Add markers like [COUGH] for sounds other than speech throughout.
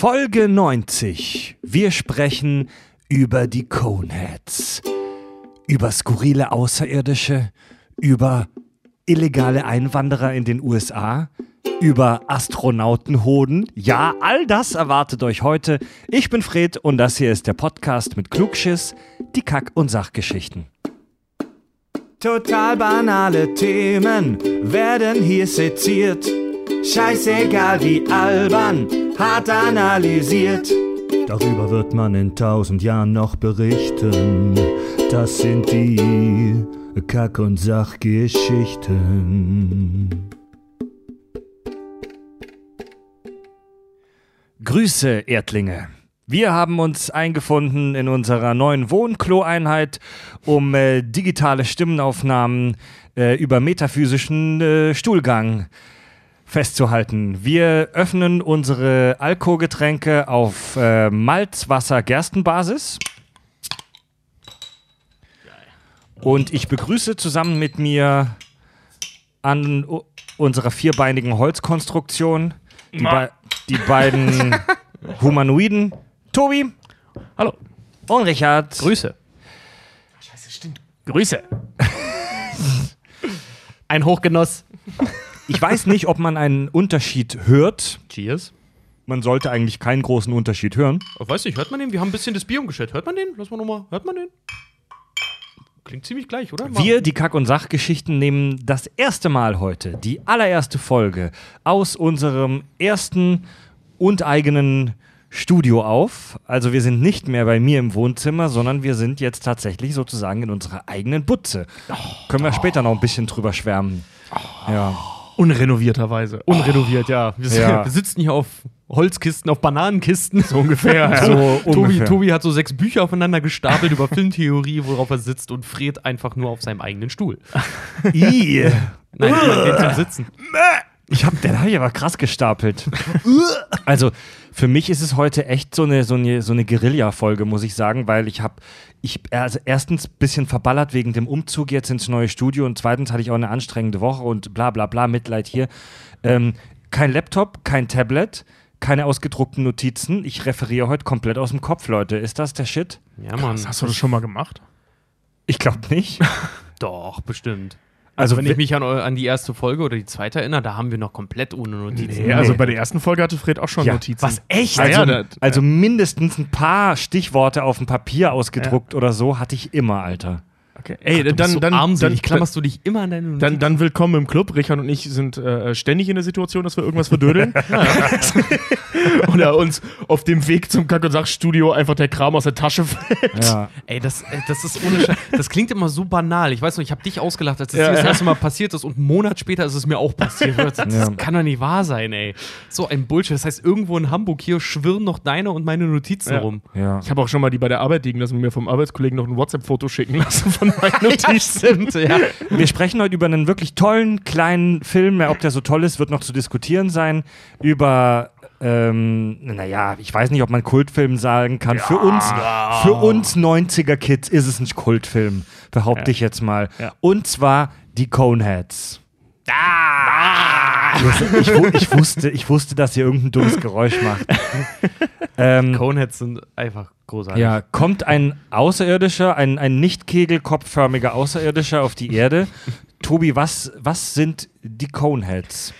Folge 90. Wir sprechen über die Coneheads. Über skurrile Außerirdische, über illegale Einwanderer in den USA, über Astronautenhoden. Ja, all das erwartet euch heute. Ich bin Fred und das hier ist der Podcast mit Klugschiss, die Kack- und Sachgeschichten. Total banale Themen werden hier seziert. Scheißegal wie albern, hart analysiert. Darüber wird man in tausend Jahren noch berichten. Das sind die Kack- und Sachgeschichten. Grüße, Erdlinge. Wir haben uns eingefunden in unserer neuen Wohnklo-Einheit, um äh, digitale Stimmenaufnahmen äh, über metaphysischen äh, Stuhlgang festzuhalten. Wir öffnen unsere Alkoholgetränke auf äh, Malzwasser-Gerstenbasis. Und ich begrüße zusammen mit mir an unserer vierbeinigen Holzkonstruktion die, bei, die beiden [LAUGHS] Humanoiden, Tobi Hallo. und Richard. Grüße. Scheiße, stimmt. Grüße. [LAUGHS] Ein Hochgenoss. [LAUGHS] Ich weiß nicht, ob man einen Unterschied hört. Cheers. Man sollte eigentlich keinen großen Unterschied hören. Ich weiß nicht, hört man den? Wir haben ein bisschen das Bier umgestellt. Hört man den? Lass mal nochmal. Hört man den? Klingt ziemlich gleich, oder? Wir, die Kack- und Sachgeschichten, nehmen das erste Mal heute, die allererste Folge aus unserem ersten und eigenen Studio auf. Also wir sind nicht mehr bei mir im Wohnzimmer, sondern wir sind jetzt tatsächlich sozusagen in unserer eigenen Butze. Können wir später noch ein bisschen drüber schwärmen. Ja. Unrenovierterweise. Unrenoviert, ja. Wir, Ja. wir sitzen hier auf Holzkisten, auf Bananenkisten. So ungefähr. [LAUGHS] So Tobi, ungefähr. Tobi hat so sechs Bücher aufeinander gestapelt über Filmtheorie, worauf er sitzt und Fred einfach nur auf seinem eigenen Stuhl. I. [LAUGHS] Nein, den zum Sitzen. Ich hab, den habe ich aber krass gestapelt. also für mich ist es heute echt so eine, so eine, so eine Guerilla-Folge, muss ich sagen, weil ich habe, ich, also erstens ein bisschen verballert wegen dem Umzug jetzt ins neue Studio und zweitens hatte ich auch eine anstrengende Woche und bla bla bla, Mitleid hier. Ähm, kein Laptop, kein Tablet, keine ausgedruckten Notizen. Ich referiere heute komplett aus dem Kopf, Leute. Ist das der Shit? Ja, Mann. Hast du das schon mal gemacht? Ich glaube nicht. [LAUGHS] Doch, bestimmt. Also Also, wenn we- ich mich an, an die erste Folge oder die zweite erinnere, da haben wir noch komplett ohne Notizen. Nee, also bei der ersten Folge hatte Fred auch schon Ja, Notizen. Was echt? Ja, Also, ja, das- also mindestens ein paar Stichworte auf dem Papier ausgedruckt oder so hatte ich immer, Alter. Okay. Ey, du dann, so dann, dann, armselig, klammerst du dich immer an deine Notizen. dann, dann willkommen im Club. Richard und ich sind äh, ständig in der Situation, dass wir irgendwas verdödeln. [LAUGHS] [LAUGHS] Oder uns auf dem Weg zum Kack- und Sachstudio einfach der Kram aus der Tasche fällt. Ja. Ey, das, äh, das ist ohne Scheiß. Das klingt immer so banal. Ich weiß noch, ich habe dich ausgelacht, als das Ja, das erste Mal passiert ist und einen Monat später ist es mir auch passiert. Das, [LAUGHS] das Ja. kann doch nicht wahr sein, ey. So ein Bullshit. Das heißt, irgendwo in Hamburg hier schwirren noch deine und meine Notizen Ja. rum. ja. Ich habe auch schon mal die bei der Arbeit liegen lassen und mir vom Arbeitskollegen noch ein WhatsApp-Foto schicken lassen von [LAUGHS] meinen Notizen. stimmt, ja. Wir sprechen heute über einen wirklich tollen kleinen Film. Ja, Ob der so toll ist, wird noch zu diskutieren sein. Über, ähm, naja, ich weiß nicht, ob man Kultfilm sagen kann. Für uns, für uns 90er-Kids ist es ein Kultfilm, behaupte Ja. ich jetzt mal. Ja. Und zwar die Coneheads. Ich, wu- ich, wusste, ich wusste, dass ihr irgendein dummes Geräusch macht. [LAUGHS] ähm, Coneheads sind einfach großartig. ja, kommt ein Außerirdischer, ein, ein nicht kegelkopfförmiger Außerirdischer auf die Erde. [LAUGHS] Tobi, was, was sind die Coneheads?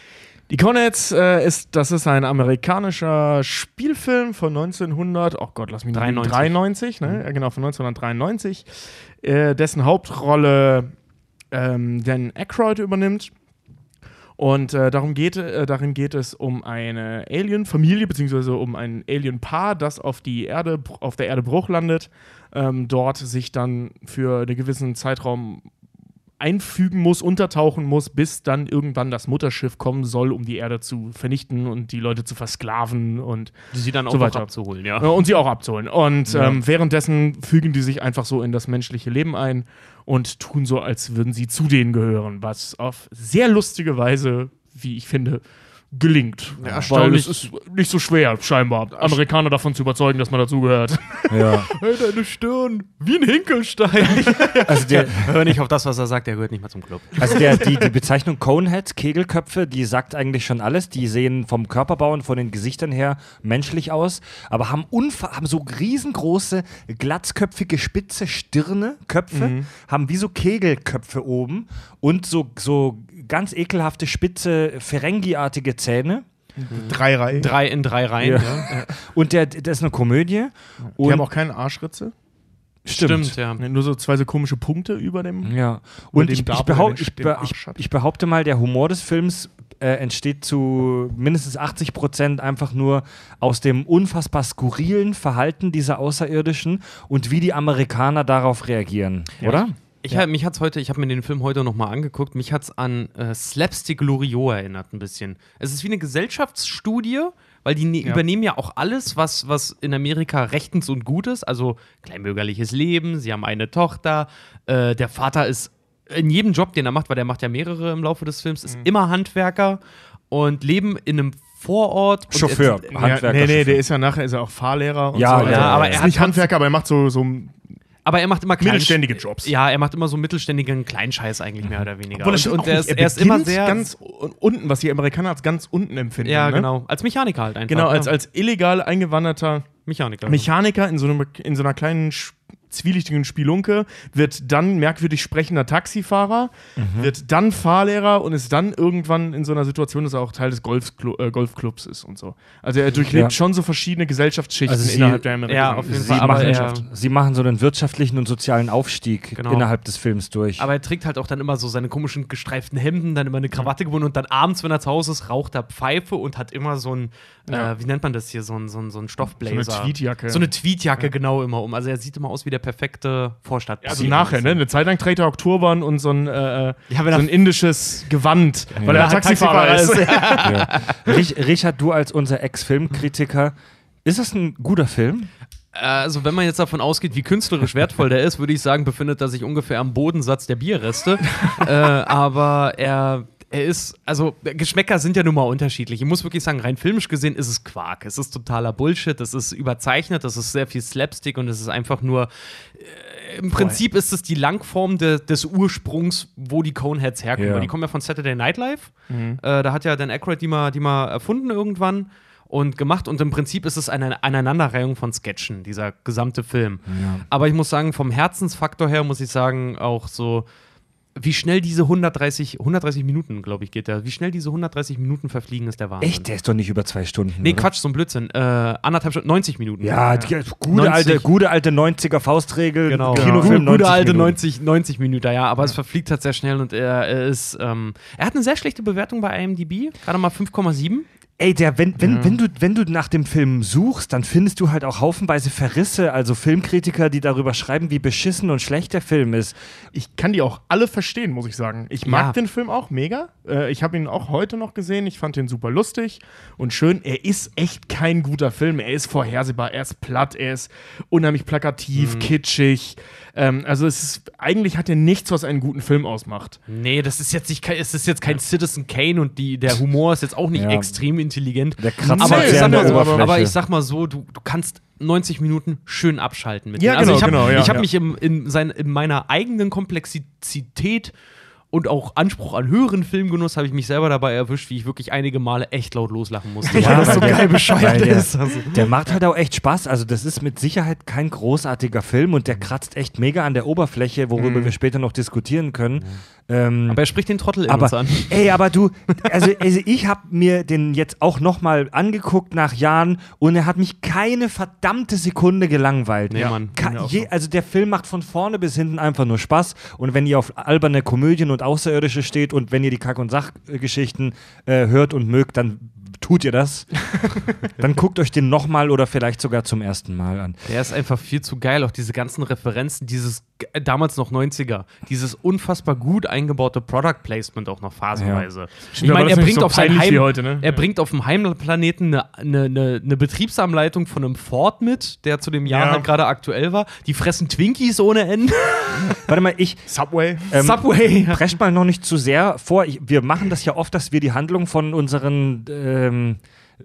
Die Coneheads äh, ist, das ist ein amerikanischer Spielfilm von 1900, oh Gott, lass mich nicht lügen, 93. 93, ne? Ja, genau, von 1993, äh, dessen Hauptrolle ähm, Dan Aykroyd übernimmt. Und äh, darum geht, äh, darin geht es um eine Alien-Familie, beziehungsweise um ein Alien-Paar, das auf, die Erde, auf der Erde Bruch landet, ähm, dort sich dann für einen gewissen Zeitraum einfügen muss, untertauchen muss, bis dann irgendwann das Mutterschiff kommen soll, um die Erde zu vernichten und die Leute zu versklaven und, sie dann auch So weiter. abzuholen, ja. äh, und sie auch abzuholen. Und Ja. ähm, währenddessen fügen die sich einfach so in das menschliche Leben ein und tun so, als würden sie zu denen gehören, was auf sehr lustige Weise, wie ich finde, gelingt. Ja, Weil erstaunlich. es ist nicht so schwer, scheinbar, Amerikaner davon zu überzeugen, dass man dazugehört. Ja. [LAUGHS] Hey, deine Stirn, wie ein Hinkelstein. [LAUGHS] Also, der, Hör nicht auf das, was er sagt, der gehört nicht mal zum Club. also der, die, die Bezeichnung Coneheads, Kegelköpfe, die sagt eigentlich schon alles. Die sehen vom Körperbau und von den Gesichtern her menschlich aus, aber haben, unfa haben so riesengroße, glatzköpfige, spitze Stirne, Köpfe, haben wie so Kegelköpfe oben und so, so ganz ekelhafte, spitze, Ferengi-artige Zähne. Drei Reihen. Drei in drei Reihen. Ja. Ja. [LAUGHS] Und der, das ist eine Komödie. Die Und haben auch keine Arschritze. stimmt. ja. Nee, Nur so zwei so komische Punkte über dem. Ja, und ich, ich, Darm behau oder den- ich, be ich, behaupte mal, der Humor des Films äh, entsteht zu mindestens 80 Prozent einfach nur aus dem unfassbar skurrilen Verhalten dieser Außerirdischen und wie die Amerikaner darauf reagieren, oder? Ich hab, mich hat's heute, ich habe mir den Film heute nochmal angeguckt, mich hat's an äh, Slapstick Loriot erinnert ein bisschen. Es ist wie eine Gesellschaftsstudie, weil die ne Ja. übernehmen ja auch alles, was, was in Amerika rechtens und gut ist, also kleinbürgerliches Leben, sie haben eine Tochter, äh, der Vater ist in jedem Job, den er macht, weil der macht ja mehrere im Laufe des Films, ist immer Handwerker und leben in einem Vorort. und Chauffeur, jetzt- Ja, Handwerker. nee, nee, Chauffeur. der ist ja nachher ist er auch Fahrlehrer und Ja, so. ja, Also, aber er ist hat nicht Handwerker, aber er macht so, so Aber er macht immer klein mittelständige Jobs. Ja, er macht immer so mittelständigen Kleinscheiß eigentlich mehr oder weniger. Obwohl und und er ist, er ist immer sehr ganz un- unten, was die Amerikaner als ganz unten empfinden. Ja, ne? genau. Als Mechaniker halt einfach. Genau, als, ja. als illegal eingewanderter Mechaniker. Mechaniker in so, einem, in so einer kleinen sch- zwielichtigen Spielunke, wird dann merkwürdig sprechender Taxifahrer, wird dann Fahrlehrer und ist dann irgendwann in so einer Situation, dass er auch Teil des Golfclu äh, Golfclubs ist und so. Also er durchlebt Ja. schon so verschiedene Gesellschaftsschichten Also sie- innerhalb der Amerikaner. Ja, auf jeden Sie Fall. Aber machen, er, sie machen so einen wirtschaftlichen und sozialen Aufstieg Genau. innerhalb des Films durch. aber er trägt halt auch dann immer so seine komischen gestreiften Hemden, dann immer eine Krawatte gebunden und dann abends, wenn er zu Hause ist, raucht er Pfeife und hat immer so ein, Ja. äh, wie nennt man das hier, so ein, so ein, so ein Stoffblazer. So eine Tweetjacke. So eine Tweetjacke genau immer um. Also er sieht immer aus wie der perfekte Vorstadt. also nachher, ne? Eine Zeit lang trägt er Turban und so ein, äh, Ja, wenn so ein indisches Gewand, weil er Ja, Taxifahrer, Taxifahrer ist. [LAUGHS] ja. Rich, Richard, du als unser Ex-Filmkritiker, ist das ein guter Film? Also, wenn man jetzt davon ausgeht, wie künstlerisch wertvoll der ist, würde ich sagen, befindet er sich ungefähr am Bodensatz der Bierreste. [LAUGHS] äh, aber er, er ist, also Geschmäcker sind ja nun mal unterschiedlich. Ich muss wirklich sagen, rein filmisch gesehen ist es Quark. Es ist totaler Bullshit, es ist überzeichnet, es ist sehr viel Slapstick und es ist einfach nur. Äh, Im Prinzip ist es die Langform de, des Ursprungs, wo die Coneheads herkommen. Ja. Weil die kommen ja von Saturday Night Live. Äh, da hat ja Dan Aykroyd die mal, die mal erfunden irgendwann und gemacht. Und im Prinzip ist es eine Aneinanderreihung von Sketchen, dieser gesamte Film. Aber ich muss sagen, vom Herzensfaktor her muss ich sagen, auch so, wie schnell diese 130, 130 Minuten, glaube ich, geht der, wie schnell diese 130 Minuten verfliegen, ist der Wahnsinn. Echt? Der ist doch nicht über zwei Stunden. Nee, oder? Quatsch, so ein Blödsinn. Äh, anderthalb Stunden, 90 Minuten. Ja, die, gute, 90. alte, gute alte 90er Faustregel. Genau. Kinofilm Gute, 90 alte Minuten. 90, 90 Minuten, ja, aber es verfliegt halt sehr schnell und er, er ist, ähm, er hat eine sehr schlechte Bewertung bei IMDb, gerade mal 5,7. Ey, der, wenn, wenn, wenn, du, wenn du nach dem Film suchst, dann findest du halt auch haufenweise Verrisse, also Filmkritiker, die darüber schreiben, wie beschissen und schlecht der Film ist. Ich kann die auch alle verstehen, muss ich sagen. Ich mag Ja. den Film auch mega. Äh, ich habe ihn auch heute noch gesehen. Ich fand ihn super lustig und schön. Er ist echt kein guter Film. Er ist vorhersehbar, er ist platt, er ist unheimlich plakativ, Mhm. kitschig. Ähm, also es ist, eigentlich hat er nichts, was einen guten Film ausmacht. Nee, das ist jetzt nicht, kein- es ist jetzt kein Citizen Kane und die, der Humor ist jetzt auch nicht Ja. extrem intelligent. Der kratzt aber, halt ich sehr sag mal so, aber ich sag mal so, du, du kannst 90 Minuten schön abschalten mit Ja, denen. also genau, ich habe genau, ja, ich hab ja. mich im, in, sein, in meiner eigenen Komplexität und auch Anspruch an höheren Filmgenuss habe ich mich selber dabei erwischt, wie ich wirklich einige Male echt laut loslachen musste. Ja, weil das so der- geil bescheuert weil der- ist. Also. Der macht halt auch echt Spaß. Also, das ist mit Sicherheit kein großartiger Film und der kratzt echt mega an der Oberfläche, worüber wir später noch diskutieren können. Ähm, Aber er spricht den Trottel in aber, uns an. [LAUGHS] ey, aber du, also, also ich habe mir den jetzt auch nochmal angeguckt nach Jahren und er hat mich keine verdammte Sekunde gelangweilt. Nee, Mann. Ka- je, also der Film macht von vorne bis hinten einfach nur Spaß und wenn ihr auf alberne Komödien und Außerirdische steht und wenn ihr die Kack- und Sachgeschichten äh, hört und mögt, dann tut ihr das. [LAUGHS] dann guckt euch den nochmal oder vielleicht sogar zum ersten Mal an. Der ist einfach viel zu geil. Auch diese ganzen Referenzen, dieses äh, damals noch 90er, dieses unfassbar gut eingebaute Product Placement auch noch phasenweise. Ich da war meine, er bringt so auf Heim, heute, ne? er bringt auf dem Heimplaneten eine, eine, eine, eine Betriebsanleitung von einem Ford mit, der zu dem Jahr Ja. halt gerade aktuell war. Die fressen Twinkies ohne Ende. [LAUGHS] Warte mal, ich Subway. ähm, Subway. prescht mal noch nicht zu sehr vor. Ich, wir machen das ja oft, dass wir die Handlung von unseren ähm,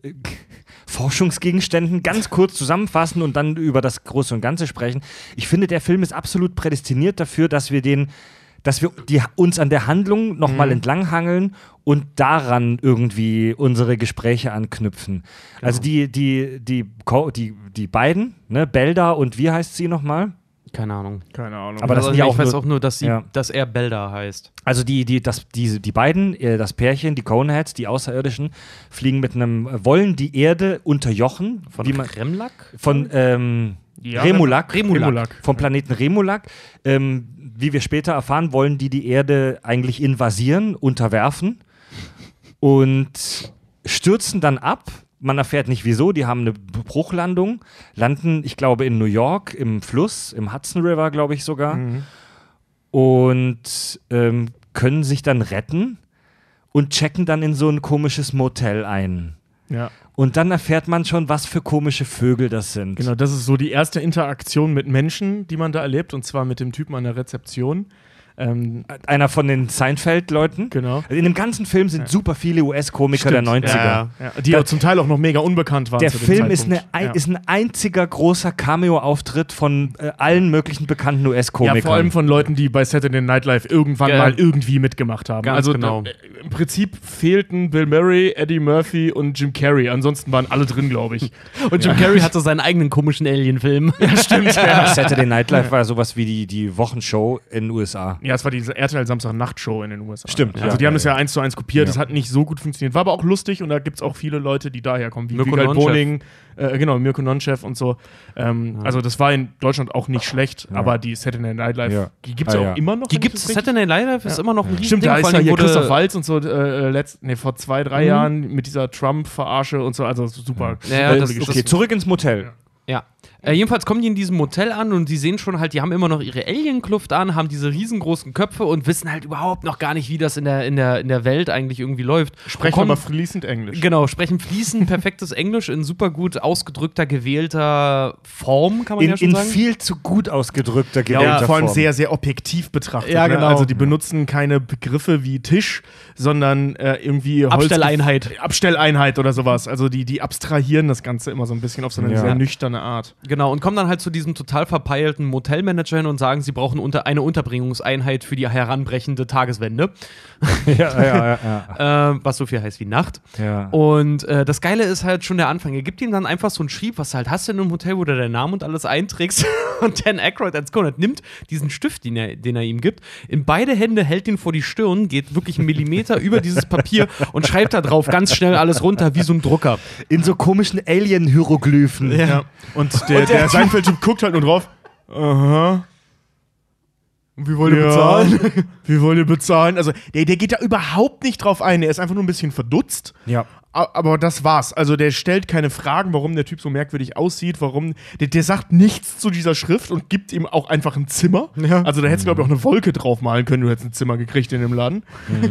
äh, Forschungsgegenständen ganz kurz zusammenfassen und dann über das Große und Ganze sprechen. Ich finde, der Film ist absolut prädestiniert dafür, dass wir den dass wir die, uns an der Handlung nochmal Mhm. entlanghangeln und daran irgendwie unsere Gespräche anknüpfen. Also die, die, die, Co- die, die beiden, ne, Belda und wie heißt sie nochmal? Keine Ahnung. Keine Ahnung. Aber das also ja ich auch weiß nur- auch nur, dass, sie, Ja. dass er Belda heißt. Also die, die, das, die, die beiden, äh, das Pärchen, die Coneheads, die Außerirdischen, fliegen mit einem, äh, wollen die Erde unterjochen, Von wie man, Kremlak? von ähm, Ja, Remulak, Remulak. vom Planeten Remulak. Ähm, wie wir später erfahren, wollen die die Erde eigentlich invasieren, unterwerfen und stürzen dann ab. Man erfährt nicht wieso, die haben eine Bruchlandung, landen, ich glaube, in New York im Fluss, im Hudson River, glaube ich sogar, und ähm, können sich dann retten und checken dann in so ein komisches Motel ein. Ja, Und dann erfährt man schon, was für komische Vögel das sind. genau. Das ist so die erste Interaktion mit Menschen, die man da erlebt, und zwar mit dem Typen an der Rezeption. Ähm, Einer von den Seinfeld-Leuten. genau. In dem ganzen Film sind super viele US-Komiker der Stimmt, 90er. ja. Ja, die Da- ja zum Teil auch noch mega unbekannt waren. Der zu dem Film ist, eine, ja. ist ein einziger großer Cameo-Auftritt von äh, allen möglichen bekannten Ja, US-Komikern. vor allem von Leuten, die bei Saturday Night Live irgendwann Ja. mal irgendwie mitgemacht haben. Ganz also genau. da, im Prinzip fehlten Bill Murray, Eddie Murphy und Jim Carrey. Ansonsten waren alle drin, glaube ich. [LAUGHS] Und Jim Carrey hatte seinen eigenen komischen Alien-Film. ja, stimmt. [LAUGHS] Ja. Saturday Night Live war sowas wie die, die Wochenshow in den USA. Ja, es war diese RTL Samstag-Nacht-Show in den USA. Stimmt, Also ja. die haben Ja, das ja ja. eins zu eins kopiert. Ja. Das hat nicht so gut funktioniert. War aber auch lustig und da gibt es auch viele Leute, die daher kommen, wie Nonchev. Boning, äh, genau, Mirko Nonchev und so. Ähm, Also das war in Deutschland auch nicht schlecht, aber die Saturday Night Live, Ja. die gibt es Ah, ja auch immer noch. Die gibt es, Saturday Night Live ist immer noch ein. Stimmt, da ist ja hier Christoph Waltz und so äh, letzt, nee, vor zwei, drei Mhm. Jahren mit dieser Trump-Verarsche und so, also super. Ja, das- Okay, zurück ins Motel. Ja. Äh, jedenfalls kommen die in diesem Motel an und die sehen schon halt, die haben immer noch ihre Alien-Kluft an, haben diese riesengroßen Köpfe und wissen halt überhaupt noch gar nicht, wie das in der, in der, in der Welt eigentlich irgendwie läuft. Sprechen kommen- aber fließend Englisch. Genau, sprechen fließend perfektes [LAUGHS] Englisch in super gut ausgedrückter, gewählter Form, kann man In, ja schon in sagen. viel zu gut ausgedrückter Ja, gewählter und vor allem Form. sehr, sehr objektiv betrachtet. Ja, ne? genau. Also die benutzen keine Begriffe wie Tisch, sondern äh, irgendwie Holz- Abstelleinheit. Abstelleinheit oder sowas. Also die, die abstrahieren das Ganze immer so ein bisschen auf so eine Ja. sehr nüchterne Art. Genau, und kommen dann halt zu diesem total verpeilten Motelmanager hin und sagen, sie brauchen unter eine Unterbringungseinheit für die heranbrechende Tageswende. [LAUGHS] ja, ja, ja, ja. [LAUGHS] Äh, was so viel heißt wie Nacht. ja. Und äh, das Geile ist halt schon der Anfang. Er gibt ihm dann einfach so ein Schrieb, was du halt hast du in einem Hotel, wo du deinen Namen und alles einträgst. [LAUGHS] Und Dan Aykroyd als Conrad nimmt diesen Stift, den er, den er ihm gibt, in beide Hände, hält ihn vor die Stirn, geht wirklich einen Millimeter über dieses Papier und schreibt da drauf ganz schnell alles runter, wie so ein Drucker. In so komischen Alien-Hieroglyphen. Ja. Und der, der Seinfeld-Typ guckt halt nur drauf. Aha. Wie wollt Ja. [LAUGHS] Wie wollt ihr bezahlen? Also, der, der geht da überhaupt nicht drauf ein. Er ist einfach nur ein bisschen verdutzt. Ja. Aber das war's. Also der stellt keine Fragen, warum der Typ so merkwürdig aussieht, warum. Der, der sagt nichts zu dieser Schrift und gibt ihm auch einfach ein Zimmer. Also da hättest du, glaube ich, auch eine Wolke draufmalen können, du hättest ein Zimmer gekriegt in dem Laden.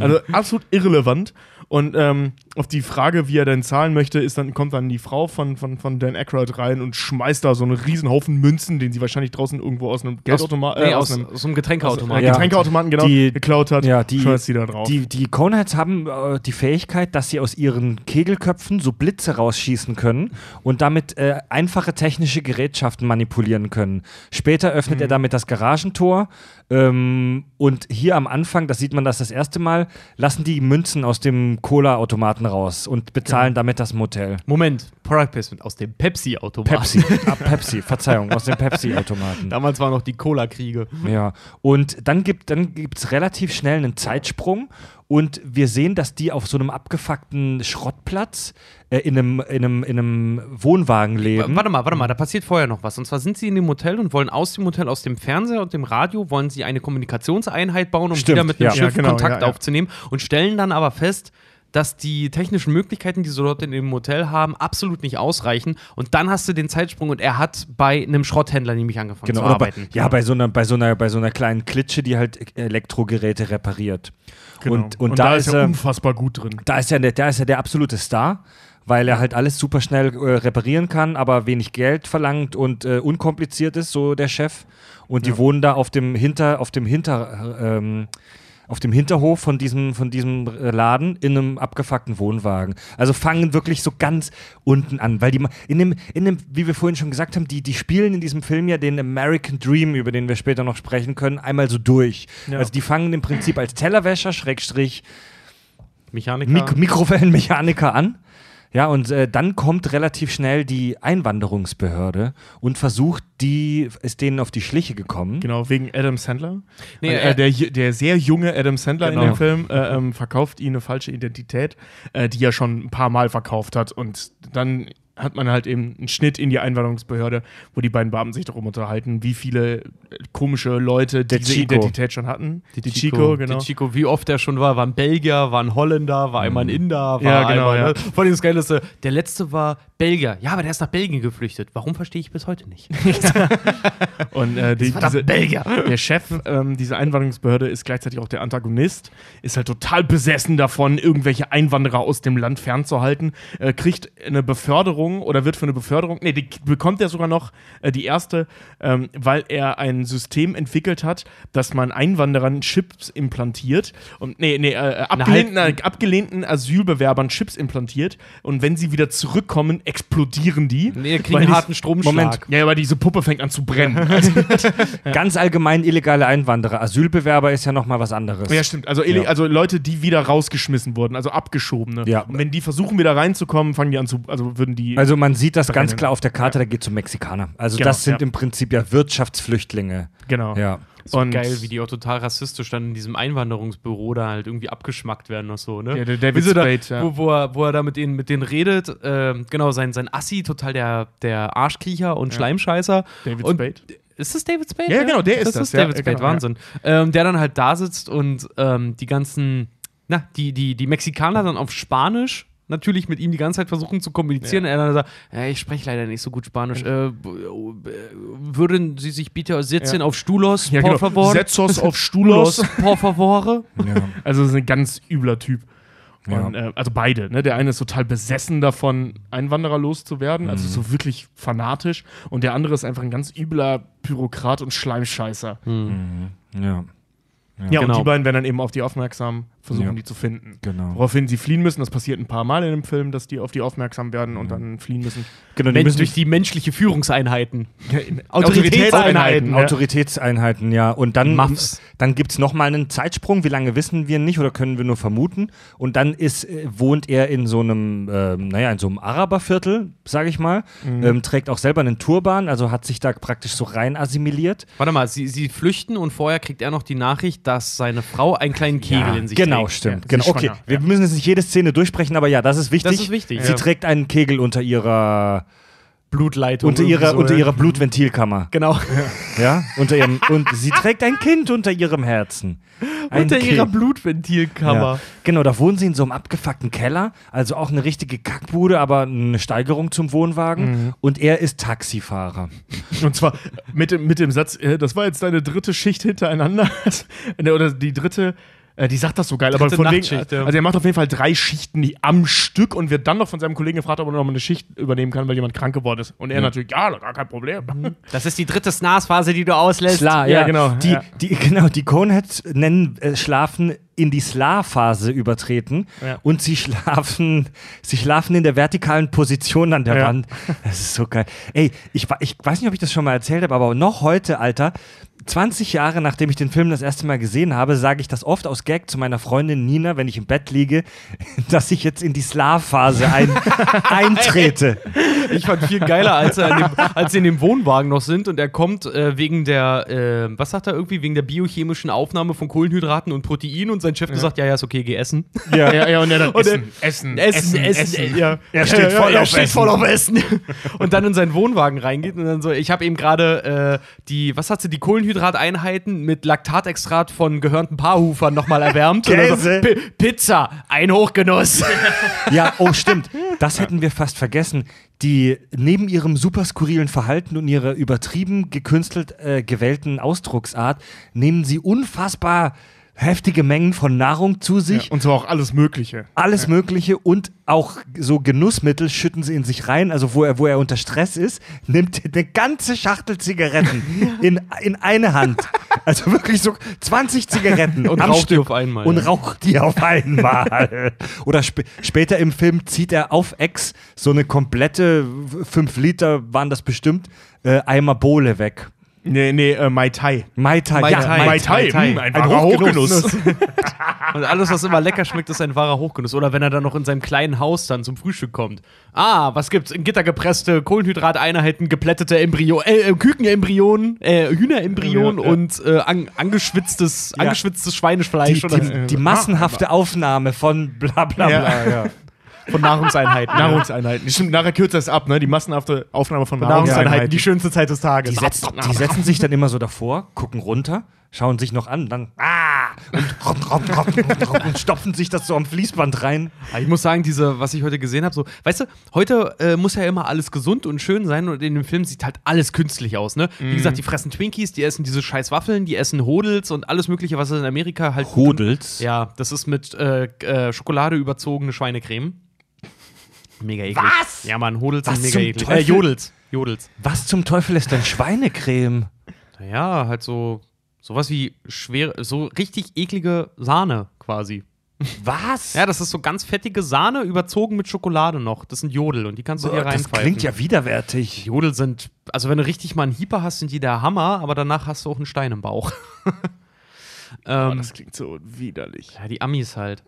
Also absolut irrelevant. Und ähm, auf die Frage, wie er denn zahlen möchte, ist dann, kommt dann die Frau von, von, von Dan Aykroyd rein und schmeißt da so einen riesen Haufen Münzen, den sie wahrscheinlich draußen irgendwo aus einem Geldautomaten, Nee, äh, aus, aus einem aus einem Getränkeautomat. äh, Ja. Getränkeautomaten genau Die- geklaut hat, Ja, die, schmeißt sie da drauf. die, die Coneheads haben äh, die Fähigkeit, dass sie aus ihren Kegelköpfen so Blitze rausschießen können und damit äh, einfache technische Gerätschaften manipulieren können. Später öffnet Mhm. er damit das Garagentor ähm, und hier am Anfang, das sieht man das das erste Mal, lassen die Münzen aus dem Cola-Automaten raus und bezahlen damit das Motel. Moment, Product Placement aus dem Pepsi-Automat. Pepsi, [LAUGHS] ah, Pepsi, Verzeihung, aus dem Pepsi-Automaten. Damals waren noch die Cola-Kriege. Ja, und dann gibt es dann gibt's relativ schnell einen Zeitsprung und wir sehen, dass die auf so einem abgefuckten Schrottplatz äh, in, einem, in, einem, in einem Wohnwagen leben. Warte mal, warte mal, da passiert vorher noch was. Und zwar sind sie in dem Hotel und wollen aus dem Hotel, aus dem Fernseher und dem Radio, wollen sie eine Kommunikationseinheit bauen, um Stimmt, wieder mit dem ja. Schiff Ja, genau, Kontakt ja, ja. aufzunehmen und stellen dann aber fest, dass die technischen Möglichkeiten, die sie dort in dem Hotel haben, absolut nicht ausreichen. Und dann hast du den Zeitsprung und er hat bei einem Schrotthändler nämlich angefangen Genau, zu oder bei, arbeiten. ja, bei so, einer, bei, so einer, bei so einer kleinen Klitsche, die halt Elektrogeräte repariert. Genau. Und, und, da, ist er er, unfassbar gut drin. da ist er der, da ist er der absolute Star, weil er halt alles super schnell äh, reparieren kann, aber wenig Geld verlangt und äh, unkompliziert ist, so der Chef. Und die wohnen da auf dem Hinter, auf dem Hinter, ähm, auf dem Hinterhof von diesem, von diesem äh, Laden in einem abgefuckten Wohnwagen. Also fangen wirklich so ganz unten an, weil die in dem, in dem, wie wir vorhin schon gesagt haben, die, die spielen in diesem Film ja den American Dream, über den wir später noch sprechen können, einmal so durch. Ja. Also die fangen im Prinzip als Tellerwäscher, Schrägstrich, Mechaniker. Mik Mikrowellenmechaniker an. Ja, und äh, dann kommt relativ schnell die Einwanderungsbehörde und versucht, die ist denen auf die Schliche gekommen. Genau, wegen Adam Sandler. Nee, äh, äh, der, der sehr junge Adam Sandler Genau. in dem Film äh, ähm, verkauft ihnen eine falsche Identität, äh, die er schon ein paar Mal verkauft hat. Und dann hat man halt eben einen Schnitt in die Einwanderungsbehörde, wo die beiden Beamten sich darum unterhalten, wie viele äh, komische Leute Der diese Chico. Identität schon hatten. Die, Chico, genau. Die Chico, wie oft er schon war, war ein Belgier, war ein Holländer, war einmal ein Inder, war Ja, genau, einmal, ja. ne? Vor allem das Geilste, der letzte war Belgier. Ja, aber der ist nach Belgien geflüchtet. Warum verstehe ich bis heute nicht? [LAUGHS] Und äh, [LAUGHS] die, diese, Belgier. [LAUGHS] der Chef ähm, dieser Einwanderungsbehörde ist gleichzeitig auch der Antagonist, ist halt total besessen davon, irgendwelche Einwanderer aus dem Land fernzuhalten, äh, kriegt eine Beförderung oder wird für eine Beförderung, nee, die bekommt er sogar noch, äh, die erste, ähm, weil er ein System entwickelt hat, dass man Einwanderern Chips implantiert und, nee, nee, äh, abgelehnten, äh, abgelehnten Asylbewerbern Chips implantiert und wenn sie wieder zurückkommen, explodieren die. Nee, kriegen einen harten Stromschlag. Moment. Ja, aber diese Puppe fängt an zu brennen. [LAUGHS] Also, [LAUGHS] Ganz allgemein illegale Einwanderer. Asylbewerber ist ja nochmal was anderes. Ja, stimmt. Also, Ja. also Leute, die wieder rausgeschmissen wurden, also abgeschobene. Ja. Und wenn die versuchen, wieder reinzukommen, fangen die an zu, also würden die. Also man sieht das ganz Brennen. klar auf der Karte, da geht es um Mexikaner. Also Genau, das sind ja. im Prinzip ja Wirtschaftsflüchtlinge. genau. Ja. So Und- geil, wie die auch total rassistisch dann in diesem Einwanderungsbüro da halt irgendwie abgeschmackt werden und so, ne? Ja, der David sie da, Spade, ja. wo, wo, er, wo er da mit denen, mit denen redet, ähm, genau, sein, sein Assi, total der, der Arschkriecher und Schleimscheißer. David und, Spade. Ist das David Spade? Ja, genau, der ist das. das, ist ja, David Spade, genau, ja. Wahnsinn. Ähm, der dann halt da sitzt und ähm, die ganzen, na, die, die, die Mexikaner dann auf Spanisch natürlich mit ihm die ganze Zeit versuchen zu kommunizieren. Er dann sagt, ja, ich spreche leider nicht so gut Spanisch. Äh, würden Sie sich bitte setzen Ja. auf Stulos, Ja, por genau. favor? Setzos auf [LAUGHS] Stulos. por favore? ja. Also, das ist ein ganz übler Typ. Ja. Und, äh, also beide. Ne? Der eine ist total besessen davon, Einwanderer loszuwerden, also Mhm. so wirklich fanatisch. Und der andere ist einfach ein ganz übler Bürokrat und Schleimscheißer. ja. Ja, und Genau. die beiden werden dann eben auf die aufmerksam, versuchen Ja. die zu finden. Genau. Woraufhin sie fliehen müssen. Das passiert ein paar Mal in dem Film, dass die auf die aufmerksam werden und dann fliehen müssen. genau die Men müssen durch die menschliche Führungseinheiten. [LAUGHS] Autoritätseinheiten. Autoritätseinheiten, Autoritätseinheiten, ja. Und dann, Muffs. dann gibt es nochmal einen Zeitsprung. Wie lange wissen wir nicht oder können wir nur vermuten. Und dann ist, äh, wohnt er in so einem, ähm, naja, in so einem Araberviertel, sage ich mal. Mhm. Ähm, trägt auch selber einen Turban, also hat sich da praktisch so rein assimiliert. Warte mal, sie, sie flüchten und vorher kriegt er noch die Nachricht, dass seine Frau einen kleinen Kegel in sich genau, trägt. stimmt. Ja, genau. sie ist Okay, schwanger, wir müssen jetzt nicht jede Szene durchsprechen, aber ja, das ist wichtig. Das ist wichtig, Sie ja. trägt einen Kegel unter ihrer, Blutleitung. unter ihrer, so, unter ja. ihrer Blutventilkammer. Genau. Ja, unter ihrem, und sie trägt ein Kind unter ihrem Herzen. Ein unter ihrer Kind. Blutventilkammer. Ja. Genau, da wohnen sie in so einem abgefuckten Keller, also auch eine richtige Kackbude, aber eine Steigerung zum Wohnwagen. Mhm. Und er ist Taxifahrer. Und zwar mit dem, mit dem Satz, äh, das war jetzt deine dritte Schicht hintereinander. [LAUGHS] Oder die dritte, äh, die sagt das so geil, aber von wegen, ja. also er macht auf jeden Fall drei Schichten am Stück und wird dann noch von seinem Kollegen gefragt, ob er noch mal eine Schicht übernehmen kann, weil jemand krank geworden ist. Und er natürlich, ja, gar kein Problem. [LAUGHS] Das ist die dritte SNAS-Phase, die du auslässt. Sla, Ja, ja, genau, Die, ja. die, genau, die Coneheads nennen äh, Schlafen in die Sla-Phase übertreten Ja. und sie schlafen, sie schlafen in der vertikalen Position an der Ja. Wand. Das ist so geil. Ey, ich, ich weiß nicht, ob ich das schon mal erzählt habe, aber noch heute, Alter, 20 Jahre nachdem ich den Film das erste Mal gesehen habe, sage ich das oft aus Gag zu meiner Freundin Nina, wenn ich im Bett liege, [LAUGHS] dass ich jetzt in die Sla-Phase ein, [LAUGHS] eintrete. Ich fand viel geiler, als, er dem, als sie in dem Wohnwagen noch sind und er kommt äh, wegen der, äh, was sagt er irgendwie, wegen der biochemischen Aufnahme von Kohlenhydraten und Protein und sein Chef gesagt, ja, ja, ist okay, geh essen. Ja, [LAUGHS] ja, ja, und er dann Und essen, essen, Essen, Essen, ja. Er steht voll er auf steht Essen. voll auf Essen. [LAUGHS] Und dann in seinen Wohnwagen reingeht und dann so, ich habe eben gerade äh, die, was hat sie, die Kohlenhydrateinheiten mit Laktatextrat von gehörnten Paarhufern nochmal erwärmt. Käse. So, Pi- Pizza, ein Hochgenuss. [LAUGHS] Ja, oh, stimmt. Das hätten wir fast vergessen. Die neben ihrem super skurrilen Verhalten und ihrer übertrieben gekünstelt äh, gewählten Ausdrucksart nehmen sie unfassbar heftige Mengen von Nahrung zu sich. Und so auch alles Mögliche. alles Mögliche und auch so Genussmittel schütten sie in sich rein. Also wo er, wo er unter Stress ist, nimmt eine ganze Schachtel Zigaretten [LAUGHS] in, in eine Hand. Also wirklich so 20 Zigaretten Und raucht die Stück auf einmal, Und ja. raucht die auf einmal. [LAUGHS] Oder sp später im Film zieht er auf Ex so eine komplette 5 Liter waren das bestimmt äh, Eimer Bohle weg. Nee, nee, äh, Mai Tai. Mai Tai, Mai ja, Tai. Mai Mai Tai. Tai, Tai. hm, ein Ein wahrer Hochgenuss. Hochgenuss. [LAUGHS] Und alles, was immer lecker schmeckt, ist ein wahrer Hochgenuss. Oder wenn er dann noch in seinem kleinen Haus dann zum Frühstück kommt. Ah, was gibt's? In Gitter gepresste Kohlenhydrateinheiten, geplättete Embryo, äh, äh, Kükenembryonen, äh, Hühnerembryonen Ja, ja. und äh, an, angeschwitztes, Ja. angeschwitztes Schweinefleisch Die, oder die, die massenhafte Aufnahme von bla bla Ja. bla. Von Nahrungseinheiten. [LAUGHS] Nahrungseinheiten. Stimmt, nachher kürzt das ab, ne? Die massenhafte Aufnahme von Nahrungseinheiten, Nahrungseinheiten. die schönste Zeit des Tages. Die, setz, die setzen sich dann immer so davor, gucken runter, schauen sich noch an, dann ah, und, rom, rom, rom, rom, rom, und stopfen sich das so am Fließband rein. Aber Ich muss sagen, diese, was ich heute gesehen habe, so, weißt du, heute äh, muss ja immer alles gesund und schön sein und in dem Film sieht halt alles künstlich aus, ne? Wie gesagt, die fressen Twinkies, die essen diese scheiß Waffeln, die essen Hodels und alles mögliche, was es in Amerika halt Hodels? Ja, das ist mit äh, äh, Schokolade überzogene Schweinecreme. Mega eklig. Was? Ja, Mann, Hodels Was sind mega eklig. Äh, Jodels. Jodels. Was zum Teufel ist denn Schweinecreme? Naja, halt so, sowas wie schwer, so richtig eklige Sahne quasi. Was? Ja, das ist so ganz fettige Sahne, überzogen mit Schokolade noch. Das sind Jodel und die kannst du dir das reinpfeifen. klingt ja widerwärtig. Jodel sind, also wenn du richtig mal einen Hieper hast, sind die der Hammer, aber danach hast du auch einen Stein im Bauch. [LAUGHS] Oh, ähm, das klingt so widerlich. ja, die Amis halt.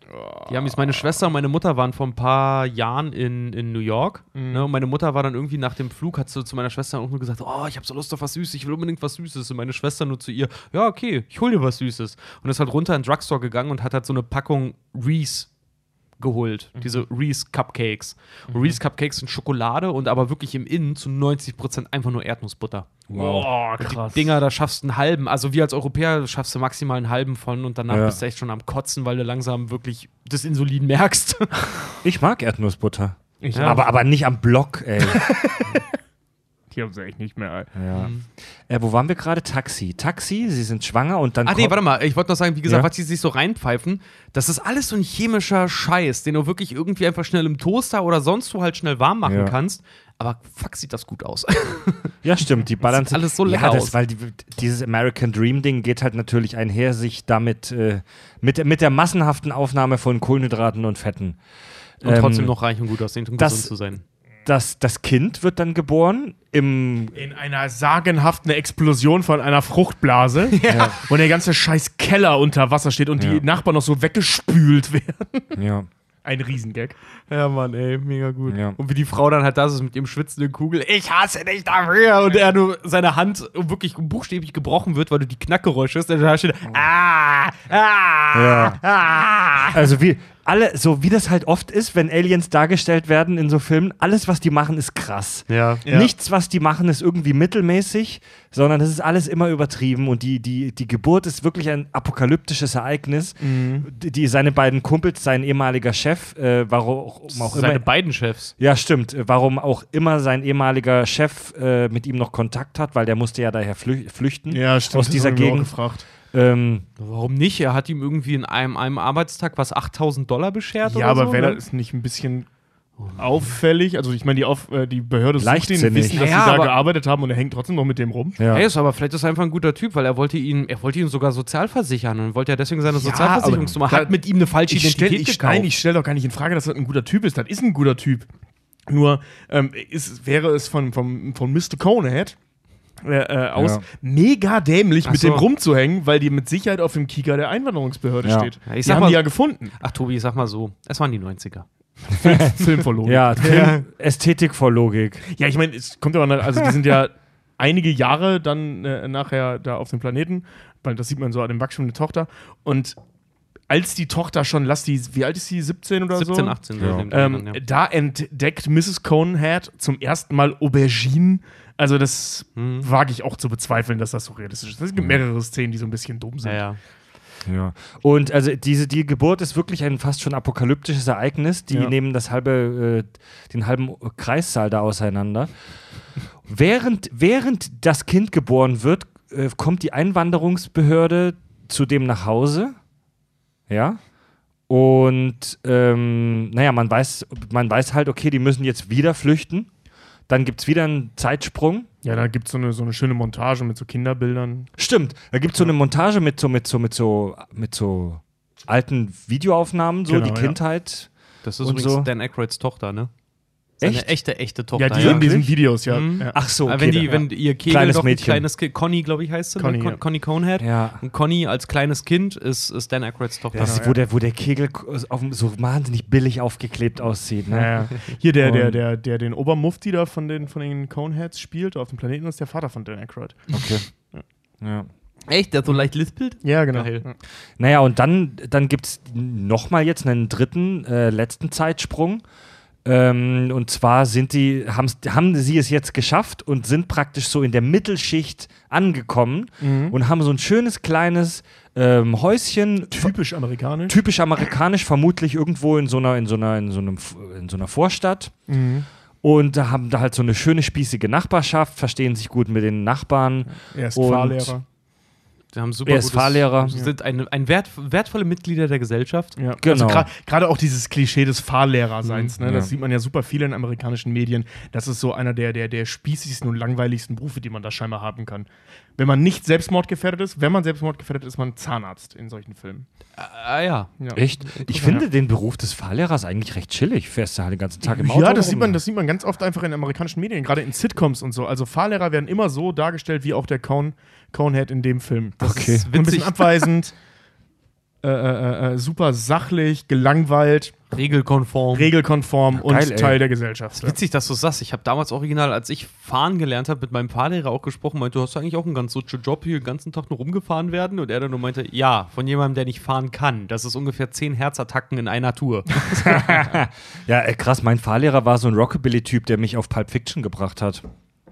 Die Amis. Meine Schwester und meine Mutter waren vor ein paar Jahren in, in New York. Ne, und meine Mutter war dann irgendwie nach dem Flug, hat sie zu meiner Schwester auch nur gesagt: Oh, ich habe so Lust auf was Süßes, ich will unbedingt was Süßes. Und meine Schwester nur zu ihr: Ja, okay, ich hol dir was Süßes. Und ist halt runter in den Drugstore gegangen und hat halt so eine Packung Reese geholt. Diese Reese Cupcakes. Und Reese Cupcakes sind Schokolade und aber wirklich im Innen zu 90% einfach nur Erdnussbutter. Oh, Die Dinger, da schaffst du einen halben. Also wir als Europäer schaffst du maximal einen halben von und danach Ja. bist du echt schon am Kotzen, weil du langsam wirklich das Insulin merkst. Ich mag Erdnussbutter. Ich Ja. Aber, aber nicht am Block, ey. [LAUGHS] Die haben sie echt nicht mehr. ja. äh, wo waren wir gerade? Taxi. Taxi, sie sind schwanger und dann Ach nee, warte mal, ich wollte noch sagen, wie gesagt, Ja. was die sich so reinpfeifen, das ist alles so ein chemischer Scheiß, den du wirklich irgendwie einfach schnell im Toaster oder sonst wo halt schnell warm machen Ja. kannst. Aber fuck, sieht das gut aus. [LAUGHS] Ja, stimmt, die ballern sieht alles so lecker ja, das, aus. Weil die, dieses American Dream Ding geht halt natürlich einher, sich damit äh, mit, mit der massenhaften Aufnahme von Kohlenhydraten und Fetten. Und Ähm, trotzdem noch reich und gut aussehen und das- gesund zu sein. Das, das Kind wird dann geboren im In einer sagenhaften Explosion von einer Fruchtblase. [LAUGHS] Und der ganze scheiß Keller unter Wasser steht und Ja. die Nachbarn noch so weggespült werden. ja, Ein Riesengag. Ja, Mann, ey, mega gut. Ja. Und wie die Frau dann halt da ist mit ihrem schwitzenden Kugel, ich hasse dich dafür. Und er nur seine Hand wirklich buchstäblich gebrochen wird, weil du die Knackgeräusche hast. Und da steht, ah, ah, Ja. ah. Also wie alle, so wie das halt oft ist, wenn Aliens dargestellt werden in so Filmen, alles, was die machen, ist krass. Ja. Ja. Nichts, was die machen, ist irgendwie mittelmäßig, sondern das ist alles immer übertrieben und die, die, die Geburt ist wirklich ein apokalyptisches Ereignis. Die, die, seine beiden Kumpels, sein ehemaliger Chef, äh, warum auch Seine immer. beiden Chefs. Ja, stimmt. äh, Warum auch immer sein ehemaliger Chef äh, mit ihm noch Kontakt hat, weil der musste ja daher flü flüchten Ja, stimmt. aus dieser wir auch Gegend. gefragt. Ähm, Warum nicht? Er hat ihm irgendwie in einem, einem Arbeitstag was 8000 Dollar beschert Ja, oder aber so, wäre ne? das nicht ein bisschen auffällig? Also ich meine, die, auf, äh, die Behörde sucht ihn, Leichtsinnig. wissen, dass Ja, sie da gearbeitet haben und er hängt trotzdem noch mit dem rum. ja. Hey, ist aber vielleicht ist er einfach ein guter Typ, weil er wollte ihn, er wollte ihn sogar sozialversichern und wollte ja deswegen seine Ja, Sozialversicherungsnummer. Hat mit ihm eine falsche Ich stelle Identität ich, gekauft. nein, ich stell doch gar nicht in Frage, dass das ein guter Typ ist. Das ist ein guter Typ. Nur ähm, ist, wäre es von, von, von Mr. Conehead äh, äh, aus Ja. mega dämlich, Ach mit so. dem rumzuhängen, weil die mit Sicherheit auf dem Kieker der Einwanderungsbehörde Ja. steht. Ja, ich die sag haben mal- die ja gefunden. Ach, Tobi, sag mal so, es waren die 90er. [LAUGHS] Film vor Logik. Ja, Film, Ästhetik vor Logik. Ja, ich meine, es kommt ja auch, noch- also die sind ja einige Jahre dann äh, nachher da auf dem Planeten, weil das sieht man so an dem Wachstum der Tochter. Und als die Tochter schon, lass die, wie alt ist sie, 17 oder 17, so? 18. so Ja. Ähm, ja. Da entdeckt Mrs. Conehead zum ersten Mal Auberginen. Also das Mhm. wage ich auch zu bezweifeln, dass das so realistisch ist. Es gibt mehrere Szenen, die so ein bisschen dumm sind. Ja, ja. Ja. Und also diese die Geburt ist wirklich ein fast schon apokalyptisches Ereignis. Die Ja. nehmen das halbe, äh, den halben Kreissaal da auseinander. während, während das Kind geboren wird, äh, kommt die Einwanderungsbehörde zu dem nach Hause. Ja. Und ähm, naja, man weiß, man weiß halt, okay, die müssen jetzt wieder flüchten. Dann gibt es wieder einen Zeitsprung. Ja, da gibt es so eine, so eine schöne Montage mit so Kinderbildern. Stimmt, da gibt es so eine Montage mit so, mit so, mit so, mit so alten Videoaufnahmen, so Genau, die ja. Kindheit. Das ist Und übrigens so. Dan Aykroyds Tochter, ne? Seine Echt? echte, echte Tochter. ja, die in diesen Videos, ja. Mhm. ja. Ach so, okay, wenn, die, da- wenn ihr Kegel Kleines doch ein Mädchen. kleines Kind, Conny, glaube ich, heißt sie, Conny, ne? ja. Con Conny Conehead. ja. Und Conny als kleines Kind ist, ist Dan Aykroyds Tochter. Das ist, wo, der, wo der Kegel auf, dem- so wahnsinnig billig aufgeklebt aussieht. Ne? Ja, ja. Hier der, der, der, der den Obermufti da von den, von den Coneheads spielt auf dem Planeten, ist der Vater von Dan Aykroyd. Okay. Ja. Echt? Der so leicht lispelt? Ja, genau. Geil. Ja. Naja, und dann, dann gibt es nochmal jetzt einen dritten, äh, letzten Zeitsprung. Ähm, und zwar sind die, haben sie es jetzt geschafft und sind praktisch so in der Mittelschicht angekommen Mhm. und haben so ein schönes kleines ähm, Häuschen. Typisch amerikanisch. Typisch amerikanisch, vermutlich irgendwo in so einer, in so einer, in so einem, in so einer Vorstadt. Mhm. Und da haben da halt so eine schöne spießige Nachbarschaft, verstehen sich gut mit den Nachbarn. Er ist Und- Fahrlehrer. Die haben super Er ist gutes- Fahrlehrer. Sind ein, ein wert, wertvolle Mitglieder der Gesellschaft. Ja. Genau. Also Gerade auch dieses Klischee des Fahrlehrerseins, ne? Mhm, das ja. sieht man ja super viel in amerikanischen Medien. Das ist so einer der, der, der spießigsten und langweiligsten Berufe, die man da scheinbar haben kann. Wenn man nicht selbstmordgefährdet ist, wenn man selbstmordgefährdet ist, ist man Zahnarzt in solchen Filmen. Ah ja. Ja. Echt? Ich finde den Beruf des Fahrlehrers eigentlich recht chillig. Fährst du halt den ganzen Tag im Auto. Ja, das rum. sieht, man, das sieht man ganz oft einfach in amerikanischen Medien, gerade in Sitcoms und so. Also Fahrlehrer werden immer so dargestellt wie auch der Cone, Conehead in dem Film. Das Okay. ist ein bisschen [LAUGHS] abweisend, äh, äh, äh, super sachlich, gelangweilt, Regelkonform. regelkonform und geil, ey. Teil der Gesellschaft. Ja. Witzig, dass du sagst. Ich habe damals original, als ich fahren gelernt habe, mit meinem Fahrlehrer auch gesprochen, meinte, du hast eigentlich auch einen ganz sutsche Job, hier den ganzen Tag nur rumgefahren werden. Und er dann nur meinte, ja, von jemandem, der nicht fahren kann. Das ist ungefähr zehn Herzattacken in einer Tour. [LAUGHS] Ja, äh, krass. Mein Fahrlehrer war so ein Rockabilly-Typ, der mich auf Pulp Fiction gebracht hat.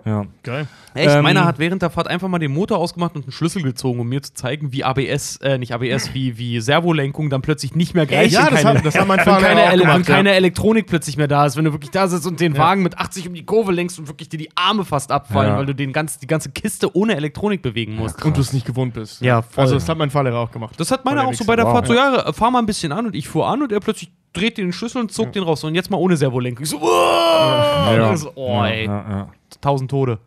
Ja. Geil. Echt? Ähm, Meiner hat während der Fahrt einfach mal den Motor ausgemacht und einen Schlüssel gezogen, um mir zu zeigen, wie ABS, äh, nicht ABS, wie, wie Servolenkung dann plötzlich nicht mehr greift. Ja, und das keine, hat, das hat mein [LAUGHS] keine, auch Ele gemacht. wenn keine Elektronik plötzlich mehr da ist, wenn du wirklich da sitzt und den Wagen mit 80 um die Kurve lenkst und wirklich dir die Arme fast abfallen, Ja. weil du den ganz, die ganze Kiste ohne Elektronik bewegen musst. ja. Und du es nicht gewohnt bist. Ja, voll. Also das hat mein Fahrlehrer auch gemacht. Das hat meiner auch so bei der Wichser. Fahrt so, ja, fahr mal ein bisschen an und ich fuhr an und er plötzlich dreht den Schlüssel und zog den raus und jetzt mal ohne Servolenkung. Ich so, oh, Ja. so, oh ey, Ja, ja. tausend Tode.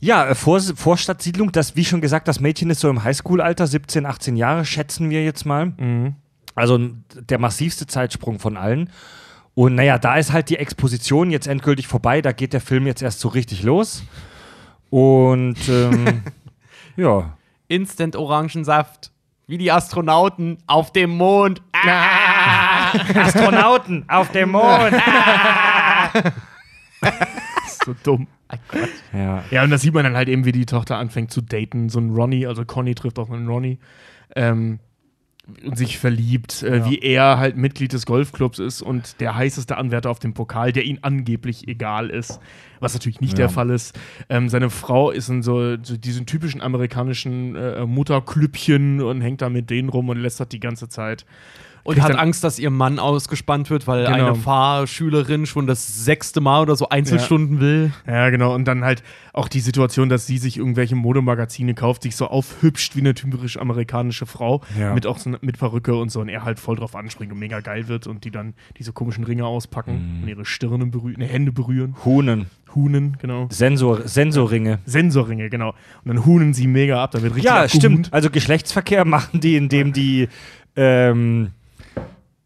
Ja, äh, Vor Vorstadtsiedlung, das, wie schon gesagt, das Mädchen ist so im Highschool-Alter, 17, 18 Jahre, schätzen wir jetzt mal. Mhm. Also der massivste Zeitsprung von allen. Und naja, da ist halt die Exposition jetzt endgültig vorbei, da geht der Film jetzt erst so richtig los. Und ähm, [LAUGHS] ja. Instant Orangensaft. Wie die Astronauten auf dem Mond. Ah! [LAUGHS] Astronauten auf dem Mond. [LAUGHS] So dumm. Ja. Ja, und das sieht man dann halt eben, wie die Tochter anfängt zu daten. So ein Ronny, also Conny trifft auf einen Ronny. Ähm, und sich verliebt, äh, wie er halt Mitglied des Golfclubs ist und der heißeste Anwärter auf dem Pokal, der ihm angeblich egal ist, was natürlich nicht Ja. der Fall ist. Ähm, seine Frau ist in so, so diesen typischen amerikanischen äh, Mutterklüppchen und hängt da mit denen rum und lästert die ganze Zeit. Und Kriegt hat Angst, dass ihr Mann ausgespannt wird, weil Genau. eine Fahrschülerin schon das sechste Mal oder so Einzelstunden will. Ja, genau. Und dann halt auch die Situation, dass sie sich irgendwelche Modemagazine kauft, sich so aufhübscht wie eine typisch amerikanische Frau, Ja. mit auch so mit Perücke und so und er halt voll drauf anspringt und mega geil wird und die dann diese komischen Ringe auspacken und ihre Stirne berühren, Hände berühren. Hunen. Hunen, genau. Sensor, Sensorringe. Sensorringe, genau. Und dann hunen sie mega ab, da wird richtig Ja, abgehunt. stimmt. Also Geschlechtsverkehr [LAUGHS] machen die, indem die ähm,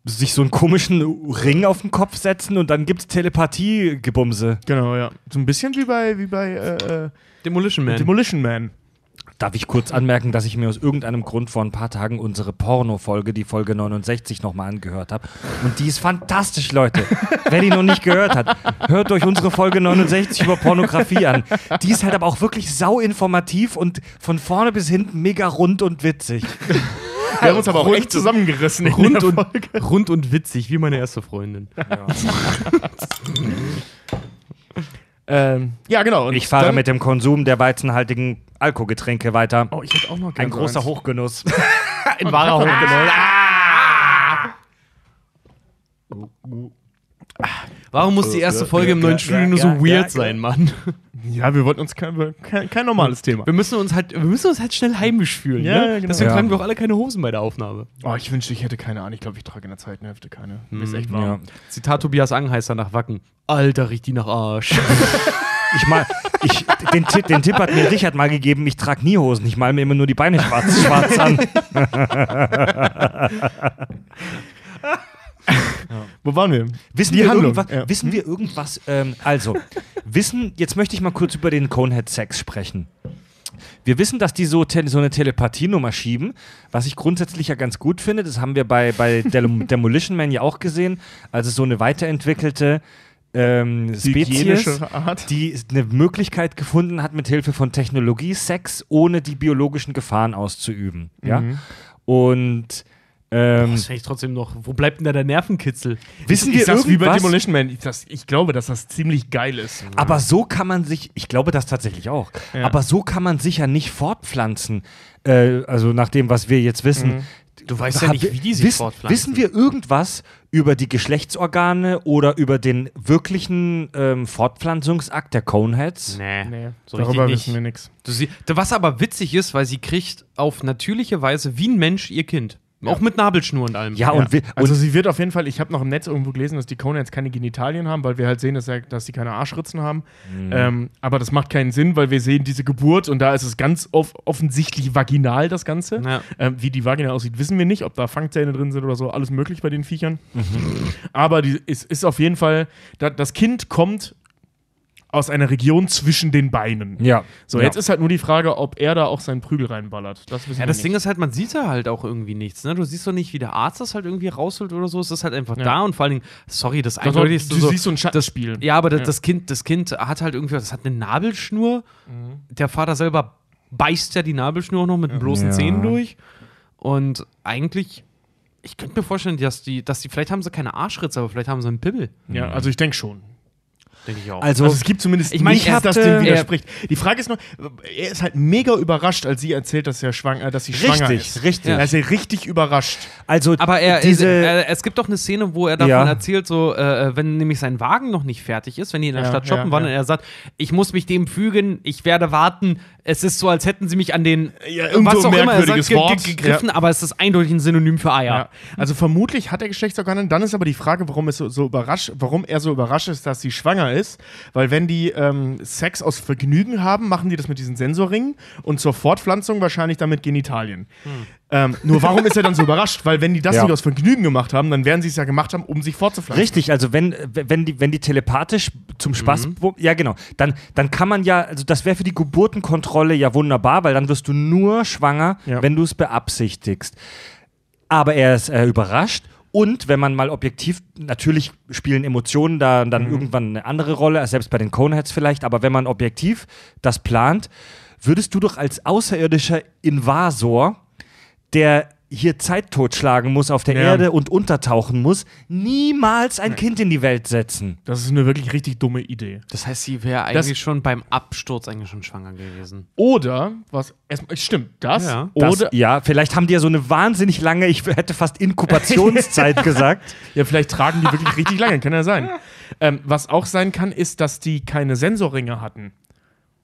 sich so einen komischen Ring auf den Kopf setzen und dann gibt's Telepathie-Gebumse. Genau, ja. So ein bisschen wie bei, wie bei äh, äh, Demolition Man. Demolition Man. Darf ich kurz anmerken, dass ich mir aus irgendeinem Grund vor ein paar Tagen unsere Porno-Folge, die Folge 69, nochmal angehört habe. Und die ist fantastisch, Leute. [LAUGHS] Wer die noch nicht gehört hat, hört euch unsere Folge 69 über Pornografie an. Die ist halt aber auch wirklich sau informativ und von vorne bis hinten mega rund und witzig. [LAUGHS] Wir haben uns aber auch echt zusammengerissen. in Rund der und, [LAUGHS] rund und witzig, wie meine erste Freundin. [LAUGHS] Ähm, ja, genau. Und Ich fahre dann- mit dem Konsum der weizenhaltigen Alkoholgetränke weiter. Oh, ich hätte auch noch gern Ein großer eins. Hochgenuss. [LAUGHS] Ein wahrer Hochgenuss. Warum muss die erste Folge im neuen Studio nur so ja, weird ja, sein, Mann? Ja, wir wollten uns kein, kein, kein normales Thema. Wir müssen uns halt, wir müssen uns halt schnell heimisch fühlen. Ja, ne? ja, genau. Deswegen Ja. tragen wir auch alle keine Hosen bei der Aufnahme. Oh, ich wünschte, ich hätte keine Ahnung. Ich glaube, ich trage in der zweiten Hälfte keine. Mir ist echt warm. Ja. Zitat Tobias Angheißer nach Wacken. Alter, riecht die nach Arsch. [LAUGHS] Ich mal, ich, den, Ti- den Tipp hat mir Richard mal gegeben, ich trage nie Hosen, ich mal mir immer nur die Beine schwarz, schwarz an. [LAUGHS] Wo waren wir? Wissen, Die wir, Handlung, irgendwas, ja. wissen wir irgendwas? Ähm, also, wissen, jetzt möchte ich mal kurz über den Conehead-Sex sprechen. Wir wissen, dass die so, so eine Telepathienummer schieben, was ich grundsätzlich ja ganz gut finde. Das haben wir bei, bei Dem [LAUGHS] Demolition Man ja auch gesehen. Also so eine weiterentwickelte ähm, Spezies, Art. die eine Möglichkeit gefunden hat, mit Hilfe von Technologie Sex ohne die biologischen Gefahren auszuüben. Ja? Und ähm, Das finde ich trotzdem noch. Wo bleibt denn da der Nervenkitzel? wissen ich wir sag's wie bei? Demolition Man. Ich, das, ich glaube, dass das ziemlich geil ist. Aber so kann man sich, ich glaube das tatsächlich auch, Ja. aber so kann man sich ja nicht fortpflanzen. Äh, also nach dem, was wir jetzt wissen. Du weißt ja nicht, wie die sich wissen, fortpflanzen. Wissen wir irgendwas über die Geschlechtsorgane oder über den wirklichen ähm, Fortpflanzungsakt der Coneheads? Nee. Nee, So darüber wissen wir nichts. Was aber witzig ist, weil sie kriegt auf natürliche Weise wie ein Mensch ihr Kind. Auch mit Nabelschnur und allem. Ja, und, wir, Also und sie wird auf jeden Fall, ich habe noch im Netz irgendwo gelesen, dass die Coneheads keine Genitalien haben, weil wir halt sehen, dass, er, dass sie keine Arschritzen haben. Mhm. Ähm, aber das macht keinen Sinn, weil wir sehen diese Geburt und da ist es ganz off offensichtlich vaginal, das Ganze. Ja. Ähm, wie die Vagina aussieht, wissen wir nicht, ob da Fangzähne drin sind oder so, alles möglich bei den Viechern. Mhm. Aber die, es ist auf jeden Fall, da, das Kind kommt aus einer Region zwischen den Beinen. ja. So, ja. jetzt ist halt nur die Frage, ob er da auch seinen Prügel reinballert. Das wissen Ja, wir das nicht. Ding ist halt, man sieht da halt auch irgendwie nichts. Ne? Du siehst doch nicht, wie der Arzt das halt irgendwie rausholt oder so. Es ist halt einfach Ja. da und vor allen Dingen, sorry, das eindeutigste du so. siehst so ein Schattenspiel. Ja, aber das, Ja. das, kind, das Kind hat halt irgendwie, das hat eine Nabelschnur. Der Vater selber beißt ja die Nabelschnur auch noch mit den bloßen Ja. Zähnen durch. Und eigentlich, ich könnte mir vorstellen, dass die, dass die, vielleicht haben sie keine Arschritze, aber vielleicht haben sie einen Pimmel. Ja, also ich denke schon. Denke ich auch. Also, Also es gibt zumindest Ich mein, nichts, das äh, dem er- widerspricht. Die Frage ist nur, er ist halt mega überrascht, als sie erzählt, dass, er schwang, äh, dass sie schwanger richtig, ist. richtig. Er ist ja richtig überrascht. Also Aber er, diese, er, es gibt doch eine Szene, wo er davon Ja. erzählt, so, äh, wenn nämlich sein Wagen noch nicht fertig ist, wenn die in der Ja, Stadt shoppen ja, waren ja. und er sagt, ich muss mich dem fügen, ich werde warten. Es ist so, als hätten sie mich an den, Ja, was auch immer er sagt, Wort. gegriffen, aber es ist eindeutig ein Synonym für Eier. Ja. Also vermutlich hat er Geschlechtsorgane. Dann ist aber die Frage, warum, es so, so überrascht, warum er so überrascht ist, dass sie schwanger ist. Weil wenn die ähm, Sex aus Vergnügen haben, machen die das mit diesen Sensorringen und zur Fortpflanzung wahrscheinlich dann mit Genitalien. Ähm, nur warum ist er dann so überrascht? Weil wenn die das Ja. nicht aus Vergnügen gemacht haben, dann werden sie es ja gemacht haben, um sich fortzupflanzen. Richtig, also wenn, wenn, die, wenn die telepathisch zum Spaß, ja genau, dann, dann kann man ja, also das wäre für die Geburtenkontrolle ja wunderbar, weil dann wirst du nur schwanger, Ja. wenn du es beabsichtigst. Aber er ist äh, überrascht und wenn man mal objektiv, natürlich spielen Emotionen da dann irgendwann eine andere Rolle, selbst bei den Coneheads vielleicht, aber wenn man objektiv das plant, würdest du doch als außerirdischer Invasor, der hier Zeit totschlagen muss auf der Ja. Erde und untertauchen muss, niemals ein Kind in die Welt setzen. Das ist eine wirklich richtig dumme Idee. Das heißt, sie wäre Das- eigentlich schon beim Absturz eigentlich schon schwanger gewesen. Oder, was, erstmal, stimmt, das, Ja. Das, oder, ja, vielleicht haben die ja so eine wahnsinnig lange, ich hätte fast Inkubationszeit [LAUGHS] gesagt. ja, vielleicht tragen die wirklich richtig lange, kann ja sein. [LAUGHS] Ähm, was auch sein kann, ist, dass die keine Sensorringe hatten.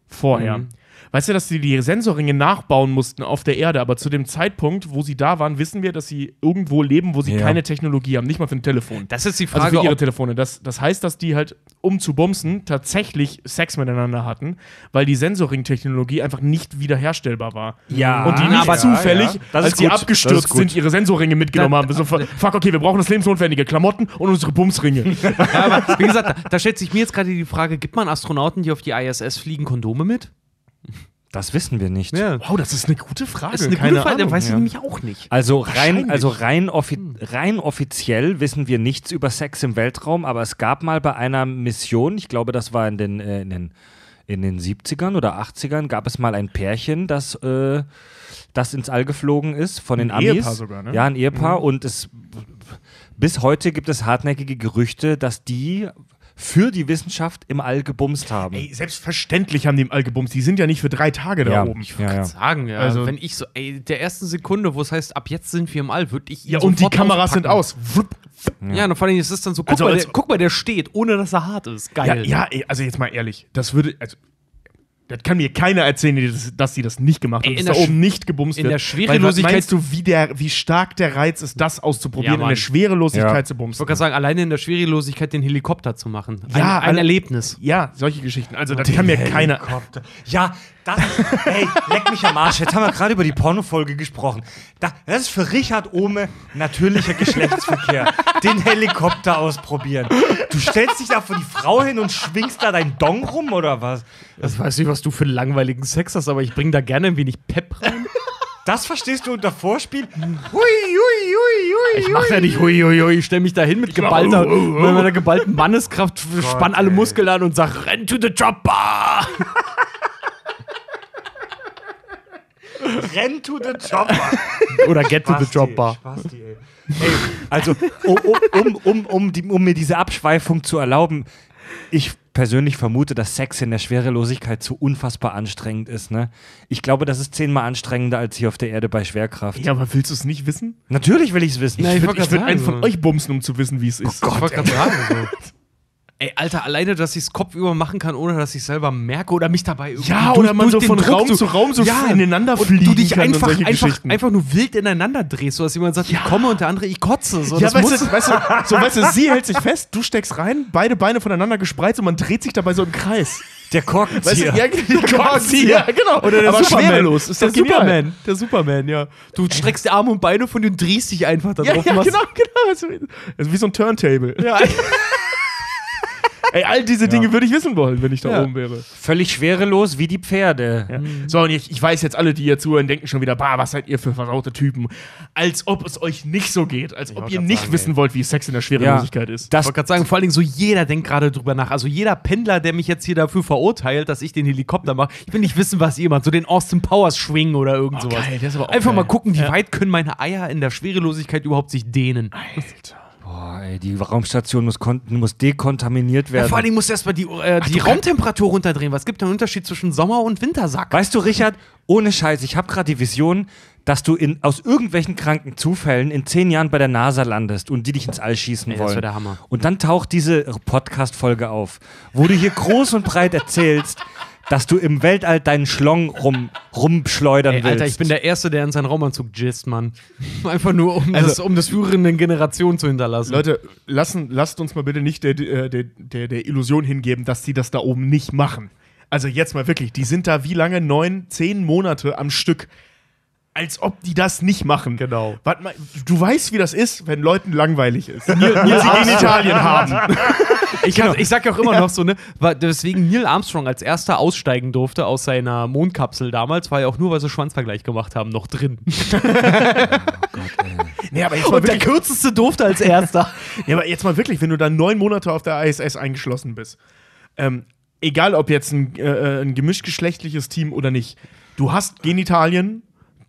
Vorher. Mhm. Weißt du, dass sie die Sensorringe nachbauen mussten auf der Erde, aber zu dem Zeitpunkt, wo sie da waren, wissen wir, dass sie irgendwo leben, wo sie Ja. keine Technologie haben, nicht mal für ein Telefon. Das ist die Also Frage, für ihre Telefone. Das, das heißt, dass die halt, um zu bumsen, tatsächlich Sex miteinander hatten, weil die Sensoring-Technologie einfach nicht wiederherstellbar war. Ja, Und die nicht aber- zufällig, ja. Das als sie abgestürzt sind, ihre Sensorringe mitgenommen Da- haben. So, fuck, okay, wir brauchen das lebensnotwendige Klamotten und unsere Bumsringe. [LAUGHS] ja, aber wie gesagt, da, da stellt sich mir jetzt gerade die Frage, gibt man Astronauten, die auf die ISS fliegen, Kondome mit? Das wissen wir nicht. Ja. Wow, das ist eine gute Frage. Das ist eine Keine gute Frage, Ahnung. weiß ich ja. nämlich auch nicht. Also rein, also rein, offi rein offiziell wissen wir nichts über Sex im Weltraum, aber es gab mal bei einer Mission, ich glaube, das war in den, äh, in den, in den 70ern oder 80ern, gab es mal ein Pärchen, das, äh, das ins All geflogen ist von den Ein Amis. Ehepaar sogar, ne? Ja, ein Ehepaar und es bis heute gibt es hartnäckige Gerüchte, dass die für die Wissenschaft im All gebumst haben. Ey, selbstverständlich haben die im All gebumst. Die sind ja nicht für drei Tage da Ja. oben. Ja, ja. Sagen, ja. Also- wenn ich so, ey, der ersten Sekunde, wo es heißt, ab jetzt sind wir im All, würde ich ihn Ja, und die Kameras sind auspacken. aus. Wupp. Ja, und vor allem ist es dann so, guck, Also mal, als- der, guck mal, der steht, ohne dass er hart ist. Ja, Geil. ja, ey, also jetzt mal ehrlich, das würde, also, das kann mir keiner erzählen, dass sie das nicht gemacht haben, Ey, in dass der da oben nicht gebumst in wird. der Schwerelosigkeit- Weil, meinst du, wie, der, wie stark der Reiz ist, das auszuprobieren, Ja, in der Schwerelosigkeit Ja. zu Ich bumsen? wollte gerade sagen, alleine in der Schwerelosigkeit den Helikopter zu machen. Ja, ein, ein Erlebnis. Ja, solche Geschichten. Also, das kann mir keiner. Ja, das, ey, leck mich am Arsch. Jetzt haben wir gerade über die Pornofolge gesprochen. Da, das ist für Richard Ohme natürlicher Geschlechtsverkehr. Den Helikopter ausprobieren. Du stellst dich da vor die Frau hin und schwingst da dein Dong rum oder was? Das weiß nicht, was du für einen langweiligen Sex hast, aber ich bringe da gerne ein wenig Pep rein. Das verstehst du unter Vorspiel? Hui, hui, hui, hui. Ich mach ja nicht hui, hui, hui. Ich stell mich da hin mit geballter, mit meiner geballten Manneskraft, spann alle Muskeln an und sag, renn to the chopper! Renn to the chopper. [LAUGHS] Oder get to the chopper. Spasti, ey. Ey, also, um, [LAUGHS] um, um, um, die, um mir diese Abschweifung zu erlauben, ich persönlich vermute, dass Sex in der Schwerelosigkeit zu unfassbar anstrengend ist. Ne? Ich glaube, das ist zehnmal anstrengender als hier auf der Erde bei Schwerkraft. Ja, aber willst du es nicht wissen? Natürlich will ich es wissen. Na, Ich ich würde würd einen von euch bumsen, um zu wissen, wie es ist. ich wollte gerade sagen, so. [LAUGHS] Ey, Alter, alleine, dass ich es kopfüber machen kann, ohne dass ich selber merke oder mich dabei irgendwie Ja, durch- oder man so von Druck Raum zu Raum so ineinander und fliegen du dich kann und einfach, einfach, einfach nur wild ineinander drehst, so dass jemand sagt, ich komme und der andere, ich kotze. So, Ja, weißt du, weißt du, [LAUGHS] so, weißt du, sie hält sich fest, du steckst rein, beide Beine voneinander gespreizt und man dreht sich dabei so im Kreis. Der Korkenzieher. Weißt du, ja, [LAUGHS] die Korkenzieher, ja, genau. Oder der Aber Superman. schwerelos. Ist der genial. Superman. Der Superman, ja. Du streckst die Arme und Beine von dir und drehst dich einfach da Ja, drauf. ja, genau, genau. Also, also wie so ein Turntable. Ja. [LAUGHS] Ey, all diese Dinge würde ich wissen wollen, wenn ich da Ja. oben wäre. Völlig schwerelos wie die Pferde. Ja. So, und ich, ich weiß jetzt, alle, die hier zuhören, denken schon wieder, bah, was seid ihr für versaute Typen. Als ob es euch nicht so geht. Als ob wollte ihr nicht sagen, wissen wollt, wie Sex in der Schwerelosigkeit ist. Ich Das, wollte gerade sagen, vor allen Dingen so jeder denkt gerade drüber nach. Also jeder Pendler, der mich jetzt hier dafür verurteilt, dass ich den Helikopter mache, ich will nicht wissen, was ihr macht. So den Austin Powers schwingen oder irgend sowas. geil, der ist aber auch Einfach geil. mal gucken, wie weit können meine Eier in der Schwerelosigkeit überhaupt sich dehnen. Boah, ey, die Raumstation muss, muss dekontaminiert Ja, werden. vor allen Dingen muss erstmal die, äh, die Raumtemperatur runterdrehen. Was gibt denn einen Unterschied zwischen Sommer- und Wintersack? Weißt du, Richard, ohne Scheiß, ich habe gerade die Vision, dass du in, aus irgendwelchen kranken Zufällen in zehn Jahren bei der NASA landest und die dich ins All schießen Ey, das wollen. wär der Hammer. Und dann taucht diese Podcast-Folge auf, wo du hier groß und breit erzählst, dass du im Weltall deinen Schlong rum, rumschleudern Ey, willst. Alter, ich bin der Erste, der in seinen Raumanzug jizzt, Mann. [LAUGHS] Einfach nur, um, Also- das, um das führenden Generation zu hinterlassen. Leute, lassen, lasst uns mal bitte nicht der, der, der, der, der Illusion hingeben, dass die das da oben nicht machen. Also jetzt mal wirklich, die sind da wie lange? Neun, zehn Monate am Stück. Als ob die das nicht machen. Genau. Mal, du weißt, wie das ist, wenn Leuten langweilig ist. Neil, Neil sie Genitalien haben. [LAUGHS] Ich, hab, ich sag ja auch immer noch so, ne, deswegen Neil Armstrong als erster aussteigen durfte aus seiner Mondkapsel damals, war ja auch nur, weil sie Schwanzvergleich gemacht haben, noch drin. [LAUGHS] Nee, aber jetzt mal Und der kürzeste durfte als erster. [LAUGHS] ja, aber jetzt mal wirklich, wenn du dann neun Monate auf der ISS eingeschlossen bist, ähm, egal ob jetzt ein, äh, ein gemischtgeschlechtliches Team oder nicht, du hast Genitalien,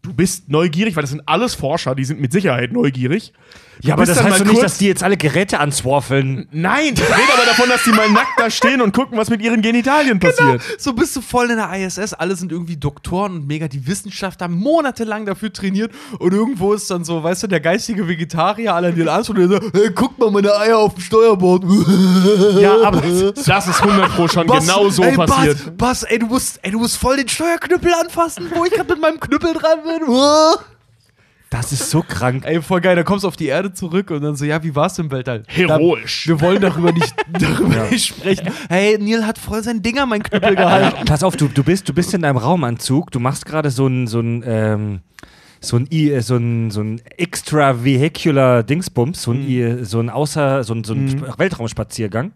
du bist neugierig, weil das sind alles Forscher, die sind mit Sicherheit neugierig. Du ja, aber das heißt doch nicht, dass die jetzt alle Geräte answarfeln. Nein, ich rede aber davon, dass die mal nackt da stehen und gucken, was mit ihren Genitalien passiert. So bist du voll in der ISS, alle sind irgendwie Doktoren und mega die Wissenschaftler, monatelang dafür trainiert und irgendwo ist dann so, weißt du, der geistige Vegetarier, aller Neil Armstrong, der sagt, hey, guck mal meine Eier auf dem Steuerbord. Ja, aber das ist 100 Pro schon genau so ey, passiert. Bass, Bass, ey, du musst, ey, du musst voll den Steuerknüppel anfassen, wo ich gerade mit meinem Knüppel dran bin. Das ist so krank. Ey, voll geil, da kommst du auf die Erde zurück und dann so, ja, wie war's im Weltall? Heroisch. Da, wir wollen darüber nicht, [LAUGHS] darüber nicht sprechen. Hey, Neil hat voll sein Ding an meinen Knüppel gehalten. Pass auf, du, du, bist, du bist in deinem Raumanzug, du machst gerade so ein, so ein, ähm, so ein, I- so ein, so ein extravehicular Dingsbums, so ein, I- so ein Außer-, so ein, so ein Weltraumspaziergang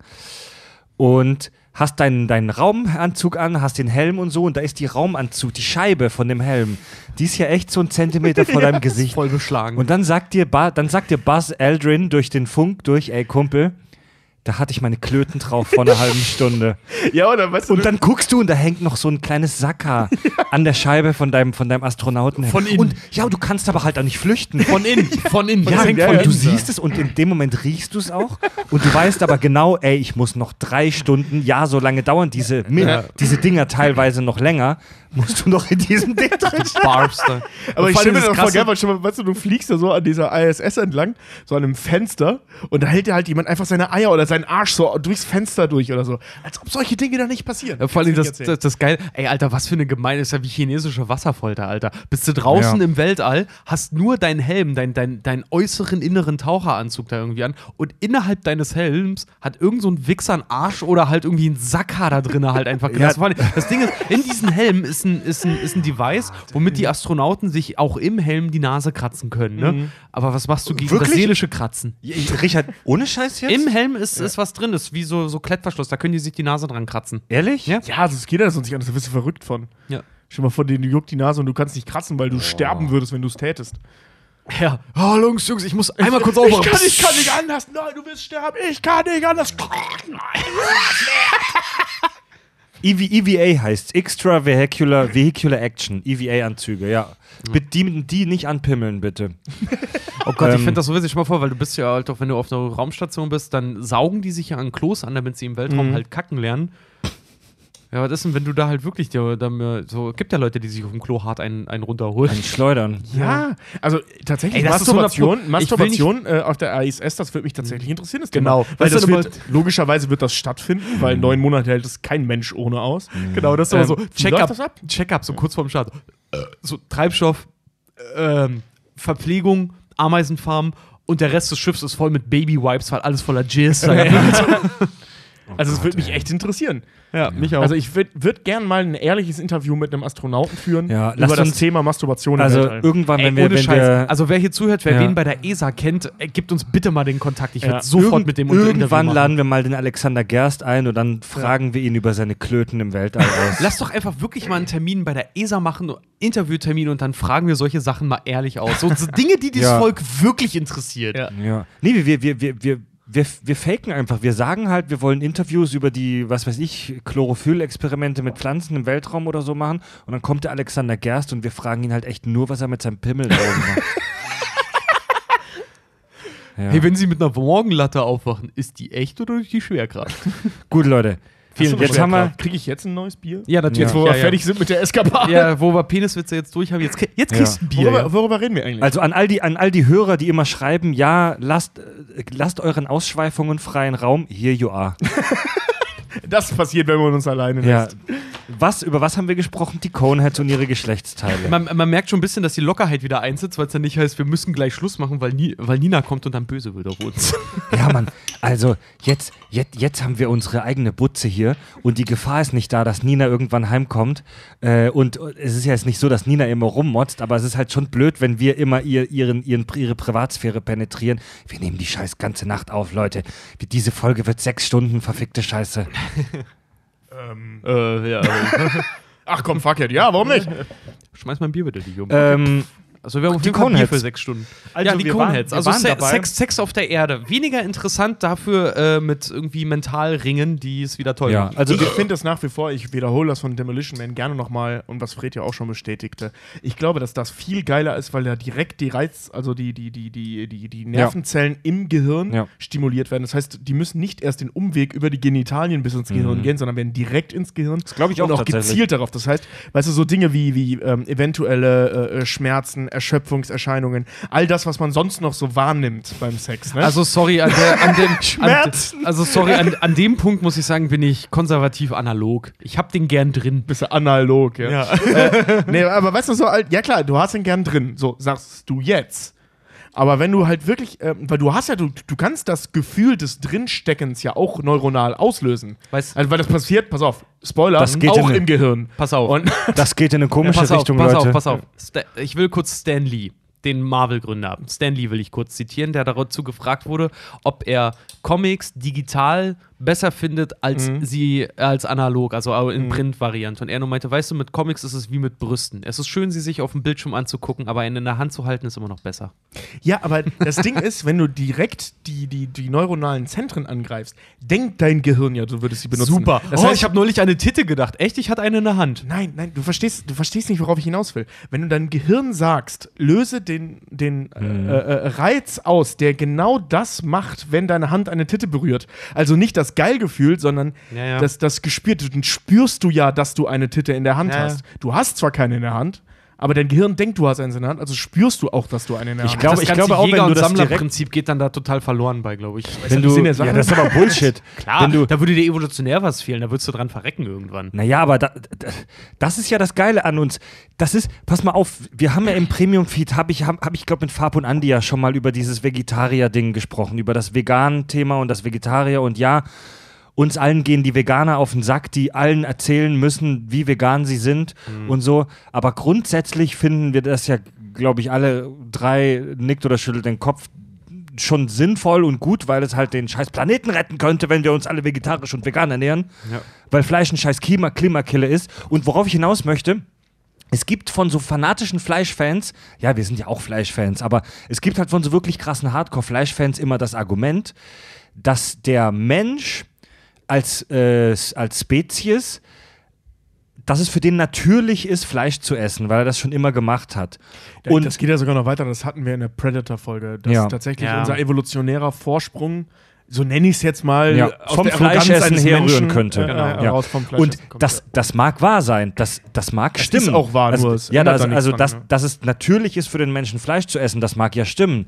und hast deinen, deinen Raumanzug an, hast den Helm und so und da ist die Raumanzug, die Scheibe von dem Helm, die ist ja echt so ein Zentimeter vor [LAUGHS] deinem Gesicht. Voll beschlagen. Und dann sagt dir, ba dann sagt dir Buzz Aldrin durch den Funk durch, ey Kumpel, da hatte ich meine Klöten drauf vor einer halben Stunde. [LAUGHS] Ja, oder weißt du, Und dann guckst du und da hängt noch so ein kleines Sacker [LAUGHS] an der Scheibe von deinem, von deinem Astronauten. Von innen. Und ja, du kannst aber halt auch nicht flüchten. von innen, von innen. Ja, ja, von du siehst es und in dem Moment riechst du es auch und du weißt aber genau, ey, ich muss noch drei Stunden, ja, so lange dauern diese, diese Dinger teilweise noch länger, musst du noch in diesem Ding [LAUGHS] drin. Barbs da. Aber ich stelle mir das voll geil, weil schon mal, weißt du, du fliegst da so an dieser ISS entlang, so an einem Fenster und da hält dir halt jemand einfach seine Eier oder seinen Arsch so durchs Fenster durch oder so. Als ob solche Dinge da nicht passieren. Ja, vor allem das, das, das geil. Ey, Alter, was für eine gemeine, ist ja wie chinesische Wasserfolter, Alter. Bist du draußen Ja. im Weltall, hast nur deinen Helm, dein, dein, deinen äußeren inneren Taucheranzug da irgendwie an und innerhalb deines Helms hat irgend so ein Wichser einen Arsch oder halt irgendwie ein Sacker da drin halt einfach [LAUGHS] allem, Das Ding ist, in diesem Helm ist ein, ist, ein, ist ein Device, womit die Astronauten sich auch im Helm die Nase kratzen können, ne? Aber was machst du gegen das Wirklich? seelische Kratzen? Richard, ohne Scheiß jetzt? Im Helm ist, ist was drin, ist wie so, so Klettverschluss, da können die sich die Nase dran kratzen. Ehrlich? Ja. Ja, das geht ja sonst nicht anders, da wirst du verrückt von. Ja. Dir mal vor, dir juckt die Nase und du kannst nicht kratzen, weil du sterben würdest, wenn du es tätest. Ja. Oh, Jungs, Jungs, ich muss einmal kurz Ich aufmachen. kann, ich kann nicht anders. Nein, du wirst sterben. Ich kann nicht anders. [LAUGHS] EV, EVA heißt Extra Vehicular, Vehicular Action. EVA-Anzüge, ja. Bitte die, die nicht anpimmeln, bitte. Oh Gott, ich Ähm, finde das so witzig. Mal vor, weil du bist ja halt auch, wenn du auf einer Raumstation bist, dann saugen die sich ja an Klos an, damit sie im Weltraum halt kacken lernen. Ja, was ist denn, wenn du da halt wirklich dir, da mir- so, gibt ja Leute, die sich auf dem Klo hart einen, einen runterholen. Ein Schleudern. Ja, also tatsächlich Ey, ist so Masturbation, 100 Masturbation äh, auf der ISS, das würde mich tatsächlich interessieren. Das Genau. Thema. Weil das aber- wird, logischerweise wird das stattfinden, weil neun Monate hält es kein Mensch ohne aus. Genau, das ist aber Ähm, so wie Check-up? Check-up, so kurz vorm Start. Äh, So Treibstoff, ähm, Verpflegung, Ameisenfarm und der Rest des Schiffs ist voll mit Baby-Wipes, weil alles voller Jizz. [LAUGHS] [LAUGHS] Also es würde mich echt interessieren. ja, mich auch. Also ich würde würd gern mal ein ehrliches Interview mit einem Astronauten führen Ja, über das uns- Thema Masturbation Also irgendwann, Ey, wenn wir, ohne wenn Scheiß. wir Also wer hier zuhört, wer Ja. wen bei der ESA kennt, äh, gibt uns bitte mal den Kontakt. Ich würde Ja. sofort Irgend- mit dem Irgendwann machen. laden wir mal den Alexander Gerst ein und dann fragen wir ihn über seine Klöten im Weltall [LAUGHS] aus. Lass doch einfach wirklich mal einen Termin bei der ESA machen, Interviewtermin und dann fragen wir solche Sachen mal ehrlich aus. So, so Dinge, die dieses Ja. Volk wirklich interessiert. Ja. ja. Nee, wir, wir, wir, wir, wir, wir faken einfach. Wir sagen halt, wir wollen Interviews über die, was weiß ich, Chlorophyll-Experimente mit Pflanzen im Weltraum oder so machen. Und dann kommt der Alexander Gerst und wir fragen ihn halt echt nur, was er mit seinem Pimmel da oben macht. [LAUGHS] Ja. Hey, wenn Sie mit einer Morgenlatte aufwachen, ist die echt oder die Schwerkraft? Gut, Leute. Du jetzt haben wir. Kriege ich jetzt ein neues Bier? Ja, Jetzt, wo wir fertig sind mit der Eskapade. Ja, wo wir Peniswitze jetzt durch haben, jetzt, jetzt Ja. kriegst du ein Bier. Worüber, ja. worüber reden wir eigentlich? Also an all, die, an all die Hörer, die immer schreiben, ja, lasst, äh, lasst euren Ausschweifungen freien Raum. Here you are. [LAUGHS] das passiert, wenn man uns alleine Ja. lässt. Was, über was haben wir gesprochen? Die Coneheads und ihre Geschlechtsteile. Man, man merkt schon ein bisschen, dass die Lockerheit wieder einsetzt, weil es dann nicht heißt, wir müssen gleich Schluss machen, weil, Ni weil Nina kommt und dann böse wird auf uns. [LAUGHS] Ja, Mann, also jetzt, jetzt, jetzt haben wir unsere eigene Butze hier und die Gefahr ist nicht da, dass Nina irgendwann heimkommt. Äh, und es ist ja jetzt nicht so, dass Nina immer rummotzt, aber es ist halt schon blöd, wenn wir immer ihr, ihren, ihren, ihre Privatsphäre penetrieren. Wir nehmen die Scheiß ganze Nacht auf, Leute. Diese Folge wird sechs Stunden, verfickte Scheiße. [LAUGHS] äh, ja. [LAUGHS] Ach komm, fuck it. Ja, warum nicht? Schmeiß mal ein Bier bitte nicht um. Ähm, Also wir haben auf die jeden Fall Bier für sechs Stunden. Also ja, die Coneheads. Also Se dabei. Sex, Sex auf der Erde. Weniger interessant dafür äh, mit irgendwie Mentalringen, die es wieder toll ja, machen. also ich finde es nach wie vor, ich wiederhole das von Demolition Man gerne nochmal und was Fred ja auch schon bestätigte. Ich glaube, dass das viel geiler ist, weil da direkt die Reiz, also die, die, die, die, die, die Nervenzellen im Gehirn Ja. stimuliert werden. Das heißt, die müssen nicht erst den Umweg über die Genitalien bis ins Gehirn gehen, sondern werden direkt ins Gehirn. Das ich und auch auch tatsächlich. gezielt darauf. Das heißt, weißt du, so Dinge wie, wie ähm, eventuelle äh, äh, Schmerzen, Erschöpfungserscheinungen, all das, was man sonst noch so wahrnimmt beim Sex. Ne? Also sorry, an, der, an dem Schmerzen. An, also sorry, an, an dem Punkt muss ich sagen, bin ich konservativ analog. Ich hab den gern drin. bisschen analog, ja. Äh, nee, aber weißt du, so alt, ja klar, du hast ihn gern drin, so sagst du jetzt. Aber wenn du halt wirklich, ähm, weil du hast ja, du, du kannst das Gefühl des Drinsteckens ja auch neuronal auslösen. Weißt- also, weil das passiert, pass auf, Spoiler, Das geht auch in- im Gehirn. Pass auf. Und [LAUGHS] das geht in eine komische pass auf, Richtung, pass Leute. auf, pass auf. Sta ich will kurz Stan Lee, den Marvel-Gründer, Stan Lee will ich kurz zitieren, der dazu gefragt wurde, ob er Comics digital besser findet als Mhm. sie als analog, also auch in Print-Variante. Und er nur meinte, weißt du, mit Comics ist es wie mit Brüsten. Es ist schön, sie sich auf dem Bildschirm anzugucken, aber einen in der Hand zu halten, ist immer noch besser. Ja, aber das Ding [LAUGHS] ist, wenn du direkt die, die, die neuronalen Zentren angreifst, denkt dein Gehirn ja, du würdest sie benutzen. Das oh, heißt, ich habe neulich eine Titte gedacht. Echt? Ich hatte eine in der Hand. Nein, nein, du verstehst, du verstehst nicht, worauf ich hinaus will. Wenn du deinem Gehirn sagst, löse den, den äh, äh, Reiz aus, der genau das macht, wenn deine Hand eine Titte berührt. Also nicht das Geilgefühl, sondern Ja, ja. das, das gespürt. Dann spürst du ja, dass du eine Titte in der Hand ja. hast. Du hast zwar keine in der Hand, aber dein Gehirn denkt, du hast eine in der Hand, also spürst du auch, dass du eine in der Ich Hand das ich glaube auch, wenn du und das Sammlerprinzip geht dann da total verloren bei, glaube ich. Wenn du, ja, das ist aber Bullshit. [LAUGHS] Klar, du, da würde dir evolutionär was fehlen, da würdest du dran verrecken irgendwann. Naja, aber da, da, das ist ja das Geile an uns. Das ist, pass mal auf, wir haben ja im Premium-Feed, habe ich, hab, hab ich glaube mit Fab und Andi ja schon mal über dieses Vegetarier-Ding gesprochen, über das Vegan-Thema und das Vegetarier und ja, uns allen gehen die Veganer auf den Sack, die allen erzählen müssen, wie vegan sie sind und so. Aber grundsätzlich finden wir das ja, glaube ich, alle drei nickt oder schüttelt den Kopf schon sinnvoll und gut, weil es halt den scheiß Planeten retten könnte, wenn wir uns alle vegetarisch und vegan ernähren. Ja. Weil Fleisch ein scheiß Klima Klimakiller ist. Und worauf ich hinaus möchte, es gibt von so fanatischen Fleischfans, ja, wir sind ja auch Fleischfans, aber es gibt halt von so wirklich krassen Hardcore-Fleischfans immer das Argument, dass der Mensch als, äh, als Spezies, dass es für den natürlich ist, Fleisch zu essen, weil er das schon immer gemacht hat. Und Und das geht ja sogar noch weiter, das hatten wir in der Predator-Folge, dass Ja. tatsächlich Ja. unser evolutionärer Vorsprung, so nenne ich es jetzt mal, Ja, aus vom Fleischessen herrühren könnte. Äh, Genau. Ja. Und das, ja. das mag wahr sein, das, das mag Es stimmen. ist auch wahr, also, nur es ja, das, also dran, das, ja. dass es natürlich ist für den Menschen Fleisch zu essen, das mag ja stimmen.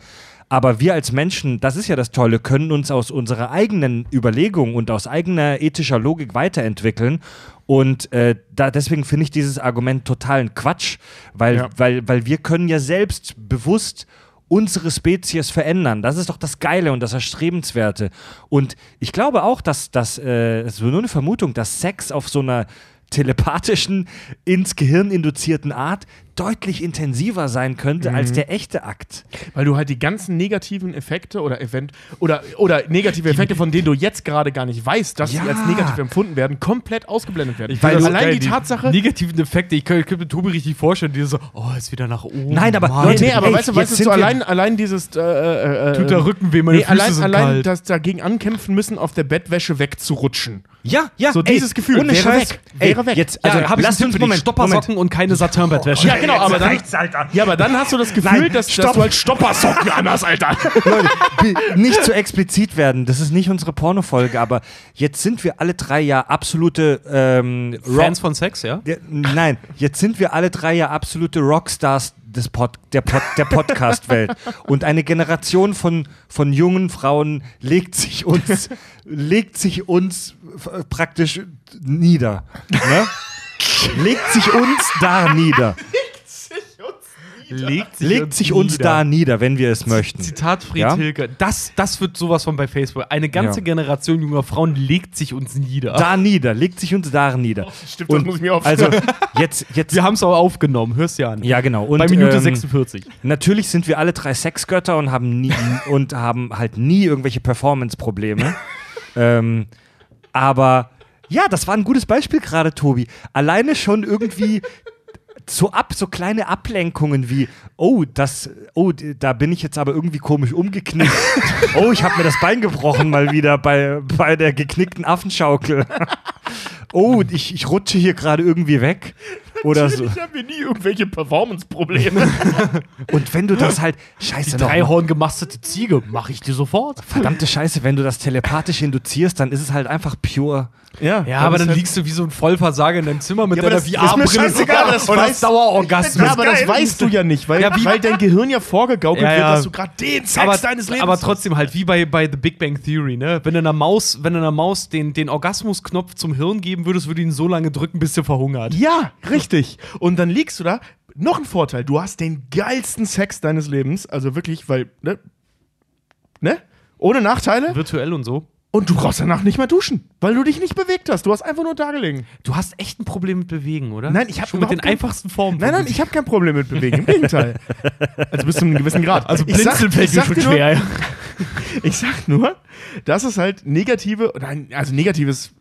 Aber wir als Menschen, das ist ja das Tolle, können uns aus unserer eigenen Überlegung und aus eigener ethischer Logik weiterentwickeln. Und äh, da, deswegen finde ich dieses Argument totalen Quatsch, weil, Ja. weil, weil wir können ja selbst bewusst unsere Spezies verändern. Das ist doch das Geile und das Erstrebenswerte. Und ich glaube auch, dass das, äh, es ist nur eine Vermutung, dass Sex auf so einer telepathischen, ins Gehirn induzierten Art deutlich intensiver sein könnte als der echte Akt. Weil du halt die ganzen negativen Effekte oder Event oder, oder negative Effekte, von denen du jetzt gerade gar nicht weißt, dass Ja. sie als negativ empfunden werden, komplett ausgeblendet werden. Weil allein geil, die Tatsache. negativen Effekte, ich könnte mir Tobi richtig vorstellen, die so, oh, ist wieder nach oben. Nein, aber Mann. Leute, nee, aber ey, weißt du, jetzt weißt du, sind so wir- allein, allein dieses äh, äh, äh, Tut der Rücken weh, meine nee, Füße allein, sind allein kalt. das dagegen ankämpfen müssen, auf der Bettwäsche wegzurutschen. Ja, ja. So dieses Gefühl, ohne wäre Scheiß. weg, Ey, wäre weg. Jetzt, Also, ich einen lasst Tipp uns Moment, Stoppersocken und keine Satin-Bettwäsche. Ja, genau, aber dann, Alter. ja, aber dann hast du das Gefühl, Nein, dass, dass stopp. du halt Stoppersocken anhast, Alter. [LAUGHS] Leute, nicht zu explizit werden. Das ist nicht unsere Pornofolge, aber jetzt sind wir alle drei ja absolute ähm, Rock- Fans von Sex, ja? Ja, nein, jetzt sind wir alle drei ja absolute Rockstars des Pod, der, Pod, der Podcast-Welt. Und eine Generation von, von jungen Frauen legt sich uns, legt sich uns f- praktisch nieder. Ne? legt sich uns da nieder. Legt Legt sich uns da nieder, wenn wir es möchten. Zitat Fried Ja? Hilke. Das, das wird sowas von bei Facebook. Eine ganze Ja. Generation junger Frauen legt sich uns nieder. Da nieder, legt sich uns da nieder. stimmt, das muss ich mir Also aufschreiben. jetzt, jetzt Wir haben es auch aufgenommen, hörst du ja an. ja genau. Und, bei Minute ähm, 46. Natürlich sind wir alle drei Sexgötter und haben nie [LAUGHS] und haben halt nie irgendwelche Performance-Probleme. [LAUGHS] ähm, aber ja, das war ein gutes Beispiel gerade, Tobi. Alleine schon irgendwie so ab, so kleine Ablenkungen wie, oh, das, oh, da bin ich jetzt aber irgendwie komisch umgeknickt. [LAUGHS] oh, ich habe mir das Bein gebrochen mal wieder bei, bei der geknickten Affenschaukel. [LAUGHS] oh, ich, ich rutsche hier gerade irgendwie weg. Oder so. haben wir nie irgendwelche Performance-Probleme. [LAUGHS] Und wenn du das halt, scheiße, mal. Dreihorn gemastete Ziege, mache ich dir sofort. Verdammte Scheiße, wenn du das telepathisch induzierst, dann ist es halt einfach pure. Ja, Ja, aber dann liegst du wie so ein Vollversager in deinem Zimmer mit Ja, deiner das- ist mir VR-Brille scheißegal, [LAUGHS] das und weiß- hast Dauerorgasmus. Ja, aber das weißt du ja nicht, weil, Ja, wie- weil dein Gehirn ja vorgegaukelt Ja, wird, dass du gerade den Sex aber, deines Lebens aber trotzdem halt wie bei, bei The Big Bang Theory, ne? Wenn du einer Maus, wenn einer Maus den, den Orgasmusknopf zum Hirn geben würdest, würde ihn so lange drücken, bis sie verhungert. Ja, richtig. Und dann liegst du da. Noch ein Vorteil, du hast den geilsten Sex deines Lebens. Also wirklich, weil, ne? Ne? Ohne Nachteile? Virtuell und so. Und du brauchst danach nicht mehr duschen, weil du dich nicht bewegt hast. Du hast einfach nur da gelegen. Du hast echt ein Problem mit Bewegen, oder? Nein, ich hab schon mit den kein- einfachsten Formen. Nein, nein, ich habe kein Problem mit Bewegen. Im Gegenteil. [LAUGHS] Also bis zu einem gewissen Grad. Also ich sag, ich mir sag schon nur, schwer. ja. [LAUGHS] Ich sag nur, dass es halt negative, oder ein- also negatives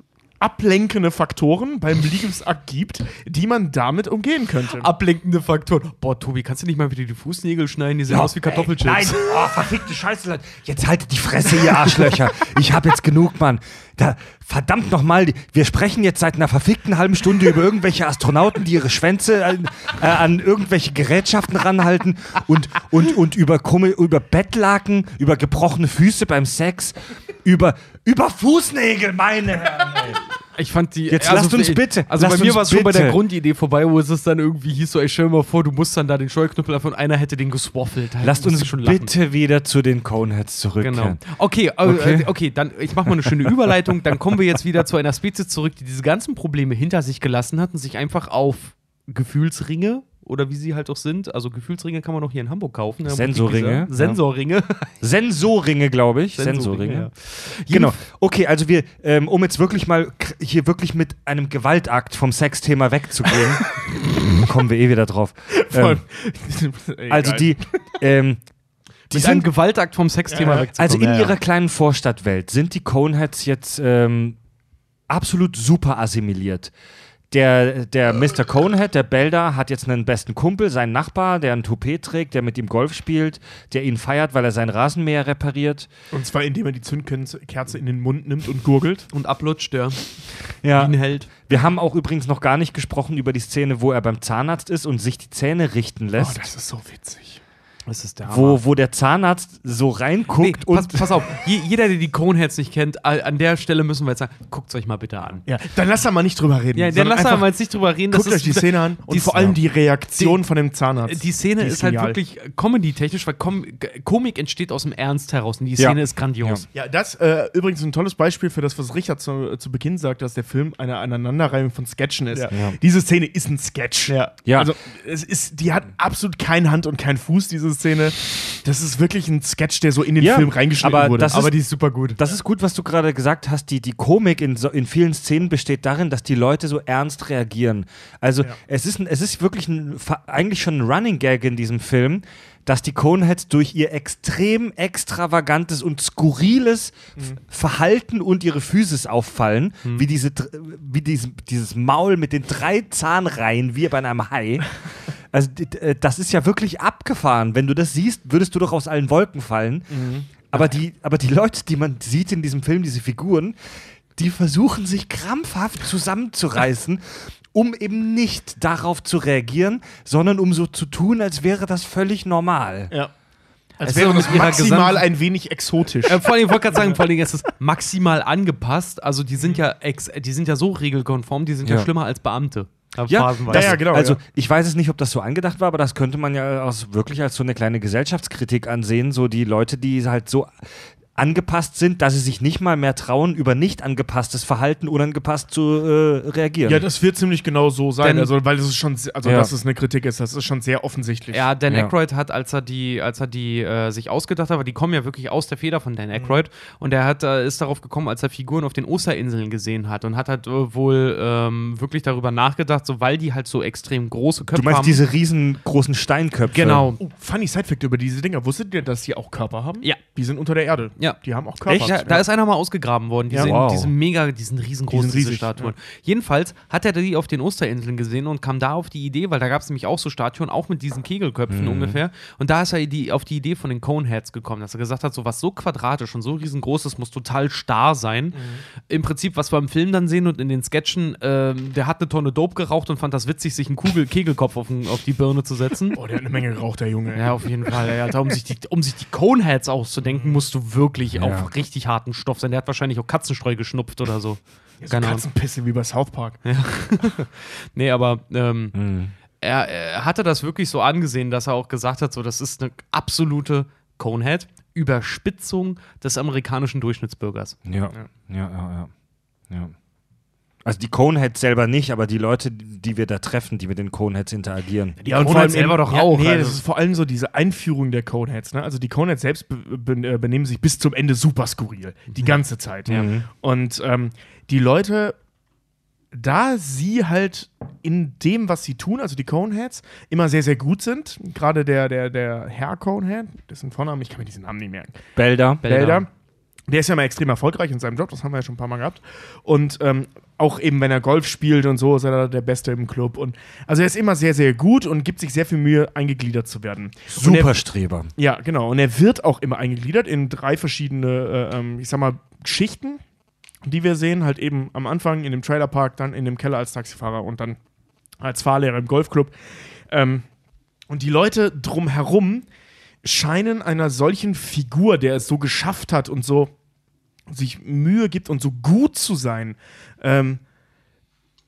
ablenkende Faktoren beim [LAUGHS] Liebesakt gibt, die man damit umgehen könnte. Ablenkende Faktoren. Boah, Tobi, kannst du nicht mal wieder die Fußnägel schneiden? Die sehen aus wie Kartoffelchips. Nein, oh, verfickte Scheiße. Leute. Jetzt haltet die Fresse, ihr [LAUGHS] Arschlöcher. Ich hab jetzt genug, Mann. Da, verdammt nochmal, wir sprechen jetzt seit einer verfickten halben Stunde über irgendwelche Astronauten, die ihre Schwänze an, äh, an irgendwelche Gerätschaften ranhalten und, und, und über, über Bettlaken, über gebrochene Füße beim Sex, über, über Fußnägel, meine Herren. ey. Ich fand die. Jetzt lasst uns bitte, Also bei mir war es schon bei der. Grundidee vorbei, wo es dann irgendwie hieß so, ey, stell dir mal vor, du musst dann da den Steuerknüppel auf und einer hätte den geswaffelt. Da Lasst uns schon lachen. bitte wieder zu den Coneheads Genau. zurückkehren. Okay, äh, Okay. okay. okay, dann ich mache mal eine schöne Überleitung. Dann kommen wir jetzt wieder zu einer Spezies zurück, die diese ganzen Probleme hinter sich gelassen hat und sich einfach auf Gefühlsringe oder wie sie halt auch sind, also Gefühlsringe kann man auch hier in Hamburg kaufen. ne? Sensorringe, Dieser- Sensorringe. [LAUGHS] Sensorringe, glaube ich. Sensorringe. ja. Genau. Okay, also wir, ähm, um jetzt wirklich mal hier wirklich mit einem Gewaltakt vom Sexthema wegzugehen, [LAUGHS] kommen wir eh wieder drauf. Ähm, Ey, [LAUGHS] also geil. die, ähm, die Mit einem sind, Gewaltakt vom Sexthema Ja, wegzukommen. also in Ja, ja. ihrer kleinen Vorstadtwelt sind die Coneheads jetzt ähm, absolut super assimiliert. Der, der Mr. Conehead, der Belda, hat jetzt einen besten Kumpel, seinen Nachbar, der ein Toupet trägt, der mit ihm Golf spielt, der ihn feiert, weil er sein Rasenmäher repariert. Und zwar indem er die Zündkerze in den Mund nimmt und gurgelt. Und ablutscht, ja. Ja. Ein Held. Wir haben auch übrigens noch gar nicht gesprochen über die Szene, wo er beim Zahnarzt ist und sich die Zähne richten Oh, lässt. das ist so witzig. Das ist der wo, wo der Zahnarzt so reinguckt Nee, pass, und. pass auf, Je, jeder, der die Coneheads nicht kennt, an der Stelle müssen wir jetzt sagen, guckt euch mal bitte an. Ja, dann lasst da mal nicht drüber reden. Ja, dann sondern lass da mal jetzt nicht drüber reden. Guckt euch die Szene an [LAUGHS] und die- vor allem die Reaktion von dem Zahnarzt. Die Szene Die ist, ist halt wirklich Comedy-technisch, weil Com Komik entsteht aus dem Ernst heraus und die Ja. Szene ist grandios. Ja, das äh, übrigens ein tolles Beispiel für das, was Richard zu, zu Beginn sagt, dass der Film eine Aneinanderreihung von Sketchen ist. Ja. Diese Szene ist ein Sketch. Ja. Ja. Also es ist, die hat absolut keine Hand und keinen Fuß, diese Szene. Das ist wirklich ein Sketch, der so in den Ja, Film reingeschnitten aber wurde. das ist- Aber die ist super gut. Das ist gut, was du gerade gesagt hast. Die, die Komik in, so, in vielen Szenen besteht darin, dass die Leute so ernst reagieren. Also es, ist ein, es ist wirklich ein, eigentlich schon ein Running Gag in diesem Film, dass die Coneheads durch ihr extrem extravagantes und skurriles F- Verhalten und ihre Physis auffallen, wie, diese, wie diese, dieses Maul mit den drei Zahnreihen, wie bei einem Hai. [LAUGHS] Also das ist ja wirklich abgefahren. Wenn du das siehst, würdest du doch aus allen Wolken fallen. Aber, die, aber die Leute, die man sieht in diesem Film, diese Figuren, die versuchen sich krampfhaft zusammenzureißen, [LAUGHS] um eben nicht darauf zu reagieren, sondern um so zu tun, als wäre das völlig normal. ja. Als Es wäre ist das maximal ein wenig exotisch. Äh, vor allem, ich wollte gerade sagen, [LAUGHS] vor allem ist es maximal angepasst. Also die sind ja ex die sind ja so regelkonform, die sind ja, Ja. schlimmer als Beamte. Ja, das, Ja, genau, Also ja. ich weiß es nicht, ob das so angedacht war, aber das könnte man ja aus, wirklich als so eine kleine Gesellschaftskritik ansehen. So die Leute, die halt so angepasst sind, dass sie sich nicht mal mehr trauen, über nicht angepasstes Verhalten unangepasst zu äh, reagieren. Ja, das wird ziemlich genau so sein. Denn- also, weil es ist schon, also, Ja. dass es eine Kritik ist, das ist schon sehr offensichtlich. Ja, Dan Ja. Aykroyd hat, als er die, als er die äh, sich ausgedacht hat, weil die kommen ja wirklich aus der Feder von Dan Aykroyd, und er hat, äh, ist darauf gekommen, als er Figuren auf den Osterinseln gesehen hat und hat halt äh, wohl ähm, wirklich darüber nachgedacht, so weil die halt so extrem große Köpfe du meinst haben. diese riesengroßen Steinköpfe? Genau. Oh, funny Side-Fact über diese Dinger. Wusstet ihr, dass sie auch Körper haben? Ja. Die sind unter der Erde. Ja. Die haben auch Körper. Ja, da ist einer mal ausgegraben worden. Die Ja. sind, Wow. die sind mega, die sind riesengroß, Die sind diese riesig, Statuen. Jedenfalls hat er die auf den Osterinseln gesehen und kam da auf die Idee, weil da gab es nämlich auch so Statuen, auch mit diesen Kegelköpfen Mhm. ungefähr. Und da ist er die, auf die Idee von den Coneheads gekommen, dass er gesagt hat, so was so quadratisch und so riesengroß ist, muss total starr sein. Mhm. Im Prinzip, was wir im Film dann sehen und in den Sketchen, ähm, der hat eine Tonne Dope geraucht und fand das witzig, sich einen Kugel Kegelkopf auf, den, auf die Birne zu setzen. Oh, der hat eine Menge geraucht, der Junge. Ja, auf jeden Fall. Alter, um, sich die, um sich die Coneheads auszudenken, musst du wirklich auf richtig harten Stoff sein. Der hat wahrscheinlich auch Katzenstreu geschnupft oder so. so Keine Ahnung. Katzenpisse wie bei South Park. [LAUGHS] Nee, aber ähm, Mhm. er, er hatte das wirklich so angesehen, dass er auch gesagt hat, so, das ist eine absolute Conehead. Überspitzung des amerikanischen Durchschnittsbürgers. Ja, ja, ja, ja. ja. Also die Coneheads selber nicht, aber die Leute, die wir da treffen, die mit den Coneheads interagieren. Die Coneheads selber eben- doch auch, Nee, also- das ist vor allem so diese Einführung der Coneheads. Ne? Also die Coneheads selbst äh, benehmen sich bis zum Ende super skurril. Die ganze Zeit. Mhm. Und ähm, die Leute, da sie halt in dem, was sie tun, also die Coneheads, immer sehr, sehr gut sind, gerade der, der, der Herr Conehead, dessen Vornamen, ich kann mir diesen Namen nicht merken, Belder. Belder. Belder. Der ist ja mal extrem erfolgreich in seinem Job, das haben wir ja schon ein paar Mal gehabt. Und ähm, auch eben, wenn er Golf spielt und so, ist er da der Beste im Club. Und also er ist immer sehr, sehr gut und gibt sich sehr viel Mühe, eingegliedert zu werden. Und er, Superstreber. ja, genau. Und er wird auch immer eingegliedert in drei verschiedene, äh, ähm, ich sag mal, Schichten, die wir sehen. Halt eben am Anfang in dem Trailerpark, dann in dem Keller als Taxifahrer und dann als Fahrlehrer im Golfclub. Ähm, und die Leute drumherum scheinen einer solchen Figur, der es so geschafft hat und so sich Mühe gibt und so gut zu sein, ähm,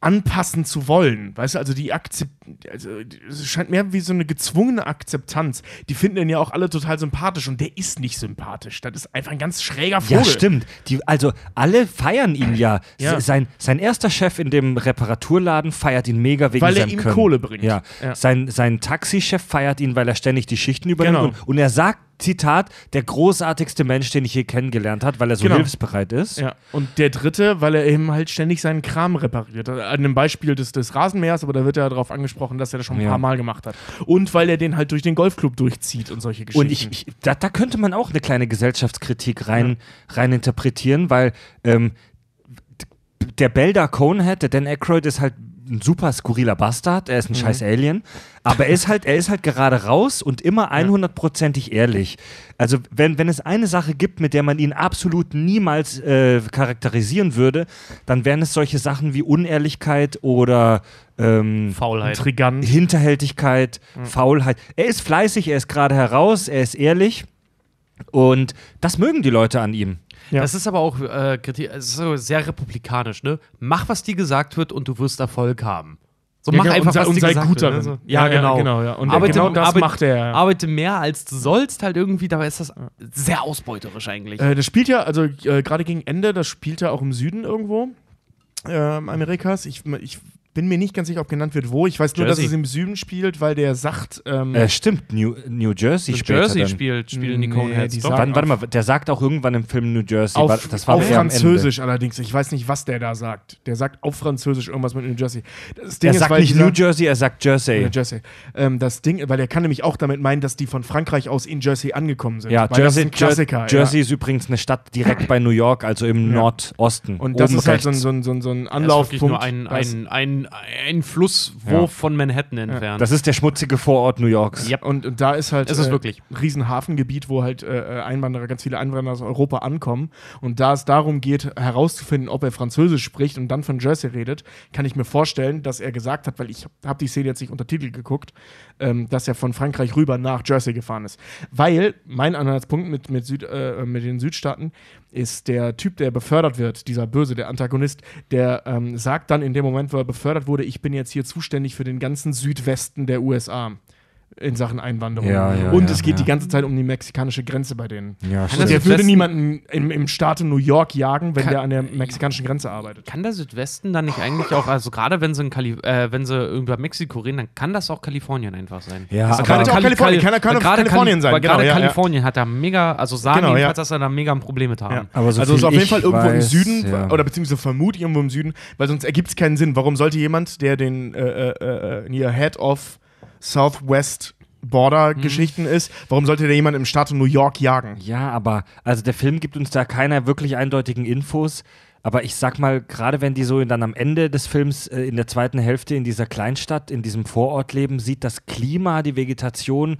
anpassen zu wollen. Weißt du, also die Akzept, also es scheint mehr wie so eine gezwungene Akzeptanz. Die finden ihn ja auch alle total sympathisch und der ist nicht sympathisch. Das ist einfach ein ganz schräger Vogel. Ja, stimmt. Die, also alle feiern ihn ja. Ja. Sein, sein erster Chef in dem Reparaturladen feiert ihn mega wegen Weil er seinem ihm Können. Kohle bringt. Ja. Ja. Sein, sein Taxichef feiert ihn, weil er ständig die Schichten übernimmt. Genau. Und, und er sagt, Zitat, der großartigste Mensch, den ich je kennengelernt hat, weil er so Genau. hilfsbereit ist. Ja, und der dritte, weil er eben halt ständig seinen Kram repariert. An dem Beispiel des, des Rasenmähers, aber da wird ja darauf angesprochen, dass er das schon ein Ja. paar Mal gemacht hat. Und weil er den halt durch den Golfclub durchzieht und solche Geschichten. Und ich, ich da, da könnte man auch eine kleine Gesellschaftskritik rein, rein interpretieren, weil ähm, der Belda Conehead, der Dan Aykroyd, ist halt ein super skurriler Bastard, er ist ein scheiß Alien, aber er ist halt, er ist halt gerade raus und immer 100%ig ehrlich. Also wenn, wenn es eine Sache gibt, mit der man ihn absolut niemals äh, charakterisieren würde, dann wären es solche Sachen wie Unehrlichkeit oder ähm, Faulheit. Trigant. Hinterhältigkeit, Faulheit. Er ist fleißig, er ist gerade heraus, er ist ehrlich. Und das mögen die Leute an ihm. Ja. Das ist aber auch äh, Kritik, es ist so sehr republikanisch, ne? Mach, was dir gesagt wird und du wirst Erfolg haben. So, Ja, mach genau, einfach, und sei- was und sei gesagt gut darin. Ne? So. Ja, Ja, ja, genau. genau, ja. Und arbeite, genau das arbeite, macht er. Arbeite mehr, als du sollst, halt irgendwie, dabei ist das sehr ausbeuterisch eigentlich. Äh, das spielt ja, also äh, gerade gegen Ende, das spielt ja auch im Süden irgendwo ähm, Amerikas. Ich, ich bin mir nicht ganz sicher, ob genannt wird, wo. Ich weiß nur, Jersey. dass es im Süden spielt, weil der sagt. Ähm, Äh, stimmt, New, New Jersey New später Jersey dann. spielt, spielen die Nee, Coneheads. sagen- Wann, warte mal, der sagt auch irgendwann im Film New Jersey. auf, das war auf. Französisch allerdings. Ich weiß nicht, was der da sagt. Der sagt auf Französisch irgendwas mit New Jersey. Das Ding Er ist, sagt weil nicht dieser- New Jersey, er sagt Jersey. Ja, Jersey. Ähm, das Ding, weil er kann nämlich auch damit meinen, dass die von Frankreich aus in Jersey angekommen sind. Ja, weil das ist Jersey, ein Klassiker. Jer Jersey ist übrigens eine Stadt direkt bei New York, also im Ja. Nordosten. Ja. Und das ist halt so ein, rechts. so ein, so ein, so ein ist Anlaufpunkt. wirklich nur ein, das- ein, ein, ein Fluss, wo Ja. von Manhattan entfernt. Das ist der schmutzige Vorort New Yorks. Ja. und, und da ist halt Es ist äh, wirklich. ein Riesenhafengebiet, wo halt äh, äh, Einwanderer, ganz viele Einwanderer aus Europa ankommen. Und da es darum geht, herauszufinden, ob er Französisch spricht und dann von Jersey redet, kann ich mir vorstellen, dass er gesagt hat, weil ich habe die Szene jetzt nicht untertitelt geguckt, ähm, dass er von Frankreich rüber nach Jersey gefahren ist. Weil mein Anhaltspunkt mit, mit, Süd, äh, mit den Südstaaten ist der Typ, der befördert wird, dieser Böse, der Antagonist, der ähm, sagt dann in dem Moment, wo er befördert wurde, ich bin jetzt hier zuständig für den ganzen Südwesten der USA in Sachen Einwanderung. Ja, ja, und ja, es geht ja. die ganze Zeit um die mexikanische Grenze bei denen. Ja, stimmt. der würde niemanden im, im Staate New York jagen, wenn Kann- der an der mexikanischen Grenze arbeitet. Kann der Südwesten dann nicht eigentlich auch, also gerade wenn sie, in Kali äh, wenn sie über Mexiko reden, dann kann das auch Kalifornien einfach sein. Ja, Also Könnte auch Kali- Kalifornien, Kali- kann- kann gerade Kalifornien Kali- sein, Weil genau, gerade ja, ja. Kalifornien hat da mega, also sagen Genau, jedenfalls, ja. dass er da mega Probleme mit haben. Ja. Aber so also ist auf jeden Fall irgendwo im weiß, Süden ja. oder beziehungsweise vermute ich irgendwo im Süden, weil sonst ergibt es keinen Sinn. Warum sollte jemand, der den äh, äh, äh, hier Head of Southwest Border Mhm. Geschichten ist, warum sollte der jemand im Staat New York jagen? Ja, aber also der Film gibt uns da keine wirklich eindeutigen Infos. Aber ich sag mal, gerade wenn die so dann am Ende des Films äh, in der zweiten Hälfte in dieser Kleinstadt, in diesem Vorort leben, sieht das Klima, die Vegetation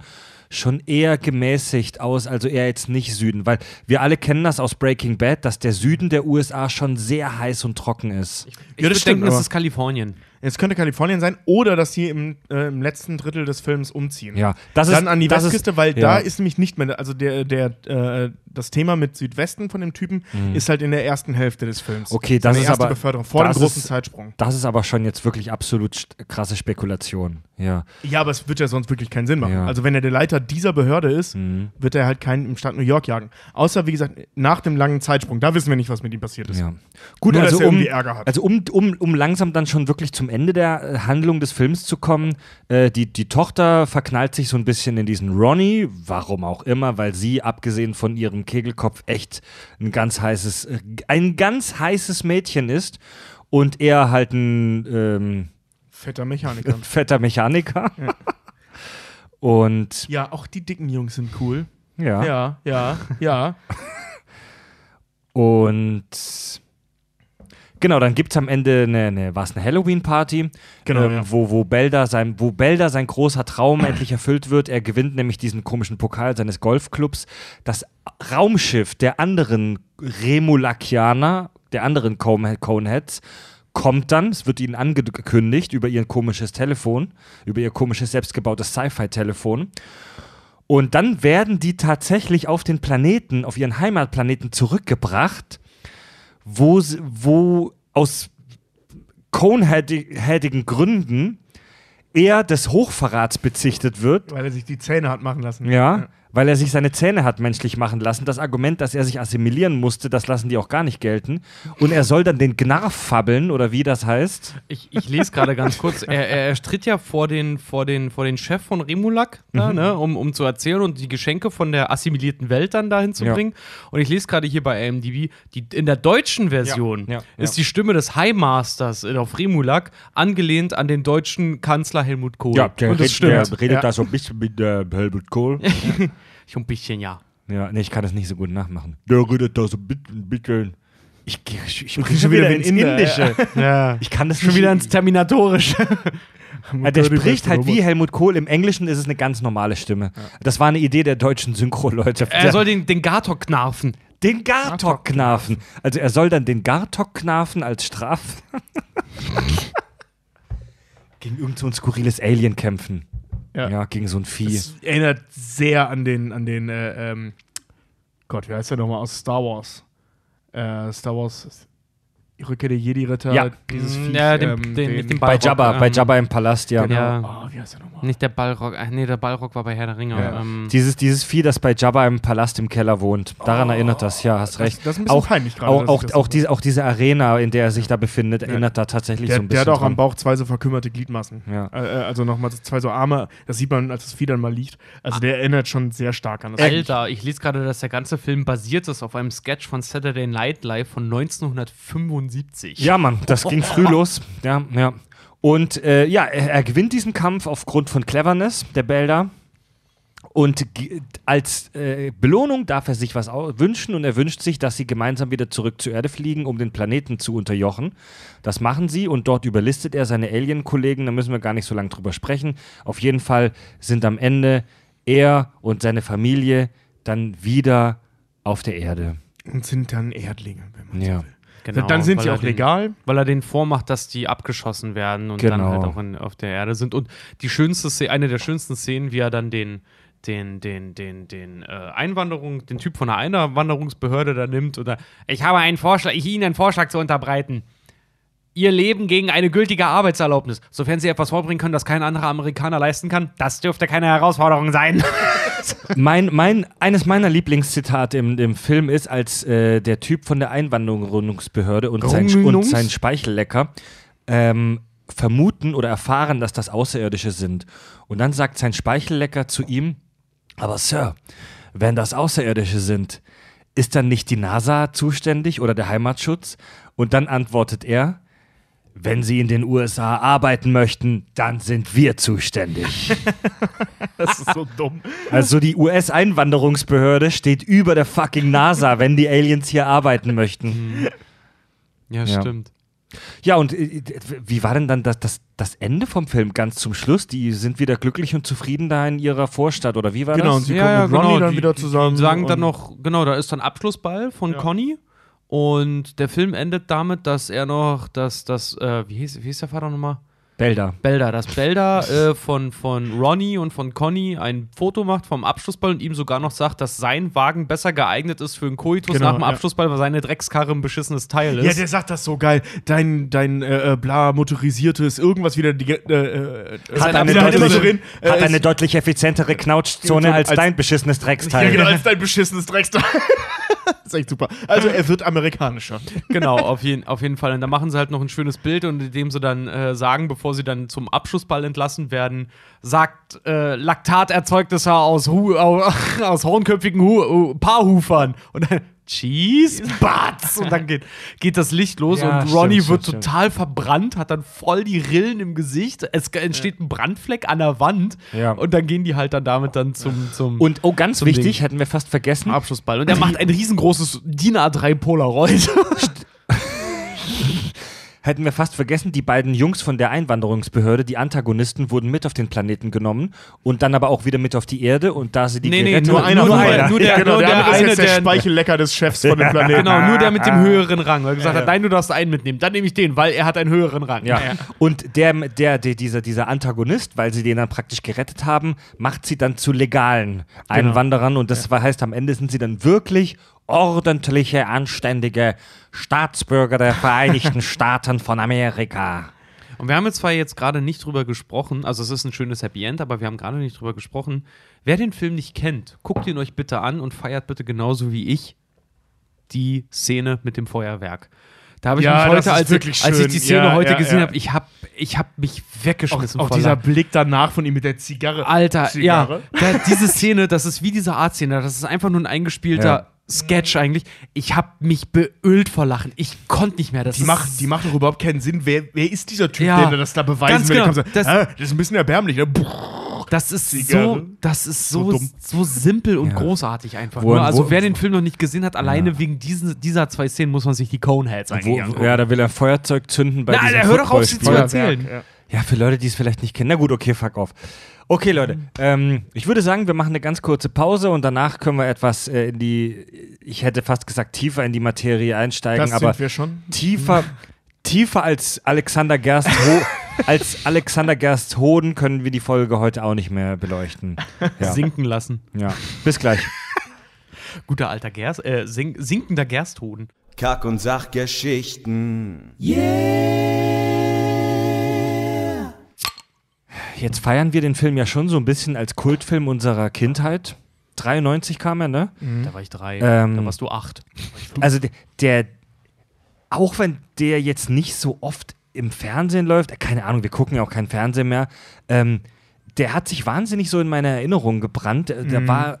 schon eher gemäßigt aus, also eher jetzt nicht Süden. Weil wir alle kennen das aus Breaking Bad, dass der Süden der USA schon sehr heiß und trocken ist. Ich Ja, das stimmt, denken, es aber- ist Kalifornien. Es könnte Kalifornien sein oder dass sie im, äh, im letzten Drittel des Films umziehen. Ja, das dann ist, an die Westküste, ist, weil ja. da ist nämlich nicht mehr, also der, der, äh, das Thema mit Südwesten von dem Typen ist halt in der ersten Hälfte des Films. Mhm. Okay, das ist erste aber- Beförderung vor dem großen ist- Zeitsprung. Das ist aber schon jetzt wirklich absolut krasse Spekulation. Ja. Ja, aber es wird ja sonst wirklich keinen Sinn machen. Ja. Also wenn er der Leiter dieser Behörde ist, Mhm. wird er halt keinen im Staat New York jagen. Außer, wie gesagt, nach dem langen Zeitsprung. Da wissen wir nicht, was mit ihm passiert ist. Ja. Gut, Nur, also dass er um, irgendwie Ärger hat. also um, um, um langsam dann schon wirklich zum Ende der äh, Handlung des Films zu kommen, äh, die, die Tochter verknallt sich so ein bisschen in diesen Ronnie, warum auch immer, weil sie, abgesehen von ihrem Kegelkopf, echt ein ganz heißes, äh, ein ganz heißes Mädchen ist und er halt ein ähm, Fetter Mechaniker. [LAUGHS] fetter Mechaniker. Und ja, auch die dicken Jungs sind cool. ja. Ja, ja, ja. Und genau, dann gibt es am Ende eine, eine, war's eine Halloween-Party, Genau, ähm, ja. wo, wo, Belda sein, wo Belda sein großer Traum [CLEARS THROAT] endlich erfüllt wird. Er gewinnt nämlich diesen komischen Pokal seines Golfclubs. Das Raumschiff der anderen Remulakianer, der anderen Cone- Coneheads, kommt dann, es wird ihnen angekündigt über ihr komisches Telefon, über ihr komisches selbstgebautes Sci-Fi-Telefon. Und dann werden die tatsächlich auf den Planeten, auf ihren Heimatplaneten zurückgebracht, wo, wo aus coneheadigen Gründen er des Hochverrats bezichtet wird, Weil er sich die Zähne hat machen lassen. ja, weil er sich seine Zähne hat menschlich machen lassen. Das Argument, dass er sich assimilieren musste, das lassen die auch gar nicht gelten. Und er soll dann den Gnarf fabbeln, oder wie das heißt. Ich, ich lese gerade ganz kurz. [LAUGHS] Er, er, stritt ja vor den, vor den, vor den Chef von Remulak, da, ne, um, um zu erzählen und die Geschenke von der assimilierten Welt dann dahin zu Ja. bringen. Und ich lese gerade hier bei IMDb, die, in der deutschen Version Ja, ja, ist ja. die Stimme des Highmasters äh, auf Remulak angelehnt an den deutschen Kanzler Helmut Kohl. Und das stimmt. redet Ja. da so ein bisschen mit äh, Helmut Kohl. [LAUGHS] Ich ein bisschen, ja. Ja, nee, ich kann das nicht so gut nachmachen. Der redet da so ein bisschen. Ich, ich, ich spreche schon wieder ins in Inder, Indische. ja. Ich kann das Schon nicht. wieder ins Terminatorische. [LAUGHS] Ja, der spricht halt wie Helmut Kohl. Im Englischen ist es eine ganz normale Stimme. Das war eine Idee der deutschen Synchro-Leute. er soll den, den Gartok knarfen. den Gartok knarfen. Also er soll dann den Gartok knarfen als Straf. [LAUGHS] gegen irgend so ein skurriles Alien kämpfen. Ja, Ja. gegen so ein Vieh. Das erinnert sehr an den, an den, äh, ähm, Gott, wie heißt der nochmal aus Star Wars? Äh, Star Wars, Rückkehr der Jedi-Ritter, Ja. dieses Mm, Viech, ja, den- ähm, den- mit dem bei Ballrock, Jabba, bei ähm, Jabba im Palast, ja. genau. Ja. Oh, wie heißt der nochmal? Nicht der Ballrock. Ach, nee, der Ballrock war bei Herr der Ringe. Ja. Ähm, Dieses, dieses Vieh, das bei Jabba im Palast im Keller wohnt. Daran erinnert das, ja, hast recht. das ist ein bisschen auch, peinlich gerade, Auch, auch, auch, diese, auch diese Arena, in der er sich da befindet, erinnert da tatsächlich Der, so ein der bisschen hat auch am dran. Bauch zwei so verkümmerte Gliedmaßen. Ja. Äh, äh, also nochmal zwei so Arme, das sieht man, als das Vieh dann mal liegt. Also der erinnert schon sehr stark an das. Alter, ich lese gerade, dass der ganze Film basiert ist auf einem Sketch von Saturday Night Live von 1975. Ja, Mann, das ging früh [LAUGHS] los. Ja, ja. Und äh, ja, er, er gewinnt diesen Kampf aufgrund von Cleverness, der Belda. Und als äh, Belohnung darf er sich was wünschen und er wünscht sich, dass sie gemeinsam wieder zurück zur Erde fliegen, um den Planeten zu unterjochen. Das machen sie und dort überlistet er seine Alien-Kollegen, da müssen wir gar nicht so lange drüber sprechen. Auf jeden Fall sind am Ende er und seine Familie dann wieder auf der Erde. Und sind dann Erdlinge, wenn man Ja. so will. Genau, dann sind sie auch den- legal. Weil er denen vormacht, dass die abgeschossen werden und dann Genau. halt auch in, auf der Erde sind. Und die schönste Szene, eine der schönsten Szenen, wie er dann den, den, den, den, den äh, Einwanderung, den Typ von der Einwanderungsbehörde da nimmt oder ich habe einen Vorschlag, ich Ihnen einen Vorschlag zu unterbreiten. Ihr Leben gegen eine gültige Arbeitserlaubnis, sofern Sie etwas vorbringen können, das kein anderer Amerikaner leisten kann, das dürfte keine Herausforderung sein. [LAUGHS] Mein, mein, eines meiner Lieblingszitate im, im Film ist, als äh, der Typ von der Einwanderungsbehörde und sein, und sein Speichellecker ähm, vermuten oder erfahren, dass das Außerirdische sind. Und dann sagt sein Speichellecker zu ihm, aber Sir, wenn das Außerirdische sind, ist dann nicht die NASA zuständig oder der Heimatschutz? Und dann antwortet er, wenn Sie in den USA arbeiten möchten, dann sind wir zuständig. [LAUGHS] Das ist so dumm. Also die US-Einwanderungsbehörde steht über der fucking NASA, wenn die Aliens hier arbeiten möchten. ja, Ja. stimmt. Ja, und äh, wie war denn dann das, das, das Ende vom Film ganz zum Schluss? Die sind wieder glücklich und zufrieden da in ihrer Vorstadt, oder wie war Genau, das? und sie kommen mit Ronny dann wieder zusammen. Die sagen dann noch, genau, da ist dann Abschlussball von Ja. Conny. Und der Film endet damit, dass er noch, dass das, äh, wie hieß, wie hieß der Vater nochmal? Belda. Belda, dass Belda äh, von, von Ronnie und von Conny ein Foto macht vom Abschlussball und ihm sogar noch sagt, dass sein Wagen besser geeignet ist für einen Koitus Genau, nach dem ja. Abschlussball, weil seine Dreckskarre ein beschissenes Teil ist. Ja, der sagt das so geil. Dein, dein äh, äh, bla motorisiertes irgendwas wieder. Die, äh, äh, Hat äh, eine, deutlich, so drin. Äh, hat es- eine deutlich effizientere Knautschzone als, als- dein beschissenes ja, Drecksteil. genau, als [LAUGHS] dein beschissenes Drecksteil. [LAUGHS] ist echt super. Also er wird amerikanischer. Genau, auf jeden, auf jeden Fall. Und da machen sie halt noch ein schönes Bild und indem sie dann äh, sagen, bevor sie dann zum Abschlussball entlassen werden, sagt äh, Laktaterzeugnisse aus, Hu au- [LAUGHS] aus hornköpfigen Hu Paarhufern. Und dann Cheese, Butts. Und dann geht, geht das Licht los Ja, und stimmt, Ronnie stimmt, wird stimmt. total verbrannt, hat dann voll die Rillen im Gesicht. Es entsteht ein Brandfleck an der Wand. Ja. Und dann gehen die halt dann damit dann zum, zum Und oh, ganz wichtig, Ding. hätten wir fast vergessen. Abschlussball. Und er macht ein riesengroßes DIN A3 Polaroid. [LAUGHS] Hätten wir fast vergessen, die beiden Jungs von der Einwanderungsbehörde, die Antagonisten, wurden mit auf den Planeten genommen und dann aber auch wieder mit auf die Erde und da sie die Nee, nee, nur einer nur von einer. Nur der- genau, nur der, der ist eine, jetzt der, der- Speichellecker des Chefs von dem [LAUGHS] Planeten. Genau, nur der mit dem höheren Rang. Weil er gesagt hat, nein, du darfst einen mitnehmen. Dann nehme ich den, weil er hat einen höheren Rang. Ja. Und der, der, der, dieser, dieser Antagonist, weil sie den dann praktisch gerettet haben, macht sie dann zu legalen Einwanderern und das heißt, am Ende sind sie dann wirklich ordentliche, anständige Staatsbürger der Vereinigten [LAUGHS] Staaten von Amerika. Und wir haben jetzt zwar jetzt gerade nicht drüber gesprochen, also es ist ein schönes Happy End, aber wir haben gerade nicht drüber gesprochen. Wer den Film nicht kennt, guckt ihn euch bitte an und feiert bitte genauso wie ich die Szene mit dem Feuerwerk. Da habe ich Ja, mich heute, als, als ich die Szene Ja, heute ja, gesehen ja. habe, ich habe ich hab mich Auch, weggeschmissen auch vor dieser. Blick danach von ihm mit der Zigarre. Alter, Zigarre. ja, da, diese Szene, das ist wie diese Art-Szene, das ist einfach nur ein eingespielter Ja. Sketch eigentlich. Ich habe mich beölt vor Lachen. Ich konnte nicht mehr. Das Die macht, die macht doch überhaupt keinen Sinn. Wer, wer ist dieser Typ, Ja, der das da beweisen will? genau. Das- ah, das ist ein bisschen erbärmlich. Ne? Das ist Zigarre. so, das ist so, So so, simpel und Ja. großartig einfach. Wo- nur. Also wo- wer den Film noch nicht gesehen hat, alleine wegen diesen, dieser zwei Szenen muss man sich die Coneheads eigentlich angucken. ja, da will er Feuerzeug zünden bei Na, diesem hör doch auf, sie zu erzählen. Ja. Ja, für Leute, die es vielleicht nicht kennen. Na gut, okay, fuck off. Okay, Leute. Ähm, ich würde sagen, wir machen eine ganz kurze Pause und danach können wir etwas äh, in die, ich hätte fast gesagt, tiefer in die Materie einsteigen, Das aber sind wir schon. tiefer, tiefer als Alexander Gerst [LAUGHS] als Alexander Gerst Hoden können wir die Folge heute auch nicht mehr beleuchten. Ja, Sinken lassen. ja. Bis gleich. [LAUGHS] Guter alter Gerst, äh, sink, sinkender Gersthoden. Kack- und Sachgeschichten. Jetzt feiern wir den Film ja schon so ein bisschen als Kultfilm unserer Kindheit. 93 kam er, ne? Da war ich drei, Ähm, da warst du acht. Also der, der, auch wenn der jetzt nicht so oft im Fernsehen läuft, äh, keine Ahnung, wir gucken ja auch kein Fernsehen mehr, ähm, der hat sich wahnsinnig so in meine Erinnerung gebrannt. Äh, Der war,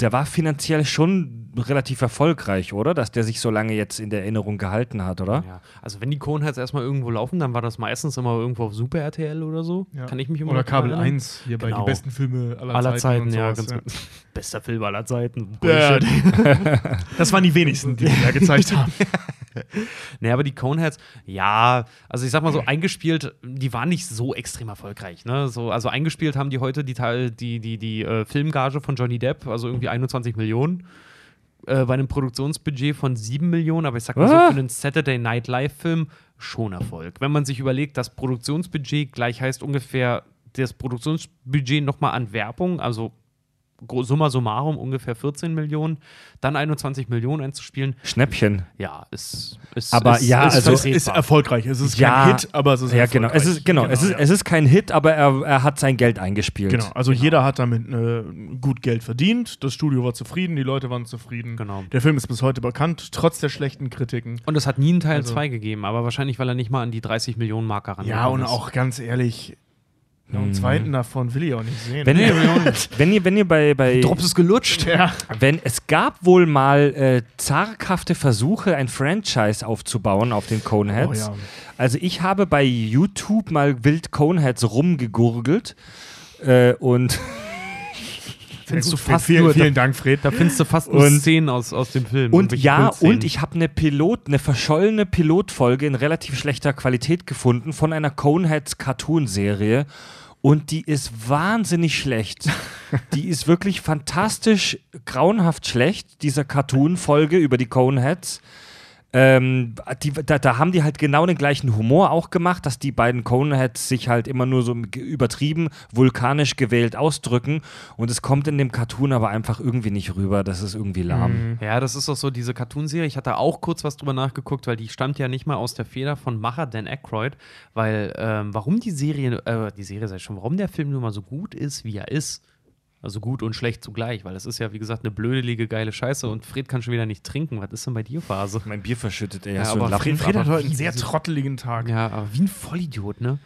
der war finanziell schon relativ erfolgreich, oder? Dass der sich so lange jetzt in der Erinnerung gehalten hat, oder? Ja. Also wenn die Coneheads erstmal irgendwo laufen, dann war das meistens immer irgendwo auf Super RTL oder so. Ja. Kann ich mich immer Oder Kabel erinnern. 1, hier bei Genau. die besten Filme aller, Aller Zeiten, und ja, ganz [LAUGHS] Bester Film aller Zeiten. [LAUGHS] Ja, Bullshit. [LAUGHS] das waren die wenigsten, die wir gezeigt haben. Nee, aber die Coneheads, ja, also ich sag mal so, eingespielt, die waren nicht so extrem erfolgreich. Ne? So, also eingespielt haben die heute die, Teil- die, die, die äh, Filmgage von Johnny Depp, also irgendwie 21 Millionen. Äh, bei einem Produktionsbudget von 7 Millionen, aber ich sag mal so, Ah. für einen Saturday Night Live-Film schon Erfolg. Wenn man sich überlegt, das Produktionsbudget gleich heißt ungefähr das Produktionsbudget nochmal an Werbung, also summa summarum ungefähr 14 Millionen, dann 21 Millionen einzuspielen, Schnäppchen. ja, ist, ist Aber ist, ja, ist also- Es ist vertretbar. erfolgreich. Es ist Ja. kein Hit, aber es ist Ja, genau. erfolgreich. Es ist, genau, es, ist, ja. es ist kein Hit, aber er, er hat sein Geld eingespielt. Genau, also jeder hat damit äh, gut Geld verdient. Das Studio war zufrieden, die Leute waren zufrieden. Genau. Der Film ist bis heute bekannt, trotz der schlechten Kritiken. Und es hat nie einen Teil Also- 2 gegeben, aber wahrscheinlich, weil er nicht mal an die 30 Millionen Marke ran Ja, und auch ganz ehrlich, noch einen zweiten davon will ich auch nicht sehen. Wenn, [LAUGHS] wenn ihr, wenn ihr bei, bei Drops ist gelutscht. ja. wenn es gab wohl mal äh, zaghafte Versuche, ein Franchise aufzubauen auf den Coneheads. Oh, ja. Also ich habe bei YouTube mal wild Coneheads rumgegurgelt äh, und Findest du fast vielen, nur, vielen Dank, Fred. Da findest du fast nur Und- Szenen aus, aus dem Film. Und ja, und ich habe eine Pilot, eine verschollene Pilotfolge in relativ schlechter Qualität gefunden von einer Coneheads Cartoon-Serie. Und die ist wahnsinnig schlecht. [LAUGHS] die ist wirklich fantastisch, grauenhaft schlecht, diese Cartoon-Folge über die Coneheads. Ähm, die, da, da haben die halt genau den gleichen Humor auch gemacht, dass die beiden Coneheads sich halt immer nur so übertrieben, vulkanisch gewählt ausdrücken. Und es kommt in dem Cartoon aber einfach irgendwie nicht rüber. Das ist irgendwie lahm. Ja, das ist doch so diese Cartoonserie. Ich hatte auch kurz was drüber nachgeguckt, weil die stammt ja nicht mal aus der Feder von Macher Dan Aykroyd. Weil, ähm, warum die Serie, äh, die Serie sei schon, warum der Film nun mal so gut ist, wie er ist. Also gut und schlecht zugleich, weil es ist ja, wie gesagt, eine blödelige, geile Scheiße und Fred kann schon wieder nicht trinken. Was ist denn bei dir Phase? Mein Bier verschüttet, ey. Ja, aber Lappen? Fred, Fred hat heute einen sehr trotteligen Tag. Ja, aber wie ein Vollidiot, ne?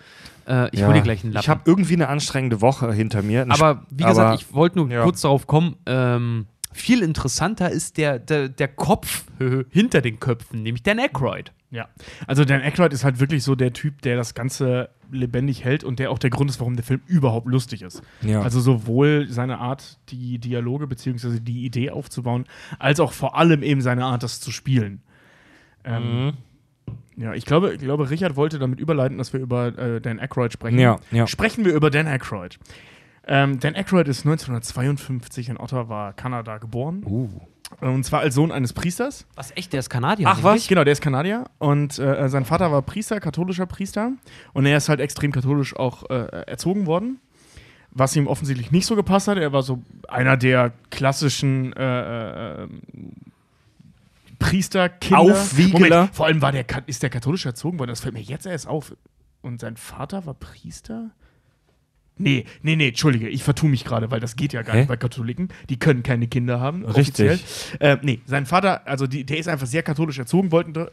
Äh, ich Ja. hol dir gleich einen Lappen. Ich habe irgendwie eine anstrengende Woche hinter mir. Ein Aber wie aber- gesagt, ich wollte nur ja. kurz darauf kommen. Ähm, viel interessanter ist der, der, der Kopf [LAUGHS] hinter den Köpfen, nämlich Dan Aykroyd. Ja, also Dan Aykroyd ist halt wirklich so der Typ, der das Ganze lebendig hält und der auch der Grund ist, warum der Film überhaupt lustig ist. Ja. Also sowohl seine Art, die Dialoge bzw. die Idee aufzubauen, als auch vor allem eben seine Art, das zu spielen. Ähm, Mhm. Ja, ich glaube, ich glaube, Richard wollte damit überleiten, dass wir über äh, Dan Aykroyd sprechen. Ja, ja. Sprechen wir über Dan Aykroyd. Ähm, Dan Aykroyd ist 1952 in Ottawa, Kanada geboren. Uh. Und zwar als Sohn eines Priesters. Was, echt? Der ist Kanadier? Ach, was? Genau, der ist Kanadier und äh, sein Vater war Priester, katholischer Priester und er ist halt extrem katholisch auch äh, erzogen worden, was ihm offensichtlich nicht so gepasst hat. Er war so einer der klassischen äh, äh, Priesterkinder. Aufwiegeler. Moment, vor allem war der, ist der katholisch erzogen worden, das fällt mir jetzt erst auf. Und sein Vater war Priester? Nee, nee, nee, entschuldige, ich vertue mich gerade, weil das geht ja gar Hä? nicht bei Katholiken. Die können keine Kinder haben. Richtig. Offiziell. Äh, nee, sein Vater, also die, der ist einfach sehr katholisch erzogen wollten, äh,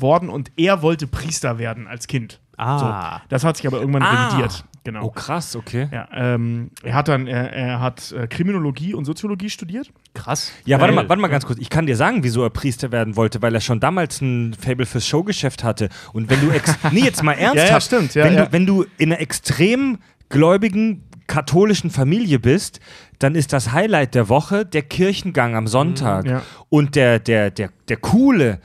worden und er wollte Priester werden als Kind. Ah. So, das hat sich aber irgendwann Ah. revidiert. Genau. Oh, krass, okay. Ja, ähm, er hat dann, er, er hat äh, Kriminologie und Soziologie studiert. Krass. Ja, warte mal, warte mal ganz kurz. Ich kann dir sagen, wieso er Priester werden wollte, weil er schon damals ein Fable fürs Showgeschäft hatte. Und wenn du ex [LAUGHS] nee, jetzt mal ernsthaft, Ja, ja, stimmt, ja, wenn, ja. Du, wenn du in einer extrem gläubigen katholischen Familie bist, dann ist das Highlight der Woche der Kirchengang am Sonntag. Mhm, ja. Und der, der, der, der coole,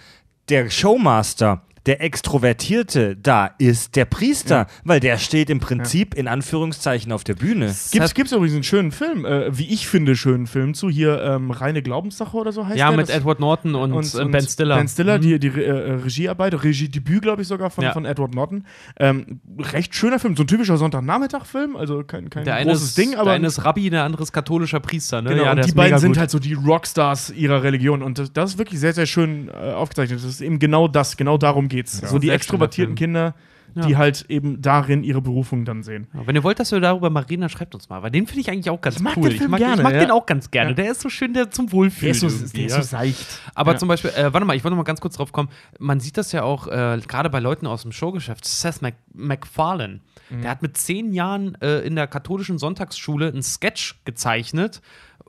der Showmaster, der Extrovertierte da ist der Priester, weil der steht im Prinzip in Anführungszeichen auf der Bühne. Gibt's, gibt's übrigens einen schönen Film, äh, wie ich finde, schönen Film zu. Hier ähm, Reine Glaubenssache oder so heißt Ja, der. mit Das- Edward Norton und, äh, Ben Stiller. Ben Stiller, Mhm. die, die äh, Regiearbeit, Regiedebüt, glaube ich, sogar von, Ja. von Edward Norton. Ähm, recht schöner Film, so ein typischer Sonntagnachmittag-Film, also kein, kein Der großes ist, Ding, aber. der eine ist Rabbi, der andere ist katholischer Priester. Ne? Genau, ja, und die beiden sind gut. halt so die Rockstars ihrer Religion. Und das, das ist wirklich sehr, sehr schön äh, aufgezeichnet. Das ist eben genau das, genau darum geht's. so die extrovertierten. Kinder, Ja. die halt eben darin ihre Berufung dann sehen. Ja, wenn ihr wollt, dass wir darüber mal reden, dann schreibt uns mal. Weil den finde ich eigentlich auch ganz Ich mag cool. den Film ich mag, gerne, ich mag ja. den auch ganz gerne. Ja. Der ist so schön, der zum Wohlfühlen. irgendwie, ja. seicht. Aber Ja. zum Beispiel, äh, warte mal, ich wollte noch mal ganz kurz drauf kommen. Man sieht das ja auch äh, gerade bei Leuten aus dem Showgeschäft. Seth Mac MacFarlane, Mhm. der hat mit zehn Jahren äh, in der katholischen Sonntagsschule einen Sketch gezeichnet,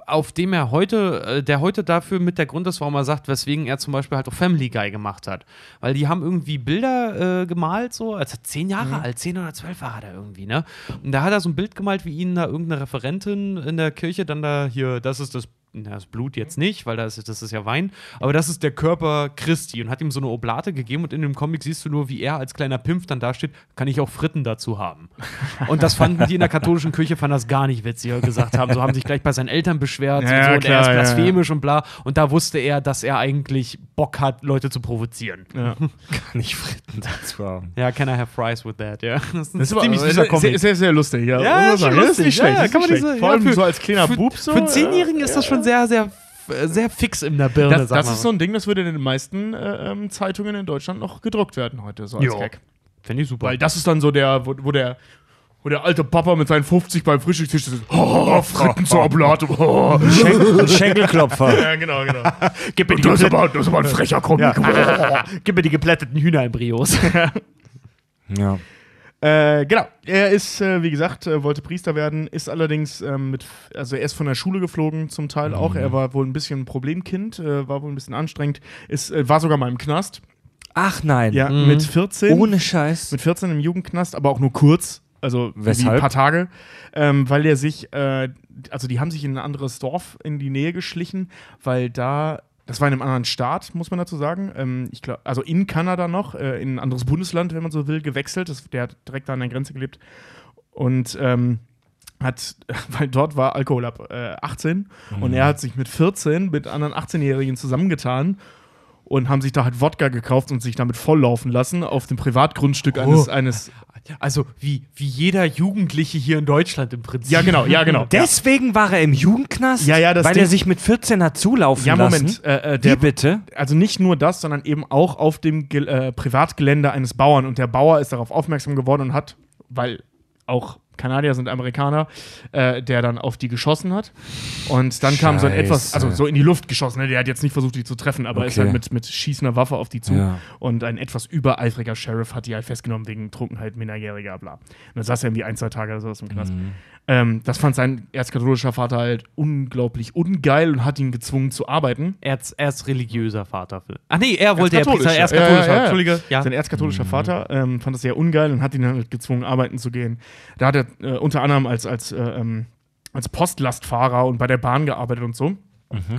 auf dem er heute, äh, der heute dafür mit der Grund ist, warum er sagt, weswegen er zum Beispiel halt auch Family Guy gemacht hat. Weil die haben irgendwie Bilder äh, gemalt, so, als er zehn Jahre alt, zehn oder zwölf war er da irgendwie, ne? Und da hat er so ein Bild gemalt, wie ihn da irgendeine Referentin in der Kirche dann da hier, das ist das na, das Blut jetzt nicht, weil das ist, das ist ja Wein, aber das ist der Körper Christi und hat ihm so eine Oblate gegeben und in dem Comic siehst du nur, wie er als kleiner Pimpf dann da steht, kann ich auch Fritten dazu haben. Und das fanden die in der katholischen Kirche, fanden das gar nicht witzig, gesagt haben, so haben sich gleich bei seinen Eltern beschwert Ja, und, so, und klar, er ist ja, ja. blasphemisch und bla. Und da wusste er, dass er eigentlich Bock hat, Leute zu provozieren. Ja. [LAUGHS] Nicht Fritten dazu haben. Ja, can I have fries with that? Ja, das ist ein Das ist aber ziemlich sehr, süßer sehr, Comic. sehr, sehr lustig, ja. Ja, Das ist nicht lustig. schlecht. Ja, kann man diese-. Vor ja, allem für- so als kleiner für, Bub so. Für einen Zehnjährigen ja, ist das schon sehr, sehr, sehr fix in der Birne, Das, das ist so ein Ding, das würde in den meisten äh, ähm, Zeitungen in Deutschland noch gedruckt werden heute, so als Ja. Gag. Finde ich super. Weil das ist dann so der, wo, wo der wo der alte Papa mit seinen 50 beim Frühstückstisch sitzt. [LAUGHS] Oh, Fritten zur Oblate. [LAUGHS] Oh. Schenkel, Schenkelklopfer. Ja, genau, genau. [LAUGHS] Gib mir die, Das ist, aber, das ist aber ein frecher Comic. Gib mir die geplätteten Hühnerembryos. Ja. Äh, genau. Er ist, äh, wie gesagt, äh, wollte Priester werden, ist allerdings ähm, mit, also er ist von der Schule geflogen zum Teil auch. Er war wohl ein bisschen ein Problemkind, äh, war wohl ein bisschen anstrengend, ist, äh, war sogar mal im Knast. Ach nein. Ja, mit 14. Ohne Scheiß. mit 14 im Jugendknast, aber auch nur kurz, also wie Weshalb? ein paar Tage, ähm, weil er sich, äh, also die haben sich in ein anderes Dorf in die Nähe geschlichen, weil da, das war in einem anderen Staat, muss man dazu sagen, ähm, ich glaube, also in Kanada noch, äh, in ein anderes Bundesland, wenn man so will, gewechselt, das, der hat direkt da an der Grenze gelebt und ähm, hat, [LAUGHS] weil dort war Alkohol ab äh, 18 und er hat sich mit 14 mit anderen 18-Jährigen zusammengetan und haben sich da halt Wodka gekauft und sich damit volllaufen lassen auf dem Privatgrundstück Oh. eines, eines. Also wie, wie jeder Jugendliche hier in Deutschland im Prinzip. Ja, genau, ja, genau. [LAUGHS] Deswegen war er im Jugendknast? Ja, ja, das Weil Ding- er sich mit 14 hat zulaufen Ja, lassen? Moment. Äh, äh, Wie der, bitte? also nicht nur das, sondern eben auch auf dem Ge äh, Privatgelände eines Bauern. Und der Bauer ist darauf aufmerksam geworden und hat, weil auch Kanadier sind Amerikaner, äh, der dann auf die geschossen hat. Und dann kam so ein etwas, Scheiße. also so in die Luft geschossen. Ne? Der hat jetzt nicht versucht, die zu treffen, aber ist Okay. halt mit, mit schießender Waffe auf die zu. Ja. Und ein etwas übereifriger Sheriff hat die halt festgenommen wegen Trunkenheit, Minderjähriger, bla. Und dann saß er irgendwie ein, zwei Tage oder sowas im Knast. Mhm. Ähm, das fand sein erzkatholischer Vater halt unglaublich ungeil und hat ihn gezwungen zu arbeiten. Erz, erzreligiöser Vater. Ach nee, er wollte ja Erzkatholischer. Priester, erzkatholischer. Ja, ja, ja. Entschuldige. Ja. Sein erzkatholischer Vater ähm, fand das sehr ungeil und hat ihn dann halt gezwungen, arbeiten zu gehen. Da hat er äh, unter anderem als, als, äh, ähm, als Postlastfahrer und bei der Bahn gearbeitet und so.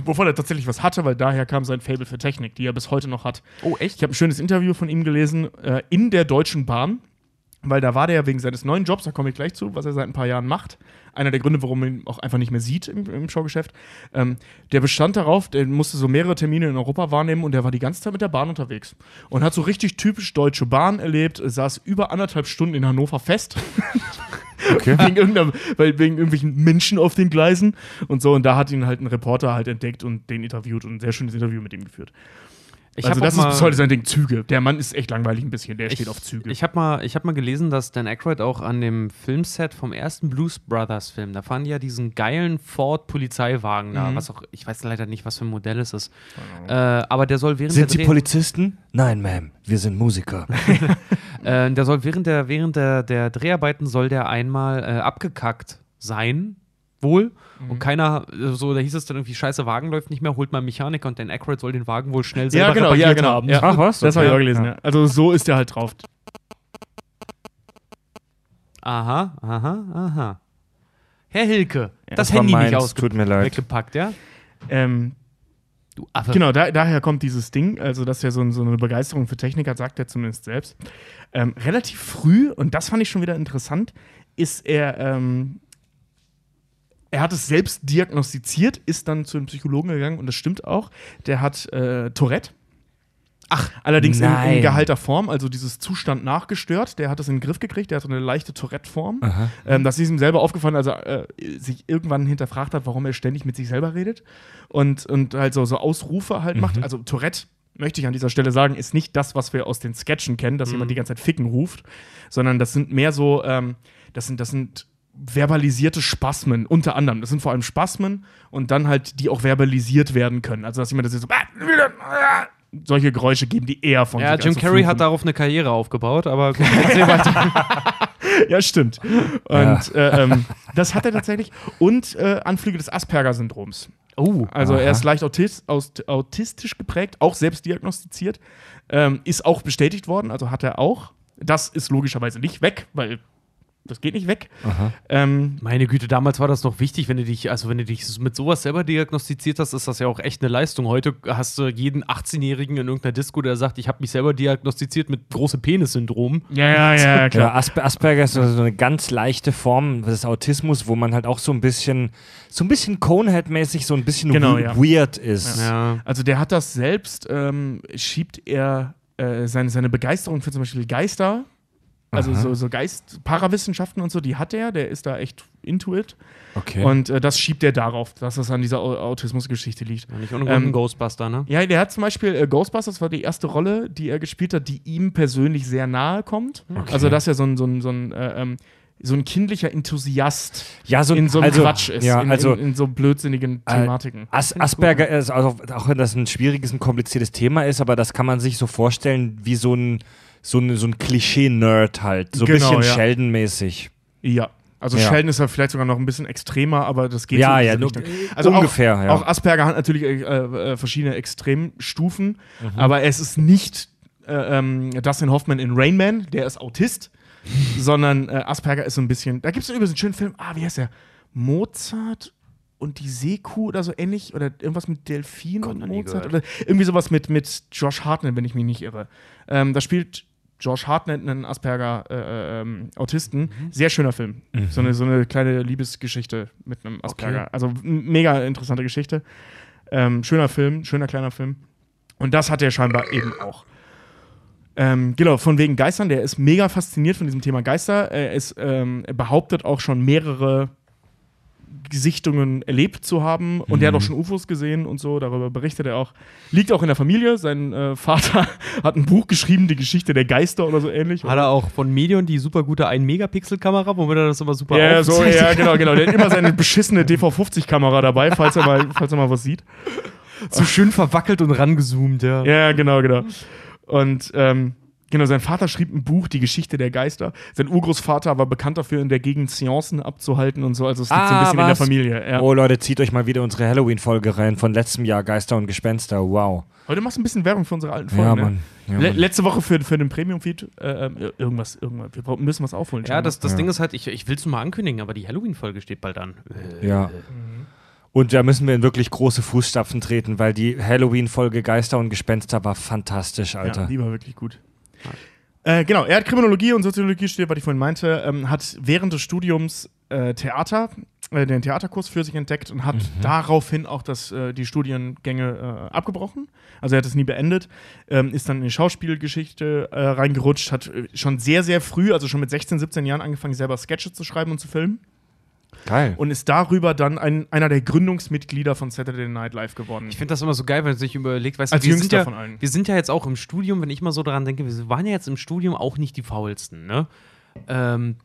Wovon er tatsächlich was hatte, weil daher kam sein Fable für Technik, die er bis heute noch hat. Oh, echt? Ich habe ein schönes Interview von ihm gelesen äh, in der Deutschen Bahn, weil da war der wegen seines neuen Jobs, da komme ich gleich zu, was er seit ein paar Jahren macht. Einer der Gründe, warum man ihn auch einfach nicht mehr sieht im, im Showgeschäft. Ähm, der bestand darauf, der musste so mehrere Termine in Europa wahrnehmen und der war die ganze Zeit mit der Bahn unterwegs. Und hat so richtig typisch deutsche Bahn erlebt, saß über anderthalb Stunden in Hannover fest. [LAUGHS] Okay. wegen, weil, wegen irgendwelchen Menschen auf den Gleisen und so. Und da hat ihn halt ein Reporter halt entdeckt und den interviewt und ein sehr schönes Interview mit ihm geführt. Ich also das ist bis heute sein Ding, Züge. Der Mann ist echt langweilig ein bisschen, der steht auf Züge. Ich habe mal, ich hab mal gelesen, dass Dan Aykroyd auch an dem Filmset vom ersten Blues Brothers Film, da fahren die ja diesen geilen Ford Polizeiwagen Mhm. da, was auch, ich weiß leider nicht, was für ein Modell es ist. Äh, aber der soll während Sind der Sie Polizisten? Nein, Ma'am, wir sind Musiker. [LAUGHS] [LAUGHS] Äh, der soll während der, während der, der Dreharbeiten soll der einmal äh, abgekackt sein, wohl. Mhm. Und keiner, äh, so, da hieß es dann irgendwie, scheiße, Wagen läuft nicht mehr, holt mal einen Mechaniker und Dan Aykroyd soll den Wagen wohl schnell selber ja, genau, repariert ja, genau. haben. Ja. Ach, was? Das habe ich auch gelesen, ja. Also so ist der halt drauf. Aha, aha, aha. Herr Hilke, das, das Handy nicht meins, aus tut mir leid. weggepackt, ja? Ähm, Du Affe. genau, da, daher kommt dieses Ding, also dass er so, so eine Begeisterung für Technik hat, sagt er zumindest selbst. Ähm, relativ früh, und das fand ich schon wieder interessant, ist er, ähm, er hat es selbst diagnostiziert, ist dann zu einem Psychologen gegangen und das stimmt auch. Der hat äh, Tourette. Ach, allerdings in, in geheilter Form, also dieses Zustand nachgestört. Der hat das in den Griff gekriegt, der hat so eine leichte Tourette-Form. Ähm, das ist ihm selber aufgefallen, als er äh, sich irgendwann hinterfragt hat, warum er ständig mit sich selber redet und, und halt so, so Ausrufe halt macht. Also Tourette, möchte ich an dieser Stelle sagen, ist nicht das, was wir aus den Sketchen kennen, dass jemand die ganze Zeit ficken ruft, sondern das sind mehr so, ähm, das sind, das sind verbalisierte Spasmen, unter anderem. Das sind vor allem Spasmen und dann halt, die auch verbalisiert werden können. Also, dass jemand das jetzt so solche Geräusche geben, die eher von Ja, sich Jim als so Carrey hat darauf eine Karriere aufgebaut, aber gut. [LAUGHS] Ja, stimmt. Und äh, ähm, das hat er tatsächlich. Und äh, Anflüge des Asperger-Syndroms. Oh, Also Aha. er ist leicht autis aus, autistisch geprägt, auch selbst diagnostiziert. Ähm, ist auch bestätigt worden, also hat er auch. Das ist logischerweise nicht weg, weil das geht nicht weg. Ähm, Meine Güte, damals war das noch wichtig, wenn du dich, also wenn du dich mit sowas selber diagnostiziert hast, ist das ja auch echt eine Leistung. Heute hast du jeden 18-Jährigen in irgendeiner Disco, der sagt, ich habe mich selber diagnostiziert mit große Penis-Syndrom. ja, ja, ja, Ja, klar. Asper Asperger ist so so eine ganz leichte Form des Autismus, wo man halt auch so ein bisschen, so ein bisschen Conehead-mäßig, so ein bisschen Genau, we- ja. weird ist. Ja. Also der hat das selbst, ähm, schiebt er äh, seine, seine Begeisterung für zum Beispiel Geister, also so, so Geist, Parawissenschaften und so, die hat er, der ist da echt into it. Okay. Und äh, das schiebt er darauf, dass das an dieser Au- Autismusgeschichte liegt. Nicht ohne Ähm, Ghostbuster, ne? Ja, der hat zum Beispiel äh, Ghostbusters war die erste Rolle, die er gespielt hat, die ihm persönlich sehr nahe kommt. Okay. Also, dass er so ein, so ein, so ein, äh, ähm, so ein kindlicher Enthusiast ja, so, in so einem also, Quatsch ist, Ja, in, also in, in so blödsinnigen Äh, Thematiken. As Asperger ist, also, auch wenn das ein schwieriges und kompliziertes Thema ist, aber das kann man sich so vorstellen wie so ein, so ein, so ein Klischee-Nerd halt. So ein Genau, bisschen ja. Sheldon-mäßig. Ja. Also Ja. Sheldon ist ja vielleicht sogar noch ein bisschen extremer, aber das geht Ja, in ja, nur-. Also ungefähr, auch, ja. Auch Asperger hat natürlich äh, äh, verschiedene Extremstufen, Mhm. aber es ist nicht äh, ähm, Dustin Hoffman in Rain Man, der ist Autist, [LAUGHS] sondern äh, Asperger ist so ein bisschen. Da gibt es übrigens einen schönen Film, ah, wie heißt der? Mozart und die Seekuh oder so ähnlich oder irgendwas mit Delfin Gott, und Mozart oder irgendwie sowas mit, mit Josh Hartnett, wenn ich mich nicht irre. Ähm, da spielt Josh Hartnett einen Asperger äh, ähm, Autisten. Mhm. Sehr schöner Film. So, eine, so eine kleine Liebesgeschichte mit einem Asperger. Okay. Also mega interessante Geschichte. Ähm, schöner Film, schöner kleiner Film. Und das hat er scheinbar eben auch. Ähm, genau, von wegen Geistern, der ist mega fasziniert von diesem Thema Geister. Er, ist, ähm, er behauptet auch schon mehrere Sichtungen erlebt zu haben und er hat auch schon UFOs gesehen und so, darüber berichtet er auch. Liegt auch in der Familie, sein äh, Vater [LAUGHS] hat ein Buch geschrieben, die Geschichte der Geister oder so ähnlich. Hat er auch von Medion die super gute 1-Megapixel-Kamera, womit er das immer super ja, so, ja, genau, genau. Der hat immer seine [LAUGHS] beschissene DV50-Kamera dabei, falls er, mal, falls er mal was sieht. so schön verwackelt und rangezoomt, ja. Ja, genau, genau. Und ähm, genau, sein Vater schrieb ein Buch, Die Geschichte der Geister. Sein Urgroßvater war bekannt dafür, in der Gegend Seancen abzuhalten und so. Also es liegt so ein Ah, bisschen in der was? Familie. Ja. Oh Leute, zieht euch mal wieder unsere Halloween-Folge rein von letztem Jahr, Geister und Gespenster. Wow. Heute machst du ein bisschen Werbung für unsere alten Folgen. Ja, ne? Mann. Ja, Le letzte Woche für, für den Premium-Feed äh, äh, irgendwas, irgendwas. Wir müssen was aufholen. Ja, das, das Ja. Ding ist halt, ich, ich will es nur mal ankündigen, aber die Halloween-Folge steht bald an. Äh, Ja. Und da müssen wir in wirklich große Fußstapfen treten, weil die Halloween-Folge Geister und Gespenster war fantastisch, Alter. Ja, die war wirklich gut. Äh, genau, er hat Kriminologie und Soziologie studiert, was ich vorhin meinte, ähm, hat während des Studiums äh, Theater, äh, den Theaterkurs für sich entdeckt und hat daraufhin auch das, äh, die Studiengänge äh, abgebrochen. Also er hat es nie beendet, ähm, ist dann in die Schauspielgeschichte reingerutscht, hat schon sehr, sehr früh, also schon mit 16, 17 Jahren angefangen, selber Sketche zu schreiben und zu filmen Geil. und ist darüber dann ein, einer der Gründungsmitglieder von Saturday Night Live geworden. Ich finde das immer so geil, wenn man sich überlegt, weißt Als du, wir sind, ja, von allen. wir sind ja jetzt auch im Studium, wenn ich mal so daran denke, wir waren ja jetzt im Studium auch nicht die faulsten, ne? Ähm,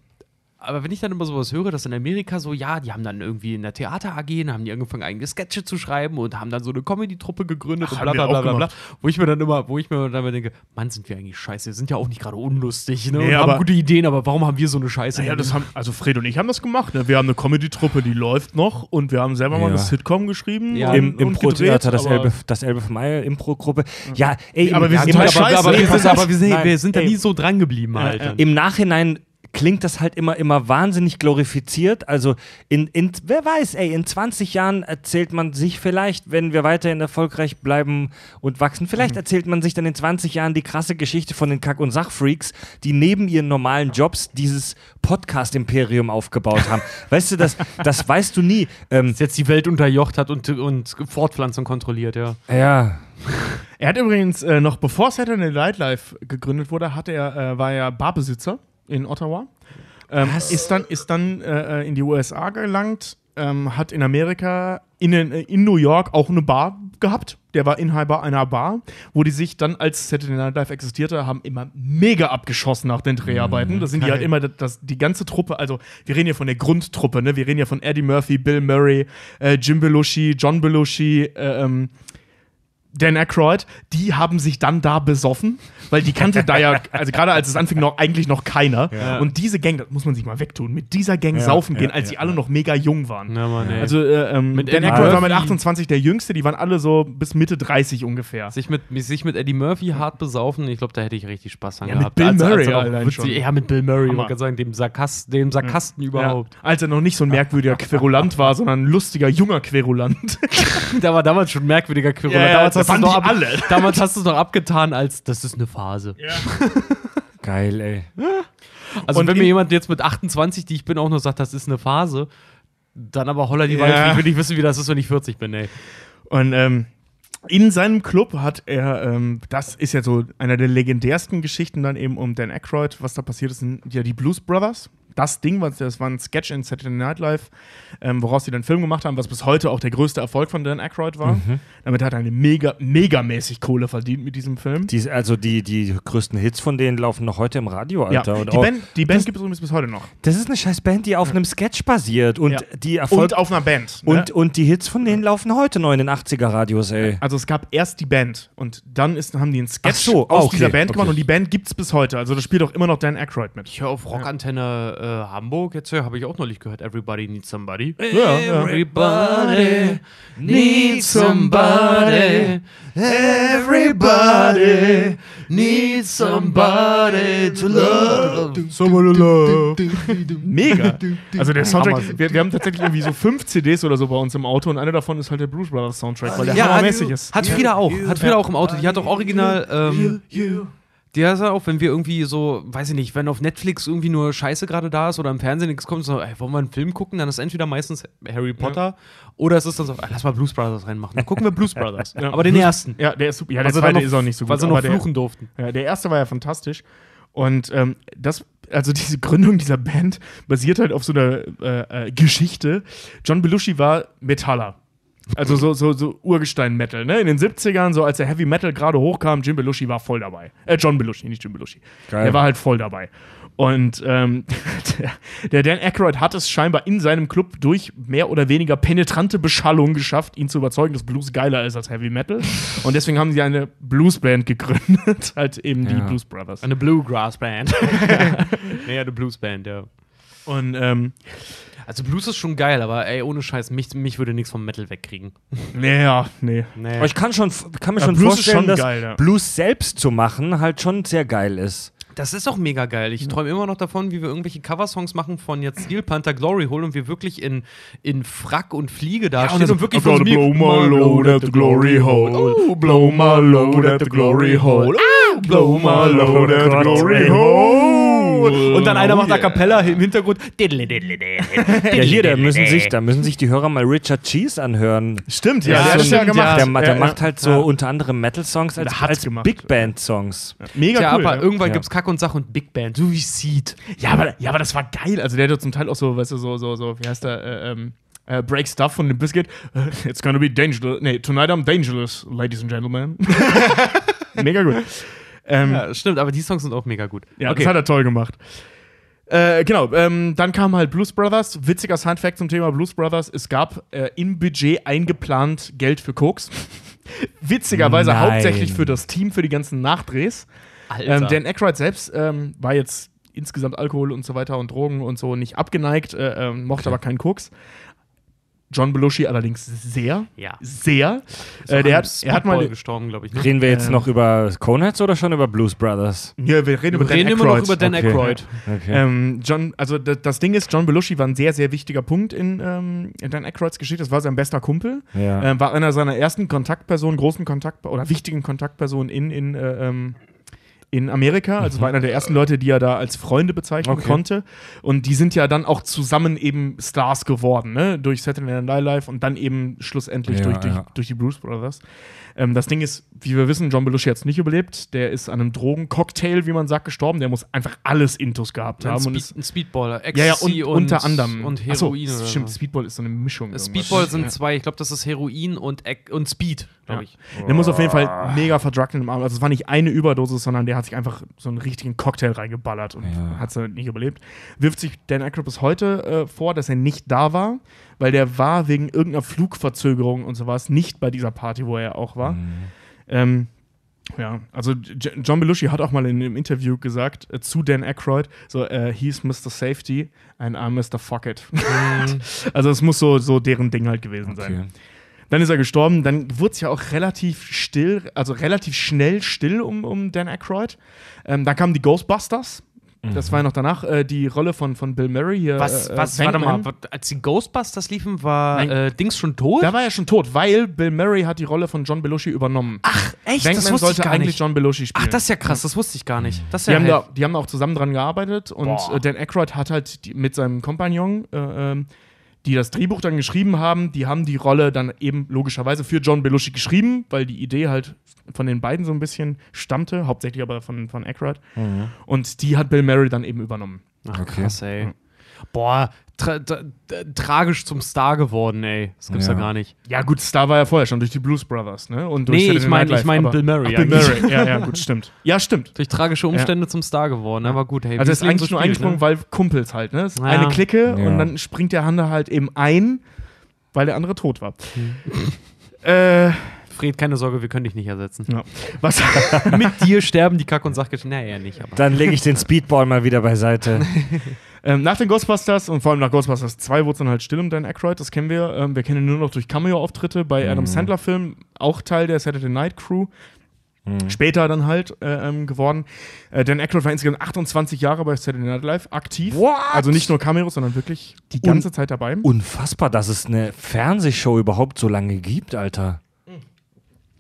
aber wenn ich dann immer sowas höre, dass in Amerika so, ja, die haben dann irgendwie in der Theater AG, dann haben die angefangen, eigene Sketche zu schreiben und haben dann so eine Comedy-Truppe gegründet Ach, und bla haben bla wir bla bla bla. Wo ich mir dann immer, wo ich mir dann immer denke, Mann, sind wir eigentlich scheiße, wir sind ja auch nicht gerade unlustig, ne? Nee, und haben aber- gute Ideen, aber warum haben wir so eine Scheiße? Naja, das haben, also Fred und ich haben das gemacht. Ne? Wir haben eine Comedy-Truppe, die läuft noch und wir haben selber mal Ja. eine Sitcom geschrieben. Ja. Im Impro-Theater, das aber- Elbe, das Elbe vom Ei, Impro-Gruppe. Ja, ey, Aber wir sind halt aber, aber, scheiße. aber, wir, Pass sind, auf. aber wir, sind, Nein, wir sind da nie so dran geblieben halt. ja. Im Nachhinein klingt das halt immer, immer wahnsinnig glorifiziert. Also, in, in, wer weiß, ey, in 20 Jahren erzählt man sich vielleicht, wenn wir weiterhin erfolgreich bleiben und wachsen, vielleicht erzählt man sich dann in 20 Jahren die krasse Geschichte von den Kack- und Sachfreaks, die neben ihren normalen Jobs dieses Podcast-Imperium aufgebaut haben. [LAUGHS] weißt du, das, das weißt du nie. Ähm, Dass jetzt die Welt unterjocht hat und, und Fortpflanzung kontrolliert, ja. ja, Er hat übrigens äh, noch bevor Saturday Night Live gegründet wurde, hat er, äh, war er Barbesitzer in Ottawa. Ähm, ist dann, ist dann äh, in die USA gelangt, ähm, hat in Amerika, in, äh, in New York auch eine Bar gehabt. Der war Inhaber einer Bar, wo die sich dann, als Saturday Night Live existierte, haben immer mega abgeschossen nach den Dreharbeiten. Das sind die halt immer, das, das, die ganze Truppe, also wir reden hier von der Grundtruppe, ne? Wir reden hier von Eddie Murphy, Bill Murray, äh, Jim Belushi, John Belushi, äh, ähm, Dan Aykroyd, die haben sich dann da besoffen, weil die kannte da ja, [LAUGHS] also gerade als es anfing, noch eigentlich noch keiner. Und diese Gang, das muss man sich mal wegtun, mit dieser Gang saufen gehen, als die alle noch mega jung waren. Ja, Mann, ey. Also äh, ähm, Mit Dan Aykroyd war mit Murphy. 28 der Jüngste, die waren alle so bis Mitte 30 ungefähr. sich mit, sich mit Eddie Murphy hart besaufen, ich glaube, da hätte ich richtig Spaß dran Ja, mit gehabt. Bill Als- als Murray witzig- schon. Ja, mit Bill Murray, ich Hammer. wollte gerade sagen, dem, Sarkast, dem Sarkasten überhaupt. Ja, als er noch nicht so ein merkwürdiger [LAUGHS] Querulant war, sondern ein lustiger junger Querulant. [LAUGHS] Der war damals schon merkwürdiger Querulant. Ja, ja, damals, das hast ab, alle. [LAUGHS] damals hast du es noch abgetan als, das ist eine Phase. [LAUGHS] geil, ey. Also Und wenn mir jemand jetzt mit 28, die ich bin, auch noch sagt, das ist eine Phase, dann aber holla die Ja. Waldfee. Ich will nicht wissen, wie das ist, wenn ich 40 bin, ey. Und ähm, in seinem Club hat er, ähm, das ist ja so einer der legendärsten Geschichten dann eben um Dan Aykroyd, was da passiert ist, sind ja die Blues Brothers. Das Ding, was, das war ein Sketch in Saturday Night Live, ähm, woraus sie dann einen Film gemacht haben, was bis heute auch der größte Erfolg von Dan Aykroyd war. Damit hat er eine mega, megamäßig Kohle verdient mit diesem Film. Die, also die, die größten Hits von denen laufen noch heute im Radio, ja, Alter. Und die auch- Band, die Band das- gibt es übrigens bis heute noch. Das ist eine scheiß Band, die auf einem Sketch basiert und Ja. die Erfolg Und auf einer Band. ne? und, und die Hits von denen laufen heute noch in den 80er Radios, ey. Also es gab erst die Band und dann ist, haben die einen Sketch so, aus okay, dieser Band okay. gemacht und die Band gibt es bis heute. Also da spielt auch immer noch Dan Aykroyd mit. Ich höre auf Rockantenne äh, Hamburg jetzt, ja, habe ich auch neulich gehört, Everybody Needs Somebody. Everybody needs somebody. Everybody needs somebody to love. Somebody love. Mega. Also der. [LAUGHS] Soundtrack, wir, wir haben tatsächlich irgendwie so fünf CDs oder so bei uns im Auto und eine davon ist halt der Blues Brothers Soundtrack, weil der Ja, hammermäßig hat, ist. hat Frieda auch. Hat Frieda auch im Auto. Die hat auch original. Ähm, Der ist ja auch, wenn wir irgendwie so, weiß ich nicht, wenn auf Netflix irgendwie nur Scheiße gerade da ist oder im Fernsehen nichts kommt, so, ey, wollen wir einen Film gucken? Dann ist entweder meistens Harry Potter oder es ist dann so, ey, lass mal Blues Brothers reinmachen. Dann gucken wir Blues Brothers. [LAUGHS] Ja. Aber den ersten. Ja, der ist super. Ja, der dann zweite noch- ist auch nicht so gut. Weil sie noch aber der- fluchen durften. Ja, der erste war ja fantastisch. Und ähm, das, also diese Gründung dieser Band basiert halt auf so einer äh, äh, Geschichte. John Belushi war Metaller. Also so, so, so Urgestein-Metal, ne? In den 70ern, so als der Heavy Metal gerade hochkam, Jim Belushi war voll dabei. Äh, John Belushi, nicht Jim Belushi. Geil. Der war halt voll dabei. Und ähm, [LAUGHS] der, Dan Aykroyd hat es scheinbar in seinem Club durch mehr oder weniger penetrante Beschallung geschafft, ihn zu überzeugen, dass Blues geiler ist als Heavy Metal. Und deswegen haben sie eine Bluesband gegründet, [LAUGHS] halt eben die Ja. Blues Brothers. Eine Bluegrass Band. [LAUGHS] naja, eine Blues Band, ja. Und ähm, Also Blues ist schon geil, aber ey, ohne Scheiß, mich, mich würde nichts vom Metal wegkriegen. naja, nee. Nee. Aber ich kann, schon, kann mir Ja, schon Blues ist vorstellen, schon dass geil, ja. Blues selbst zu machen halt schon sehr geil ist. Das ist auch mega geil. Ich träume immer noch davon, wie wir irgendwelche Coversongs machen von jetzt Steel Panther Glory Hole und wir wirklich in, in Frack und Fliege da stehen und wirklich gotta vor so einem blow my load at the glory hole. Oh, blow my load at the glory hole. Oh, blow my load at the glory hole. Und dann einer macht Oh, A yeah. Cappella im Hintergrund. Ja, hier, da müssen, sich, da müssen sich die Hörer mal Richard Cheese anhören. Stimmt, ja, der hat es ja gemacht. Der, macht halt so Ja. unter anderem Metal-Songs als, als. Big Band-Songs. Mega Ja, cool. aber ja. irgendwann Ja. gibt's Kack und Sach und Big Band, so wie Seed. Ja, aber, ja, aber das war geil. Also der hat ja zum Teil auch so, weißt du, so, so, so, wie heißt der, äh, ähm, äh, Break Stuff von dem Biscuit. Äh, It's gonna be dangerous. Nee, tonight I'm dangerous, ladies and gentlemen. [LAUGHS] Mega gut. Ähm, ja, Ja, stimmt, aber die Songs sind auch mega gut. das hat er toll gemacht. Äh, genau, ähm, dann kam halt Blues Brothers. Witziger Side-Fact zum Thema Blues Brothers: Es gab äh, im Budget eingeplant Geld für Koks. [LAUGHS] Witzigerweise Nein. hauptsächlich für das Team, für die ganzen Nachdrehs. Alter. Ähm, Dan Aykroyd selbst ähm, war jetzt insgesamt Alkohol und so weiter und Drogen und so nicht abgeneigt, äh, ähm, mochte aber keinen Koks. John Belushi allerdings sehr, Ja. sehr. Äh, der hat, er hat mal. Gestorben, glaube ich. Ne? Reden wir jetzt Ähm. noch über Coneheads oder schon über Blues Brothers? Ja, wir reden über Wir reden Dan immer noch über Dan Okay. Aykroyd. Okay. Ähm, John, also das Ding ist, John Belushi war ein sehr, sehr wichtiger Punkt in, ähm, in Dan Aykroyds Geschichte. Das war sein bester Kumpel. ja. Ähm, war einer seiner ersten Kontaktpersonen, großen Kontakt oder wichtigen Kontaktpersonen in, in, äh, ähm, in Amerika. Also war einer der ersten Leute, die er da als Freunde bezeichnen Okay. konnte. Und die sind ja dann auch zusammen eben Stars geworden, ne? Durch Saturday Night Live und dann eben schlussendlich Ja, durch, durch, ja. durch die Blues Brothers. Ähm, das Ding ist, wie wir wissen, John Belushi hat es nicht überlebt. Der ist an einem Drogencocktail, wie man sagt, gestorben. Der muss einfach alles Intus gehabt Ein, haben. Und Speed, ist, ein Speedballer. ja, ja, Ecstasy und, unter anderem. Und Heroin oder Stimmt. Speedball ist so eine Mischung. irgendwas. Speedball sind Ja. zwei. Ich glaube, das ist Heroin und, und Speed, glaube ich. Der muss auf jeden Fall mega verdruckt im Arm. Also es war nicht eine Überdosis, sondern der hat sich einfach so einen richtigen Cocktail reingeballert und Ja. hat es nicht überlebt. Wirft sich Dan Aykroyd bis heute äh, vor, dass er nicht da war, weil der war wegen irgendeiner Flugverzögerung und sowas nicht bei dieser Party, wo er auch war. Mhm. Ähm, ja, also John Belushi hat auch mal in einem Interview gesagt äh, zu Dan Aykroyd, so, äh, he's Mr. Safety and I'm Mr. Fuck it. [LAUGHS] also es muss so, so deren Ding halt gewesen sein. Dann ist er gestorben, dann wurde es ja auch relativ still, also relativ schnell still um, um Dan Aykroyd. Ähm, da kamen die Ghostbusters. Das war ja noch danach äh, die Rolle von, von Bill Murray hier. Was, äh, was, warte mal, als die Ghostbusters liefen, war äh, Dings schon tot? Da war er schon tot, weil Bill Murray hat die Rolle von John Belushi übernommen. Ach, echt? Bankman das wusste ich sollte gar eigentlich nicht. John Belushi spielen. Ach, das ist ja krass, das wusste ich gar nicht. Das ist die, ja haben da, die haben auch zusammen dran gearbeitet und Boah. äh, Dan Aykroyd hat halt die, mit seinem Kompagnon, äh, ähm, die das Drehbuch dann geschrieben haben, die haben die Rolle dann eben logischerweise für John Belushi geschrieben, weil die Idee halt von den beiden so ein bisschen stammte, hauptsächlich aber von, von Aykroyd. Mhm. Und die hat Bill Murray dann eben übernommen. Ach, Okay. krass, ey. Boah, tra tra tragisch zum Star geworden, ey. Das gibt's ja, Ja. gar nicht. Ja, gut, Star war ja vorher schon durch die Blues Brothers, ne? Und durch Nee, Saturday ich mein- Night Live, ich mein Bill Murray Ach, Bill. Murray, ja, ja, gut, stimmt. [LAUGHS] Ja, stimmt. Durch tragische Umstände zum Star geworden, aber gut, hey. Also ist das Leben eigentlich so nur eingesprungen, ne? weil Kumpels halt, ne? Es ist Ja. Eine Clique Ja. und dann springt der Hande halt eben ein, weil der andere tot war. Hm. [LAUGHS] äh, Fred, keine Sorge, wir können dich nicht ersetzen. ja. Was? [LAUGHS] Mit dir sterben die Kack- und Sachgeschichten. Naja, nicht, aber. Dann lege ich den Speedball mal wieder beiseite. Ähm, nach den Ghostbusters und vor allem nach Ghostbusters 2 wurde es dann halt still um Dan Aykroyd, das kennen wir. Ähm, wir kennen ihn nur noch durch Cameo-Auftritte bei Adam Mhm. Sandler-Filmen, auch Teil der Saturday Night Crew. Mhm. Später dann halt äh, ähm, geworden. Äh, Dan Aykroyd war insgesamt 28 Jahre bei Saturday Night Live aktiv. What? Also nicht nur Cameos, sondern wirklich die ganze Zeit dabei. Unfassbar, dass es eine Fernsehshow überhaupt so lange gibt, Alter.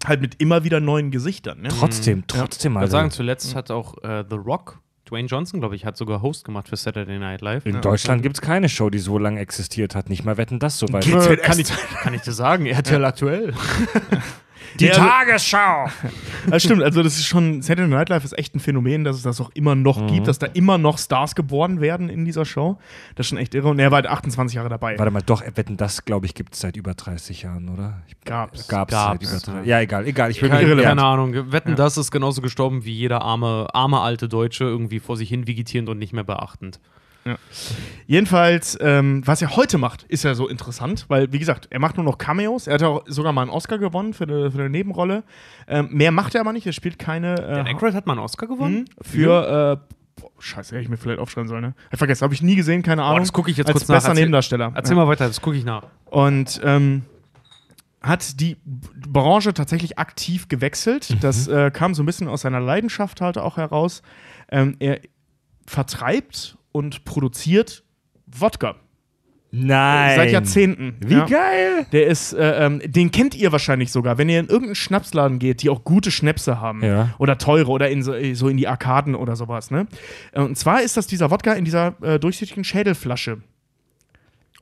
halt mit immer wieder neuen Gesichtern. Ne? Trotzdem, trotzdem Ich würde sagen, zuletzt hat auch äh, The Rock, Dwayne Johnson, glaube ich, hat sogar Host gemacht für Saturday Night Live. in Deutschland gibt es keine Show, die so lange existiert hat. Nicht mal wetten das so weit. Kann, ich, kann ich dir sagen, [LAUGHS] RTL aktuell. [LAUGHS] Die Ja, also- Tagesschau! [LAUGHS] Das stimmt, also das ist schon, Saturday Night Live ist echt ein Phänomen, dass es das auch immer noch Mhm. gibt, dass da immer noch Stars geboren werden in dieser Show. Das ist schon echt irre. Und er war halt 28 Jahre dabei. Warte mal, doch, wetten das, glaube ich, gibt es seit über 30 Jahren, oder? Ich, Gab's. Gab's, seit Gab's, über 30 ja. Ja, egal, egal. Ich will Keine, irrelevant. keine Ahnung. Wetten, das ist genauso gestorben wie jeder arme, arme alte Deutsche, irgendwie vor sich hin vegetierend und nicht mehr beachtend. Jedenfalls, ähm, was er heute macht, ist ja so interessant, weil, wie gesagt, er macht nur noch Cameos. Er hat auch sogar mal einen Oscar gewonnen für eine, für eine Nebenrolle. Ähm, mehr macht er aber nicht. Er spielt keine. Äh, Dan Aykroyd hat mal einen Oscar gewonnen? Hm, für. Äh, boah, scheiße, hätte ich mir vielleicht aufschreiben sollen, ne? Ich vergessen, habe ich nie gesehen, keine Ahnung. das gucke ich jetzt Als kurz nach. bester Erzähl- Nebendarsteller. Erzähl Ja. mal weiter, das gucke ich nach. Und ähm, hat die Branche tatsächlich aktiv gewechselt. Das äh, kam so ein bisschen aus seiner Leidenschaft halt auch heraus. Ähm, er vertreibt und produziert Wodka. Nein. Seit Jahrzehnten. Wie ja. geil! Der ist, äh, ähm, den kennt ihr wahrscheinlich sogar, wenn ihr in irgendeinen Schnapsladen geht, die auch gute Schnäpse haben. Ja. Oder teure oder in so, so in die Arkaden oder sowas. Ne? Äh, Und zwar ist das dieser Wodka in dieser äh, durchsichtigen Schädelflasche.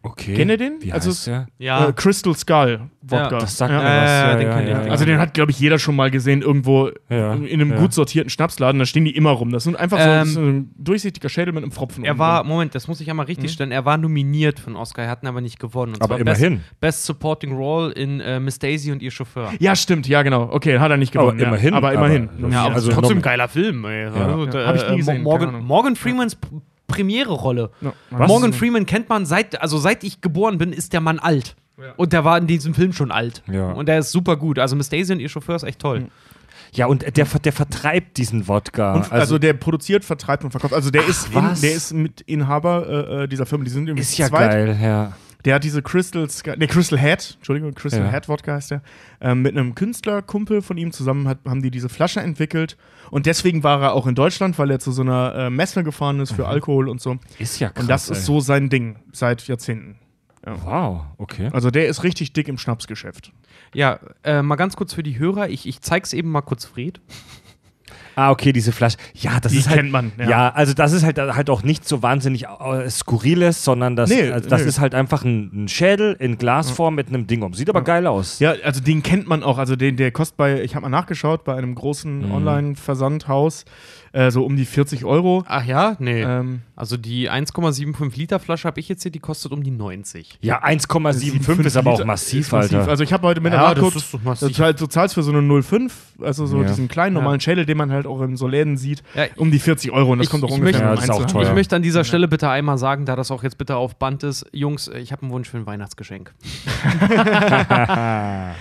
Okay. Kennt ihr den? Wie Also heißt der? Ja, Äh, Crystal Skull Wodka. Ja, Das sagt Ja. mir was. Ja, den kenn ich, den Also den hat, glaube ich, jeder schon mal gesehen, irgendwo Ja, in einem ja. gut sortierten Schnapsladen, da stehen die immer rum. Das sind einfach so, Ähm, so ein durchsichtiger Schädel mit einem Pfropfen er war, drin. Moment, das muss ich einmal richtig stellen, er war nominiert für einen Oscar, er hat ihn aber nicht gewonnen. Und Aber zwar immerhin. Best, Best Supporting Role in äh, Miss Daisy und ihr Chauffeur. Ja, stimmt, ja, genau. Okay, hat er nicht Aber gewonnen. ja. immerhin, Aber immerhin. aber-. Ja, also also trotzdem nom- geiler Film. Ey. Also, Ja, äh, hab ich nie äh, gesehen, keine Morgan, Freemans Premiere-Rolle. Ja. Morgan Freeman kennt man seit, also seit ich geboren bin, ist der Mann alt. Und der war in diesem Film schon alt. Ja. Und der ist super gut. Also Miss Daisy und ihr Chauffeur ist echt toll. Ja, und der, der vertreibt diesen Wodka. Und, also, der produziert, vertreibt und verkauft. Also der ist, in, was? der ist Mitinhaber äh, äh, dieser Firma. Die sind irgendwie ist ja zweit. geil, ja. Der hat diese Crystal, Sky- nee, Crystal Head, Entschuldigung, Crystal Ja. Head Wodka heißt der, ähm, mit einem Künstlerkumpel von ihm zusammen hat, haben die diese Flasche entwickelt. Und deswegen war er auch in Deutschland, weil er zu so einer äh, Messe gefahren ist für Alkohol und so. Ist ja Mhm. krass. und das ey. ist so sein Ding seit Jahrzehnten. Wow, okay. Also der ist richtig dick im Schnapsgeschäft. Ja, äh, mal ganz kurz für die Hörer. Ich, ich zeig's eben mal kurz Fred. Ah, okay, diese Flasche. Ja, das Die ist halt. kennt man, ja. Ja. also das ist halt, halt auch nicht so wahnsinnig äh, Skurriles, sondern das, Nee, also das nee. ist halt einfach ein, ein Schädel in Glasform mit einem Ding um. Sieht aber geil aus. Ja, also den kennt man auch. Also den, der kostet bei, ich habe mal nachgeschaut, bei einem großen Mhm. Online-Versandhaus äh, so um die 40 Euro. Ach ja? Nee. Ähm, Also die 1,75 Liter Flasche habe ich jetzt hier, die kostet um die 90. Ja, 1,75 ist aber auch massiv, massiv. Alter. Also ich habe heute mit Ja, der das ist doch massiv. halt, du zahlst für so eine 0,5, also so Ja. diesen kleinen normalen Schädel, den man halt auch in so Läden sieht, Ja, um die 40 Euro und das ich- kommt doch ungefähr möchte- Ja, das ist auch teuer. Ich möchte an dieser Stelle bitte einmal sagen, da das auch jetzt bitte auf Band ist, Jungs, ich habe einen Wunsch für ein Weihnachtsgeschenk. [LAUGHS]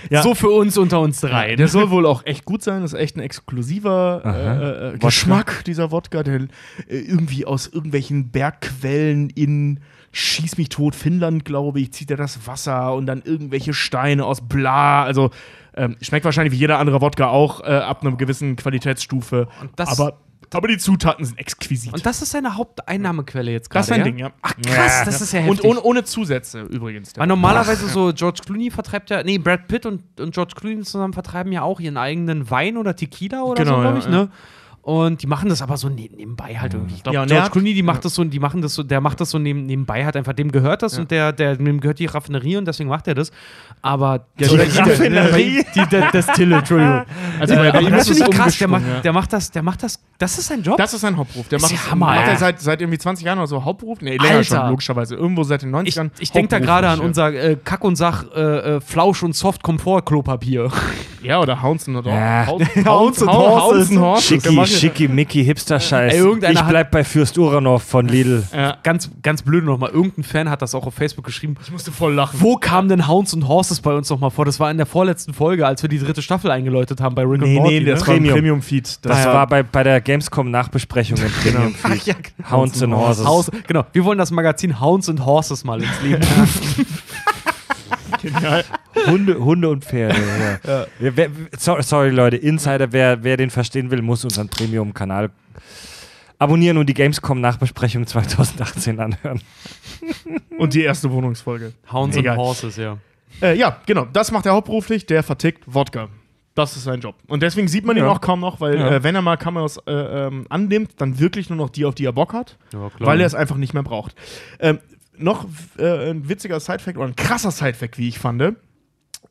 Ja. So für uns unter uns drei. Der soll wohl auch echt gut sein, das ist echt ein exklusiver Aha. äh, äh, Geschmack, dieser Wodka, der äh, irgendwie aus irgendwelchen Bergquellen in Schieß mich tot, Finnland, glaube ich, zieht er das Wasser und dann irgendwelche Steine aus Bla. Also ähm, schmeckt wahrscheinlich wie jeder andere Wodka auch äh, ab einer gewissen Qualitätsstufe. Aber, aber die Zutaten sind exquisit. Und das ist seine Haupteinnahmequelle jetzt gerade. das ist ein ja? Ding, ja. Ach krass, das ist ja heftig. Und ohne, ohne Zusätze übrigens. Weil normalerweise so George Clooney vertreibt ja, nee, Brad Pitt und, und George Clooney zusammen vertreiben ja auch ihren eigenen Wein oder Tequila oder Genau, so, glaube ja, ich, ne? Und die machen das aber so ne nebenbei halt irgendwie. Ich glaube, Ja, George hat- Clooney, die macht ja. das so, die machen das so, der macht das so neben, nebenbei, hat einfach dem gehört das und der, der, dem gehört die Raffinerie und deswegen macht er das. Aber Ja, die, die Raffinerie? die, [LAUGHS] die, das Tille, Entschuldigung. Also bei- bei das ist finde ich krass, der macht, ja. der macht das, der macht das, das ist sein Job. Das ist sein Hauptberuf. Der Ist macht, ja das- Hammer, macht ja. er seit, seit irgendwie 20 Jahren oder so Hauptberuf? Nee, länger Alter. schon, logischerweise. Irgendwo seit den 90ern. ich ich denke da gerade an unser äh, Kack und Sach äh, äh, Flausch und Soft Komfort Klopapier. ja. ja, oder Hounds and Ja. [LAUGHS] Hounds and Horses. Schicki, Mickey, Hipster-Scheiß. Ich bleib bei Fürst Uranov von Lidl. Ja, ganz, ganz blöd nochmal. Irgendein Fan hat das auch auf Facebook geschrieben. ich musste voll lachen. Wo kamen denn Hounds und Horses bei uns nochmal vor? Das war in der vorletzten Folge, als wir die dritte Staffel eingeläutet haben bei Rick Nee, and Morty. nee, das ne? war ein Premium. Premium-Feed. Das war bei, bei der Gamescom-Nachbesprechung im Premium Ach Feed. ja, Hounds and Horses. Haus, genau. Wir wollen das Magazin Hounds and Horses mal ins Leben rufen. [LAUGHS] genial. Hunde, Hunde und Pferde. Ja. Wer, wer, so, sorry, Leute, Insider, wer, wer den verstehen will, muss unseren Premium-Kanal abonnieren und die Gamescom-Nachbesprechung 2018 anhören. Und die erste Wohnungsfolge. Hounds Egal. and Horses, ja. Äh, ja, genau. Das macht er hauptberuflich. Der vertickt Wodka. Das ist sein Job. Und deswegen sieht man ihn Ja. auch kaum noch, weil Ja. äh, wenn er mal Cameos äh, ähm, annimmt, dann wirklich nur noch die, auf die er Bock hat, Ja, klar. weil er es einfach nicht mehr braucht. Ähm, noch äh, ein witziger Sidefact oder ein krasser Sidefact, wie ich fand.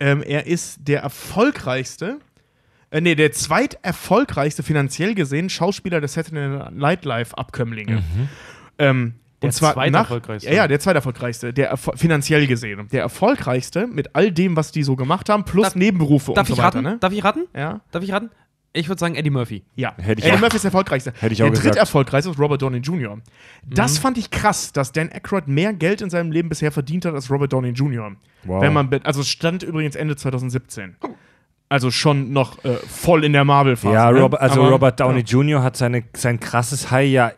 Ähm, er ist der erfolgreichste, äh, nee, der zweiterfolgreichste finanziell gesehen Schauspieler der Saturday Night Live Abkömmlinge. Ähm, Der und zwar nach, ja, ja, der zweiterfolgreichste, der finanziell gesehen. Der erfolgreichste mit all dem, was die so gemacht haben, plus Darf- Nebenberufe Darf und so weiter. raten? Ne? Darf ich raten? Ja. Darf ich raten? Ich würde sagen Eddie Murphy. Ja, Hätte ich Eddie auch- Murphy ist der erfolgreichste. Hätte ich auch der gesagt. dritterfolgreichste ist Robert Downey Jr. Mhm. Das fand ich krass, dass Dan Aykroyd mehr Geld in seinem Leben bisher verdient hat als Robert Downey Jr. Wow. Wenn man, also es stand übrigens Ende 2017. Also schon noch äh, voll in der Marvel-Phase. Ja, ne? Robert, also Aber- Robert Downey ja. Jr. hat seine, sein krasses High ja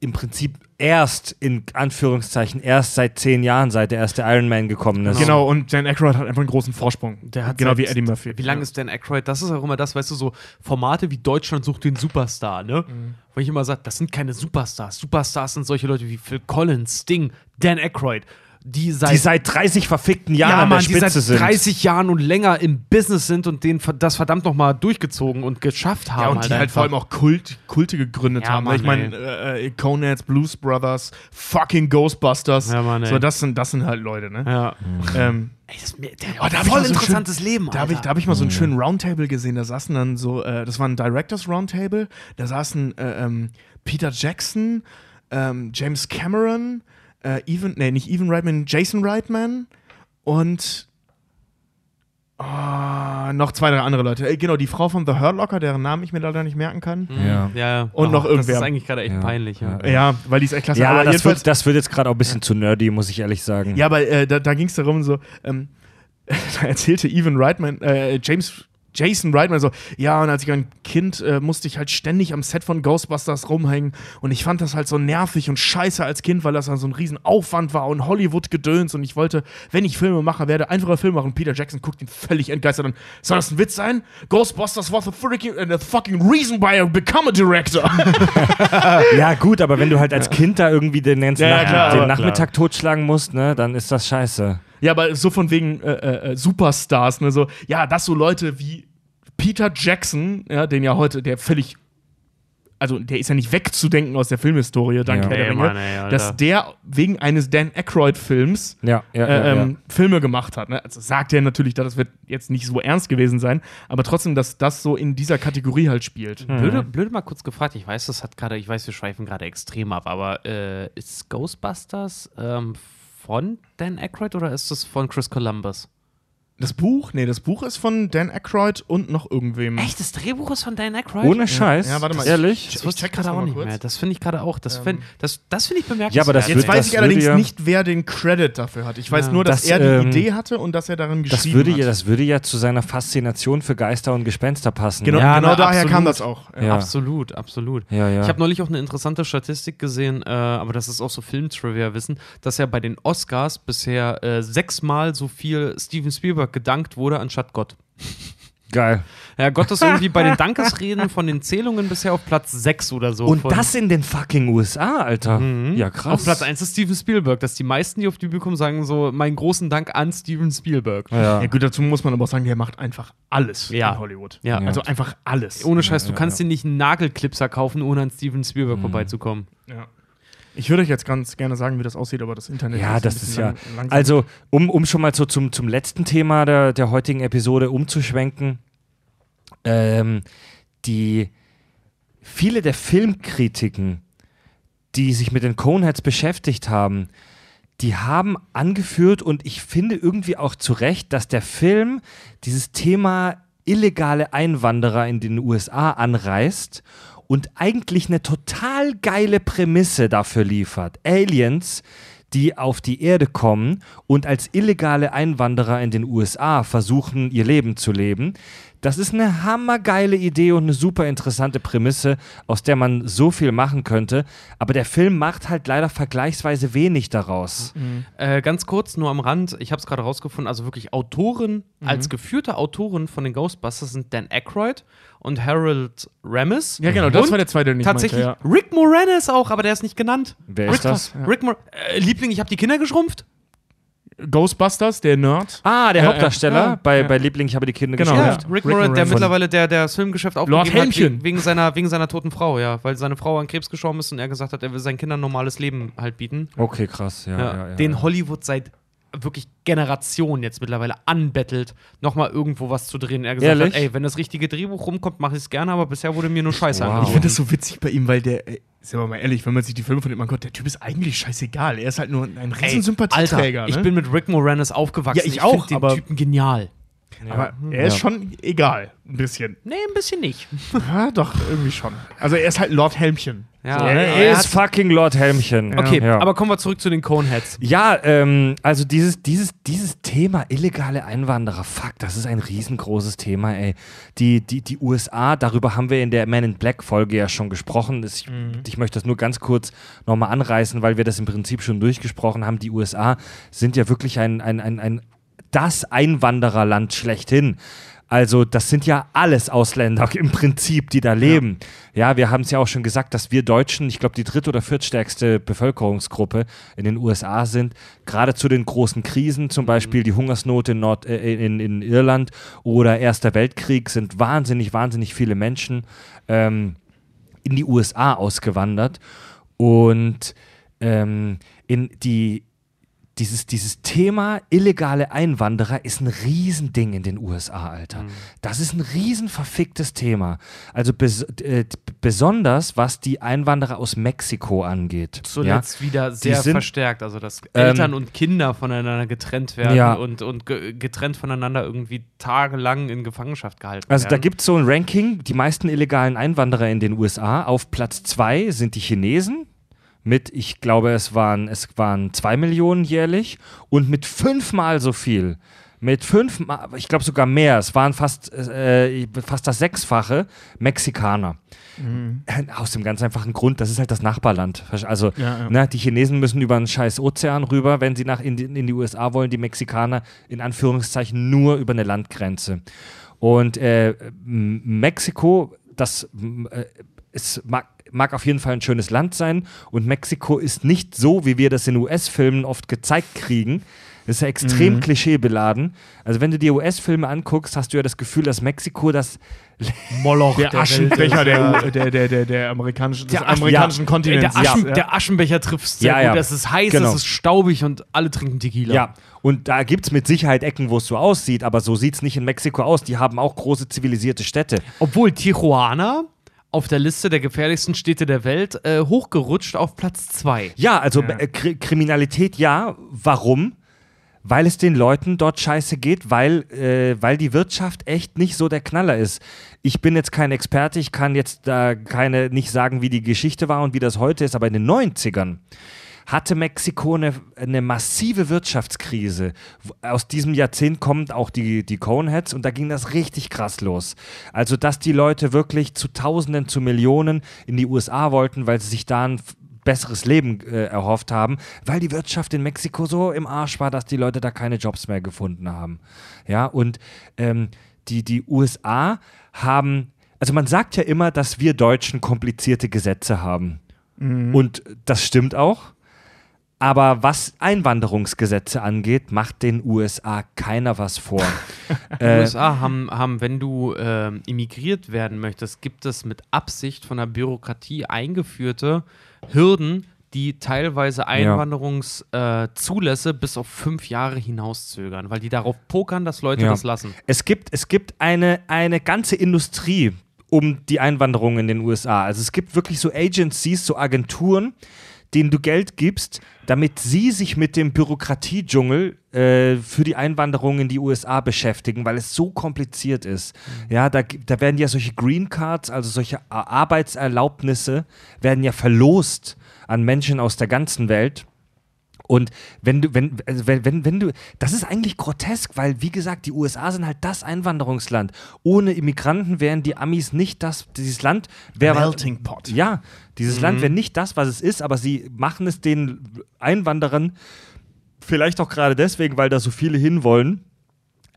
im Prinzip erst, in Anführungszeichen, erst seit zehn Jahren, seit der erste Iron Man gekommen ist. Genau, und Dan Aykroyd hat einfach einen großen Vorsprung. Der hat genau wie Eddie Murphy. Wie lange ist Dan Aykroyd? Das ist auch immer das, weißt du, so Formate wie Deutschland sucht den Superstar, ne? Mhm. Wo ich immer sage, das sind keine Superstars. Superstars sind solche Leute wie Phil Collins, Sting, Dan Aykroyd, die seit, Die seit 30 verfickten Jahren ja, an der Mann, die Spitze seit sind. 30 Jahren und länger im Business sind und den, das verdammt nochmal durchgezogen und geschafft haben. Ja, und die halt einfach. vor allem auch Kult, Kulte gegründet Ja, haben. Mann, ich meine, äh, äh, Conads, Blues Brothers, fucking Ghostbusters. Ja, Mann, so, das sind, das sind halt Leute, ne? Ja. Ähm, Ey, das, der Oh, da voll so interessantes Leben, Da habe ich, da hab ich mal so einen schönen Roundtable gesehen. Da saßen dann so, äh, das war ein Directors Roundtable. Da saßen äh, ähm, Peter Jackson, ähm, James Cameron, äh, Even, nee, nicht Even Reitman, Jason Reitman und ah, noch zwei, drei andere Leute. Äh, genau, die Frau von The Hurt Locker, deren Namen ich mir leider nicht merken kann. Ja. ja, ja. Und noch Das irgendwer. ist eigentlich gerade echt Ja. peinlich, ja. Ja. Weil die ist echt klasse. Ja, aber das wird, das wird jetzt gerade auch ein bisschen zu nerdy, muss ich ehrlich sagen. Ja, aber äh, da, da ging es darum, so, ähm, [LAUGHS] da erzählte Evan Reitman, äh, James, Jason Reitman so, ja, und als ich ein Kind äh, musste ich halt ständig am Set von Ghostbusters rumhängen und ich fand das halt so nervig und scheiße als Kind, weil das dann so ein riesen Aufwand war und Hollywood-Gedöns und ich wollte, wenn ich Filmemacher werde, einfacher Film machen. Peter Jackson guckt ihn völlig entgeistert an. Soll das ein Witz sein? Ghostbusters was the freaking, uh, the fucking reason why I become a director. [LAUGHS] Ja, gut, aber wenn du halt als Kind da irgendwie den, ganzen Ja, ja, klar, den Nachmittag totschlagen musst, ne, dann ist das scheiße. Ja, aber so von wegen äh, äh, äh, Superstars, ne? So, ja, dass so Leute wie Peter Jackson, ja, den ja heute, der völlig, also der ist ja nicht wegzudenken aus der Filmhistorie, dank Ja. Herr der Ey, Ringe, Mann, ey, Alter. dass der wegen eines Dan Aykroyd-Films Ja, ja, äh, ja, ähm, Filme gemacht hat. Ne? Also sagt er natürlich, das wird jetzt nicht so ernst gewesen sein, aber trotzdem, dass das so in dieser Kategorie halt spielt. Blöde, blöde mal kurz gefragt, ich weiß, das hat gerade, ich weiß, wir schweifen gerade extrem ab, aber äh, ist Ghostbusters ähm, von Dan Aykroyd oder ist das von Chris Columbus? Das Buch, nee, das Buch ist von Dan Aykroyd und noch irgendwem. Echt, das Drehbuch ist von Dan Aykroyd? ja. Ohne Scheiß. Ja, warte mal, ich- Ehrlich? das ich wusste ich check das gerade auch mal nicht kurz. mehr. Das finde ich gerade auch. Das finde das, das find ich bemerkenswert. Ja, aber das Jetzt wird- weiß das ich allerdings ja- nicht, wer den Credit dafür hat. Ich weiß Ja. nur, dass Das, er die ähm, Idee hatte und dass er darin Das geschrieben würde, hat. ja, das würde ja zu seiner Faszination für Geister und Gespenster passen. genau Ja, genau na, daher absolut. kam das auch. Ja. Ja. Absolut, absolut. Ja, ja. Ich habe neulich auch eine interessante Statistik gesehen, äh, aber das ist auch so Film-Trivia-Wissen, dass ja bei den Oscars bisher äh, sechsmal so viel Steven Spielberg gedankt wurde anstatt Gott. Geil. Ja, Gott ist irgendwie bei den [LAUGHS] Dankesreden von den Zählungen bisher auf Platz 6 oder so. Und das in den fucking USA, Alter. Ja, krass. Auf Platz 1 ist Steven Spielberg, dass die meisten, die auf die Bühne kommen, sagen so, meinen großen Dank an Steven Spielberg. Ja. Ja, gut, dazu muss man aber auch sagen, der macht einfach alles Ja. in Hollywood. Ja. Also einfach alles. Ohne Scheiß, du kannst dir nicht einen Nagelclipser kaufen, ohne an Steven Mhm. Spielberg vorbeizukommen. Ja. Ich würde euch jetzt ganz gerne sagen, wie das aussieht, aber das Internet Ja, ein das ist ja. lang-. Also, um, um schon mal so zum, zum letzten Thema der, der heutigen Episode umzuschwenken. Ähm, die viele der Filmkritiken, die sich mit den Coneheads beschäftigt haben, die haben angeführt und ich finde irgendwie auch zu Recht, dass der Film dieses Thema illegale Einwanderer in den USA anreißt und eigentlich eine total geile Prämisse dafür liefert. Aliens, die auf die Erde kommen und als illegale Einwanderer in den USA versuchen, ihr Leben zu leben. Das ist eine hammergeile Idee und eine super interessante Prämisse, aus der man so viel machen könnte. Aber der Film macht halt leider vergleichsweise wenig daraus. Äh, ganz kurz, nur am Rand, ich habe es gerade rausgefunden, also wirklich Autoren, Mhm. als geführte Autoren von den Ghostbusters sind Dan Aykroyd und Harold Ramis. ja, genau, das und war der zweite, den ich Tatsächlich meinte. Ja. Rick Moranis auch, aber der ist nicht genannt. Wer Rick, ist das? Rick Mor äh, Liebling, ich habe die Kinder geschrumpft. Ghostbusters, der Nerd. Ah, der Ja, Hauptdarsteller ja, bei, ja. bei Liebling, ich habe die Kinder Genau. Ja, geschafft. Rick Rick Moran, der mittlerweile der, der das Filmgeschäft Lord aufgegeben hat, Helmchen. wegen, seiner, wegen seiner toten Frau, ja. Weil seine Frau an Krebs gestorben ist und er gesagt hat, er will seinen Kindern ein normales Leben halt bieten. Okay, krass, ja. Ja, ja, ja, den ja. Hollywood seit wirklich Generationen jetzt mittlerweile anbettelt, nochmal irgendwo was zu drehen. Er gesagt Ehrlich? hat, ey, wenn das richtige Drehbuch rumkommt, mache ich es gerne, aber bisher wurde mir nur Scheiße Wow. Ich angeboten. finde das so witzig bei ihm, weil der, ey, sind wir mal ehrlich, wenn man sich die Filme von dem anguckt, der Typ ist eigentlich scheißegal. Er ist halt nur ein riesen Sympathieträger. Alter, ich ne? bin mit Rick Moranis aufgewachsen. Ja, ich auch, find den aber- Typen genial. aber er ist Ja. schon egal, ein bisschen. Nee, ein bisschen nicht. Ja, doch, irgendwie schon. Also er ist halt Lord Helmchen. Ja, So, er- ne? Er ist fucking Lord Helmchen. Okay, Ja. aber kommen wir zurück zu den Coneheads. Ja, ähm, also dieses, dieses, dieses Thema illegale Einwanderer, fuck, das ist ein riesengroßes Thema, ey. Die, die, die USA, darüber haben wir in der Man in Black Folge ja schon gesprochen. Ich, ich möchte das nur ganz kurz nochmal anreißen, weil wir das im Prinzip schon durchgesprochen haben. Die USA sind ja wirklich ein, ein, ein, ein das Einwandererland schlechthin. Also das sind ja alles Ausländer im Prinzip, die da leben. Ja, wir haben es ja auch schon gesagt, dass wir Deutschen, ich glaube, die dritt- oder viertstärkste Bevölkerungsgruppe in den USA sind. Gerade zu den großen Krisen, zum Beispiel die Hungersnot in, Nord äh, in, in Irland oder Erster Weltkrieg, sind wahnsinnig, wahnsinnig viele Menschen ähm, in die USA ausgewandert. Und ähm, in die, dieses, dieses Thema illegale Einwanderer ist ein Riesending in den USA, Alter. Das ist ein riesen verficktes Thema. Also bes äh, besonders was die Einwanderer aus Mexiko angeht. Zuletzt wieder sehr sind- verstärkt, also dass Ähm, Eltern und Kinder voneinander getrennt werden Ja. und, und ge getrennt voneinander irgendwie tagelang in Gefangenschaft gehalten Also da werden. gibt es so ein Ranking, die meisten illegalen Einwanderer in den USA. Auf Platz zwei sind die Chinesen mit, ich glaube, es waren, es waren zwei Millionen jährlich und mit fünfmal so viel. Mit fünfmal, ich glaube sogar mehr, es waren fast, äh, fast das Sechsfache Mexikaner. Äh, Aus dem ganz einfachen Grund, das ist halt das Nachbarland. Also, Ja, ja. Ne, die Chinesen müssen über einen scheiß Ozean rüber, wenn sie nach in die, in die USA wollen, die Mexikaner in Anführungszeichen nur über eine Landgrenze. Und äh, Mexiko, das äh, es mag, mag auf jeden Fall ein schönes Land sein und Mexiko ist nicht so, wie wir das in US-Filmen oft gezeigt kriegen. Das ist ja extrem klischeebeladen. Also wenn du dir US-Filme anguckst, hast du ja das Gefühl, dass Mexiko das [LAUGHS] Moloch Der, der Aschenbecher ja. der, der, der, der, der amerikanischen, des amerikanischen Ey, Kontinents. der, Aschen, ja. der Aschenbecher trifft sehr Ja, gut. ja. Es ist heiß, Genau. es ist staubig und alle trinken Tequila. Ja, und da gibt es mit Sicherheit Ecken, wo es so aussieht, aber so sieht es nicht in Mexiko aus. Die haben auch große zivilisierte Städte. Obwohl Tijuana auf der Liste der gefährlichsten Städte der Welt äh, hochgerutscht auf Platz 2. Ja, also Äh, Kri Kriminalität ja. Warum? Weil es den Leuten dort scheiße geht, weil, äh, weil die Wirtschaft echt nicht so der Knaller ist. Ich bin jetzt kein Experte, ich kann jetzt da keine nicht sagen, wie die Geschichte war und wie das heute ist, aber in den 90ern hatte Mexiko eine, eine massive Wirtschaftskrise. Aus diesem Jahrzehnt kommen auch die, die Coneheads und da ging das richtig krass los. Also, dass die Leute wirklich zu Tausenden, zu Millionen in die USA wollten, weil sie sich da ein besseres Leben äh, erhofft haben, weil die Wirtschaft in Mexiko so im Arsch war, dass die Leute da keine Jobs mehr gefunden haben. Ja, und ähm, die, die USA haben, also man sagt ja immer, dass wir Deutschen komplizierte Gesetze haben. Und das stimmt auch. Aber was Einwanderungsgesetze angeht, macht den USA keiner was vor. [LAUGHS] Die äh, USA haben, haben, wenn du ähm, immigriert werden möchtest, gibt es mit Absicht von der Bürokratie eingeführte Hürden, die teilweise Einwanderungszulässe äh, Zulässe bis auf fünf Jahre hinauszögern, weil die darauf pokern, dass Leute Ja. das lassen. Es gibt, es gibt eine, eine ganze Industrie um die Einwanderung in den USA. Also es gibt wirklich so Agencies, so Agenturen, denen du Geld gibst, damit sie sich mit dem Bürokratiedschungel äh, für die Einwanderung in die USA beschäftigen, weil es so kompliziert ist. Ja, da, da werden ja solche Green Cards, also solche Arbeitserlaubnisse, werden ja verlost an Menschen aus der ganzen Welt. Und wenn du, wenn, also wenn, wenn, wenn du, das ist eigentlich grotesk, weil, wie gesagt, die USA sind halt das Einwanderungsland. Ohne Immigranten wären die Amis nicht das, dieses Land wäre. Melting Pot. Ja, dieses Land wäre nicht das, was es ist, aber sie machen es den Einwanderern, vielleicht auch gerade deswegen, weil da so viele hinwollen,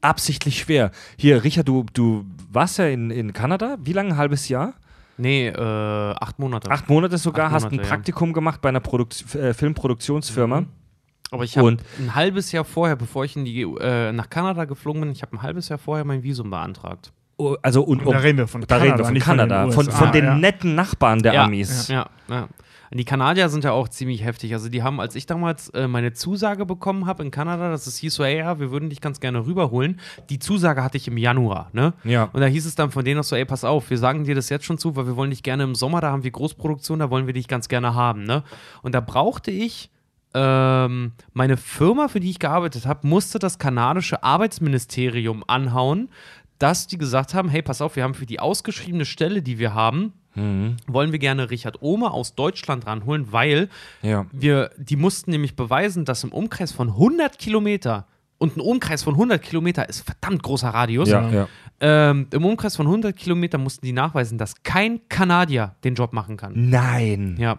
absichtlich schwer. Hier, Richard, du, du warst ja in, in Kanada. Wie lange? Ein halbes Jahr? Nee, äh, acht Monate. Acht Monate sogar, Acht hast ein Monate, ja. Praktikum gemacht bei einer Produkt äh, Filmproduktionsfirma. Aber ich habe ein halbes Jahr vorher, bevor ich in die, äh, nach Kanada geflogen bin, ich habe ein halbes Jahr vorher mein Visum beantragt. Oh, Also und, Und da reden wir von da reden wir Kanada, von nicht von den Kanada, von, von den Ja. netten Nachbarn der ja, Amis. Ja, ja. Und Die Kanadier sind ja auch ziemlich heftig. Also die haben, als ich damals äh, meine Zusage bekommen habe in Kanada, dass es hieß so, ey, ja, wir würden dich ganz gerne rüberholen. Die Zusage hatte ich im Januar, ne? Ja. Und da hieß es dann von denen auch so, ey, pass auf, wir sagen dir das jetzt schon zu, weil wir wollen dich gerne im Sommer, da haben wir Großproduktion, da wollen wir dich ganz gerne haben, ne? Und da brauchte ich ähm, meine Firma, für die ich gearbeitet habe, musste das kanadische Arbeitsministerium anhauen, dass die gesagt haben, hey, pass auf, wir haben für die ausgeschriebene Stelle, die wir haben, wollen wir gerne Richard Ohme aus Deutschland ranholen, weil Ja. wir, die mussten nämlich beweisen, dass im Umkreis von 100 Kilometer und ein Umkreis von 100 Kilometer ist verdammt großer Radius. Ja, ja. Ähm, Im Umkreis von 100 Kilometer mussten die nachweisen, dass kein Kanadier den Job machen kann. Nein. Ja,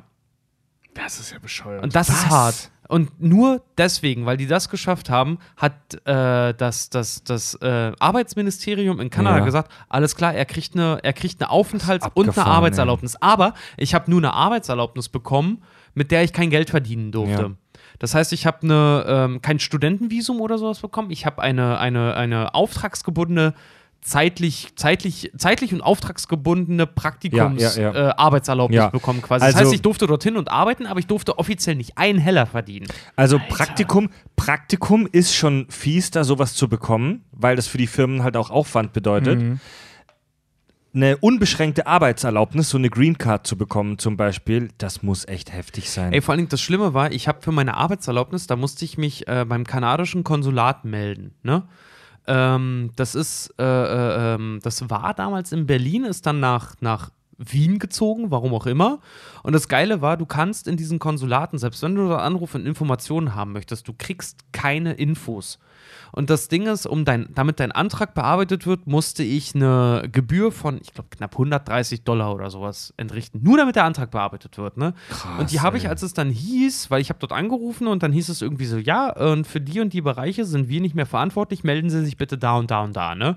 Das ist ja bescheuert. und das ist Was? hart. Und nur deswegen, weil die das geschafft haben, hat äh, das, das, das äh, Arbeitsministerium in Kanada Ja. gesagt, alles klar, er kriegt eine, er kriegt eine Aufenthalts- und eine Arbeitserlaubnis. Aber ich habe nur eine Arbeitserlaubnis bekommen, mit der ich kein Geld verdienen durfte. Ja. Das heißt, ich habe eine, ähm, kein Studentenvisum oder sowas bekommen. Ich habe eine, eine, eine auftragsgebundene, zeitlich, zeitlich, zeitlich und auftragsgebundene Praktikums Ja, ja, ja. Äh, Arbeitserlaubnis Ja. bekommen quasi. Das Also- heißt, ich durfte dorthin und arbeiten, aber ich durfte offiziell nicht einen Heller verdienen. Also Praktikum, Praktikum ist schon fies, da sowas zu bekommen, weil das für die Firmen halt auch Aufwand bedeutet. Mhm. Eine unbeschränkte Arbeitserlaubnis, so eine Green Card zu bekommen zum Beispiel, das muss echt heftig sein. Ey, vor allen Dingen das Schlimme war, ich habe für meine Arbeitserlaubnis, da musste ich mich äh, beim kanadischen Konsulat melden. Ne? Ähm, das ist, äh, äh, ähm, das war damals in Berlin, ist dann nach, nach Wien gezogen, warum auch immer. Und das Geile war, du kannst in diesen Konsulaten, selbst wenn du da Anruf und Informationen haben möchtest, du kriegst keine Infos. Und das Ding ist, um dein, damit dein Antrag bearbeitet wird, musste ich eine Gebühr von, ich glaube, knapp 130 Dollar oder sowas entrichten. Nur damit der Antrag bearbeitet wird. Ne? und die habe ich, als es dann hieß, weil ich habe dort angerufen und dann hieß es irgendwie so, ja, und für die und die Bereiche sind wir nicht mehr verantwortlich, melden Sie sich bitte da und da und da. Ne?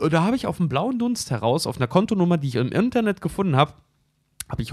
Und da habe ich auf dem blauen Dunst heraus, auf einer Kontonummer, die ich im Internet gefunden habe, habe ich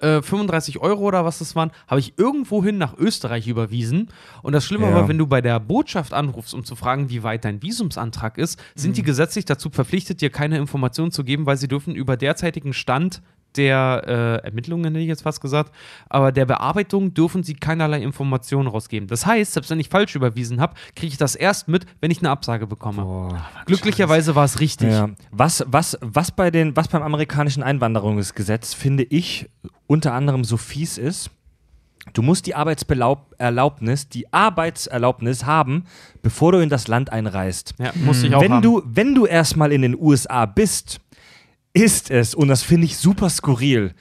135 Euro oder was das waren, habe ich irgendwohin nach Österreich überwiesen. Und das Schlimme Ja. war, wenn du bei der Botschaft anrufst, um zu fragen, wie weit dein Visumsantrag ist, sind die gesetzlich dazu verpflichtet, dir keine Informationen zu geben, weil sie dürfen über derzeitigen Stand der äh, Ermittlungen, hätte ich jetzt fast gesagt, aber der Bearbeitung dürfen sie keinerlei Informationen rausgeben. Das heißt, selbst wenn ich falsch überwiesen habe, kriege ich das erst mit, wenn ich eine Absage bekomme. Glücklicherweise war es richtig. Ja. Was, was, was, bei den, was beim amerikanischen Einwanderungsgesetz, finde ich, unter anderem so fies ist, du musst die Arbeitserlaubnis, die Arbeitserlaubnis haben, bevor du in das Land einreist. Ja, musste ich auch wenn haben. du, wenn du erstmal in den USA bist, ist es, und das finde ich super skurril,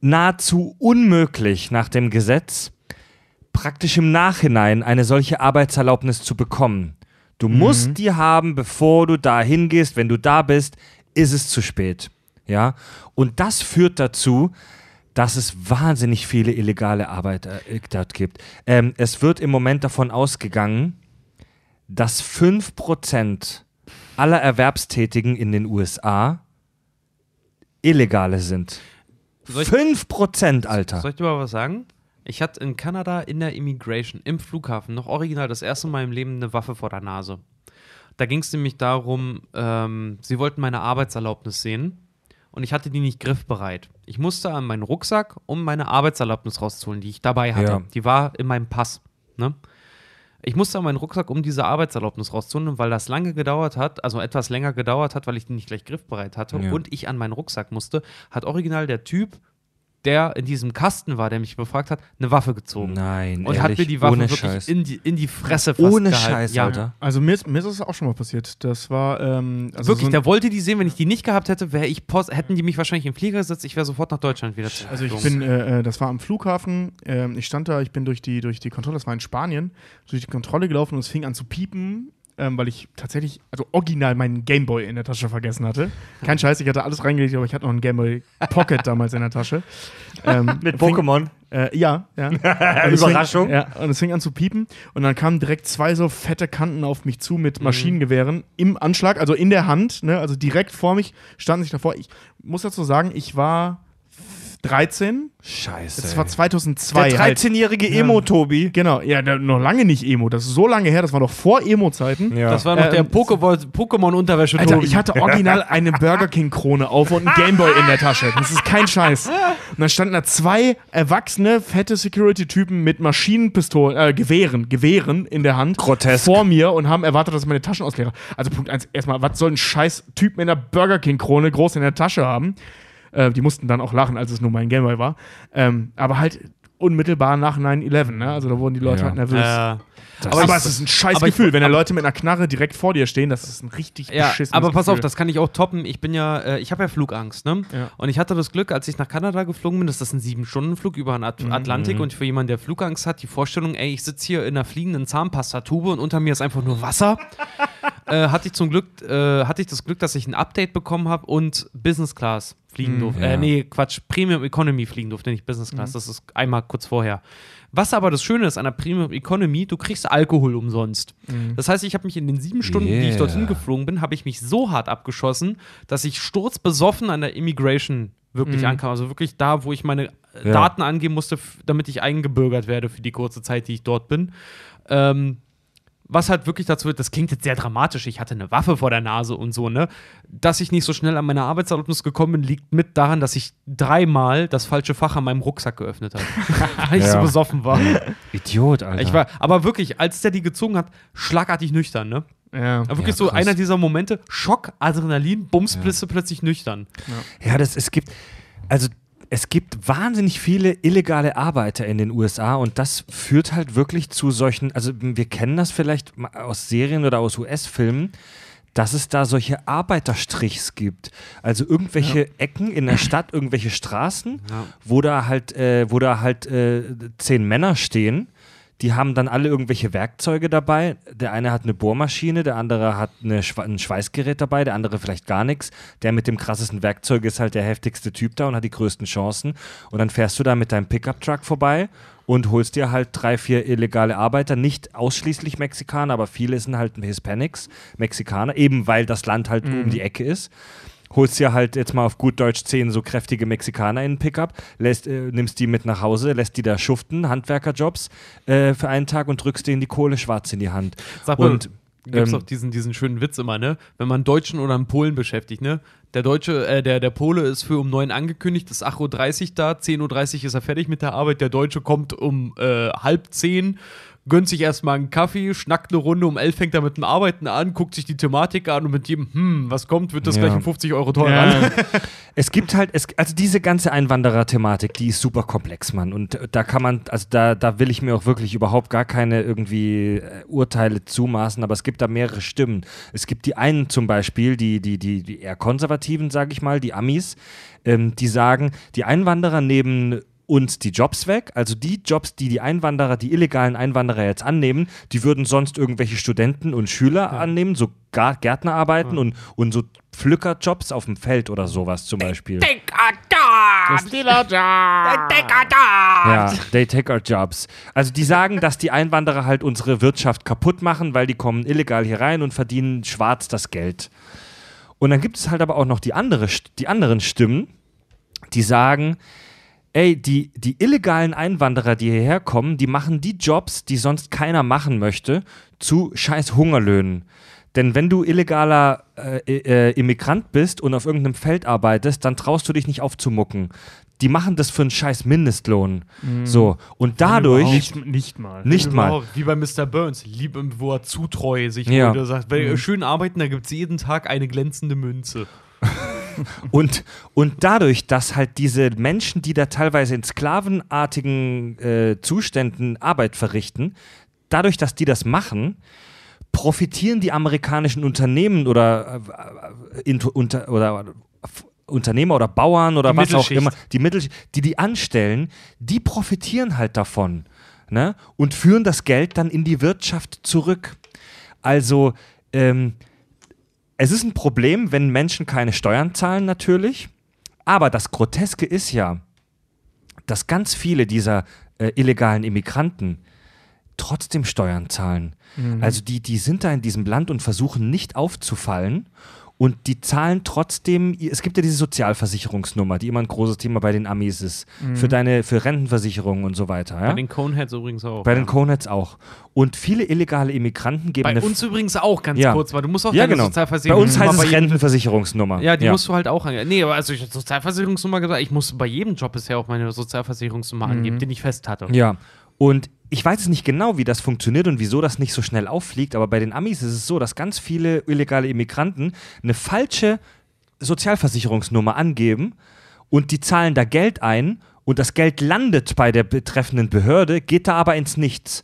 nahezu unmöglich nach dem Gesetz, praktisch im Nachhinein eine solche Arbeitserlaubnis zu bekommen. Du musst die haben, bevor du da hingehst. Wenn du da bist, ist es zu spät. Ja? Und das führt dazu, dass es wahnsinnig viele illegale Arbeit äh, dort gibt. Ähm, es wird im Moment davon ausgegangen, dass 5% aller Erwerbstätigen in den USA Illegale sind. Soll ich- 5%, Alter. Soll ich dir mal was sagen? Ich hatte in Kanada in der Immigration im Flughafen noch original das erste Mal im Leben eine Waffe vor der Nase. Da ging es nämlich darum, ähm, sie wollten meine Arbeitserlaubnis sehen und ich hatte die nicht griffbereit. Ich musste an meinen Rucksack, um meine Arbeitserlaubnis rauszuholen, die ich dabei hatte. Ja. Die war in meinem Pass. Ne? Ich musste an meinen Rucksack, um diese Arbeitserlaubnis rauszuholen, und weil das lange gedauert hat, also etwas länger gedauert hat, weil ich die nicht gleich griffbereit hatte Ja. und ich an meinen Rucksack musste, hat original der Typ, der in diesem Kasten war, der mich befragt hat, eine Waffe gezogen. Nein, und ehrlich, hat mir die Waffe wirklich Scheiß. in die, in die Fresse fast Ohne gehalten. Scheiß, ja. Alter. Also mir ist, mir ist das auch schon mal passiert. Das war ähm, also Wirklich, so der wollte die sehen. Wenn ich die nicht gehabt hätte, wäre ich Post, hätten die mich wahrscheinlich im Flieger gesetzt. Ich wäre sofort nach Deutschland wieder Also ich bin, äh, äh, das war am Flughafen. Ähm, ich stand da, ich bin durch die, durch die Kontrolle, das war in Spanien, durch die Kontrolle gelaufen und es fing an zu piepen, ähm, weil ich tatsächlich, also original meinen Gameboy in der Tasche vergessen hatte. Kein [LAUGHS] Scheiß, ich hatte alles reingelegt, aber ich hatte noch einen Gameboy Pocket damals in der Tasche. Ähm, [LAUGHS] Mit Pokémon. Äh, ja, ja. [LAUGHS] Überraschung. Fing, ja, und es fing an zu piepen und dann kamen direkt zwei so fette Kanten auf mich zu mit Maschinengewehren im Anschlag, also in der Hand, ne, also direkt vor mich, standen sich davor. Ich muss dazu sagen, ich war 13. Scheiße. Das war 2002. der halt. 13-jährige Emo-Tobi. Genau, ja, noch lange nicht Emo. Das ist so lange her, das war noch vor Emo-Zeiten. Ja. Das war noch der Ähm, Pokémon- Pokémon-Unterwäsche. Alter, Tobi. ich hatte original [LAUGHS] eine Burger King-Krone auf und einen Gameboy in der Tasche. Das ist kein Scheiß. Und dann standen da zwei erwachsene, fette Security-Typen mit Maschinenpistolen, äh, Gewehren, Gewehren in der Hand Grotesk. vor mir und haben erwartet, dass ich meine Taschen ausleere. Also Punkt eins, erstmal, was soll ein scheiß Typ mit einer Burger King-Krone groß in der Tasche haben? Äh, die mussten dann auch lachen, als es nur mein Gameboy war. Ähm, aber halt unmittelbar nach 9-11, ne? Also da wurden die Leute Ja. halt nervös. Äh, aber, aber es ist ein scheiß aber ich- Gefühl, wenn da Leute mit einer Knarre direkt vor dir stehen, das ist ein richtig Ja, beschissenes aber pass auf, Gefühl. das kann ich auch toppen. Ich bin ja, äh, ich habe ja Flugangst, ne? Ja. Und ich hatte das Glück, als ich nach Kanada geflogen bin, das ist ein Sieben-Stunden-Flug über den At Atlantik und für jemanden, der Flugangst hat, die Vorstellung, ey, ich sitze hier in einer fliegenden Zahnpastatube und unter mir ist einfach nur Wasser. [LAUGHS] äh, hatte ich zum Glück, äh, hatte ich das Glück, dass ich ein Update bekommen habe und Business Class fliegen durfte. ja. Äh, nee, Quatsch, Premium Economy fliegen durfte, nicht Business Class. Das ist einmal kurz vorher. Was aber das Schöne ist an der Premium Economy, du kriegst Alkohol umsonst. Das heißt, ich habe mich in den sieben Stunden, die ich Yeah. dorthin geflogen bin, habe ich mich so hart abgeschossen, dass ich sturzbesoffen an der Immigration wirklich ankam. Also wirklich da, wo ich meine äh, Ja. Daten angeben musste, damit ich eingebürgert werde für die kurze Zeit, die ich dort bin. Ähm, was halt wirklich dazu wird, das klingt jetzt sehr dramatisch, ich hatte eine Waffe vor der Nase und so, ne? Dass ich nicht so schnell an meine Arbeitserlaubnis gekommen bin, liegt mit daran, dass ich dreimal das falsche Fach an meinem Rucksack geöffnet habe. [LAUGHS] Weil ich so Ja. besoffen war. Idiot, Alter. Ich war, aber wirklich, als der die gezogen hat, schlagartig nüchtern, ne? Ja. Aber wirklich Ja, so einer dieser Momente, Schock, Adrenalin, Bums, du plötzlich nüchtern. Ja, das, es gibt, also es gibt wahnsinnig viele illegale Arbeiter in den USA und das führt halt wirklich zu solchen, also wir kennen das vielleicht aus Serien oder aus US-Filmen, dass es da solche Arbeiterstrichs gibt. Also irgendwelche Ecken in der Stadt, irgendwelche Straßen, Ja. wo da halt, äh, wo da halt äh, zehn Männer stehen. Die haben dann alle irgendwelche Werkzeuge dabei. Der eine hat eine Bohrmaschine, der andere hat eine Schwe ein Schweißgerät dabei, der andere vielleicht gar nichts. Der mit dem krassesten Werkzeug ist halt der heftigste Typ da und hat die größten Chancen. Und dann fährst du da mit deinem Pickup-Truck vorbei und holst dir halt drei, vier illegale Arbeiter, nicht ausschließlich Mexikaner, aber viele sind halt Hispanics, Mexikaner, eben weil das Land halt um die Ecke ist holst dir halt jetzt mal auf gut Deutsch zehn so kräftige Mexikaner in den Pickup, lässt, äh, nimmst die mit nach Hause, lässt die da schuften, Handwerkerjobs äh, für einen Tag und drückst denen die Kohle schwarz in die Hand. Sag mal, und gibt es ähm, auch diesen, diesen schönen Witz immer, ne? Wenn man einen Deutschen oder einen Polen beschäftigt, ne? Der Deutsche, äh, der, der Pole ist für um 9 angekündigt, ist 8.30 Uhr da, 10.30 Uhr ist er fertig mit der Arbeit, der Deutsche kommt um äh, halb zehn, gönnt sich erstmal einen Kaffee, schnackt eine Runde, um 11 fängt er mit dem Arbeiten an, guckt sich die Thematik an und mit jedem, hm, was kommt, wird das Ja. gleich um 50 Euro teurer. Ja. [LAUGHS] Es gibt halt, es, also diese ganze Einwanderer-Thematik, die ist super komplex, Mann. Und da kann man, also da, da will ich mir auch wirklich überhaupt gar keine irgendwie äh, Urteile zumaßen, aber es gibt da mehrere Stimmen. Es gibt die einen zum Beispiel, die, die, die, die eher konservativen, sage ich mal, die Amis, ähm, die sagen, die Einwanderer nehmen uns die Jobs weg, also die Jobs, die die Einwanderer, die illegalen Einwanderer jetzt annehmen, die würden sonst irgendwelche Studenten und Schüler annehmen, so Gärtnerarbeiten und, und so Pflückerjobs auf dem Feld oder sowas zum Beispiel. Ja, they take our jobs. Also die sagen, dass die Einwanderer halt unsere Wirtschaft kaputt machen, weil die kommen illegal hier rein und verdienen schwarz das Geld. Und dann gibt es halt aber auch noch die, andere, die anderen Stimmen, die sagen, ey, die, die illegalen Einwanderer, die hierher kommen, die machen die Jobs, die sonst keiner machen möchte, zu scheiß Hungerlöhnen. Denn wenn du illegaler äh, äh, Immigrant bist und auf irgendeinem Feld arbeitest, dann traust du dich nicht aufzumucken. Die machen das für einen scheiß Mindestlohn. So. Und dadurch. Nicht, nicht mal. Nicht mal. Wie bei Mr. Burns, lieb, wo er zutreu sich Ja. sagt, weil schön arbeiten, da gibt es jeden Tag eine glänzende Münze. Und, und dadurch, dass halt diese Menschen, die da teilweise in sklavenartigen äh, Zuständen Arbeit verrichten, dadurch, dass die das machen, profitieren die amerikanischen Unternehmen oder, äh, intu- unter, oder Unternehmer oder Bauern oder Die was auch immer, die Mittelschicht, die die anstellen, die profitieren halt davon ne? und führen das Geld dann in die Wirtschaft zurück. Also ähm, es ist ein Problem, wenn Menschen keine Steuern zahlen, natürlich. Aber das Groteske ist ja, dass ganz viele dieser äh, illegalen Immigranten trotzdem Steuern zahlen. Also die, die sind da in diesem Land und versuchen nicht aufzufallen und die zahlen trotzdem, es gibt ja diese Sozialversicherungsnummer, die immer ein großes Thema bei den Amis ist, für deine, für Rentenversicherungen und so weiter. Ja? Bei den Coneheads übrigens auch. Bei den ja. Coneheads auch. Und viele illegale Immigranten geben Bei uns übrigens auch, ganz Ja. kurz, weil du musst auch ja, deine genau. Bei Sozialversicherung uns heißt es bei Rentenversicherungsnummer. Ja, die musst du halt auch angeben. Nee, aber also ich hab Sozialversicherungsnummer gesagt, ich musste bei jedem Job bisher auch meine Sozialversicherungsnummer angeben, den ich fest hatte. Ja. Und ich weiß es nicht genau, wie das funktioniert und wieso das nicht so schnell auffliegt, aber bei den Amis ist es so, dass ganz viele illegale Immigranten eine falsche Sozialversicherungsnummer angeben und die zahlen da Geld ein und das Geld landet bei der betreffenden Behörde, geht da aber ins Nichts.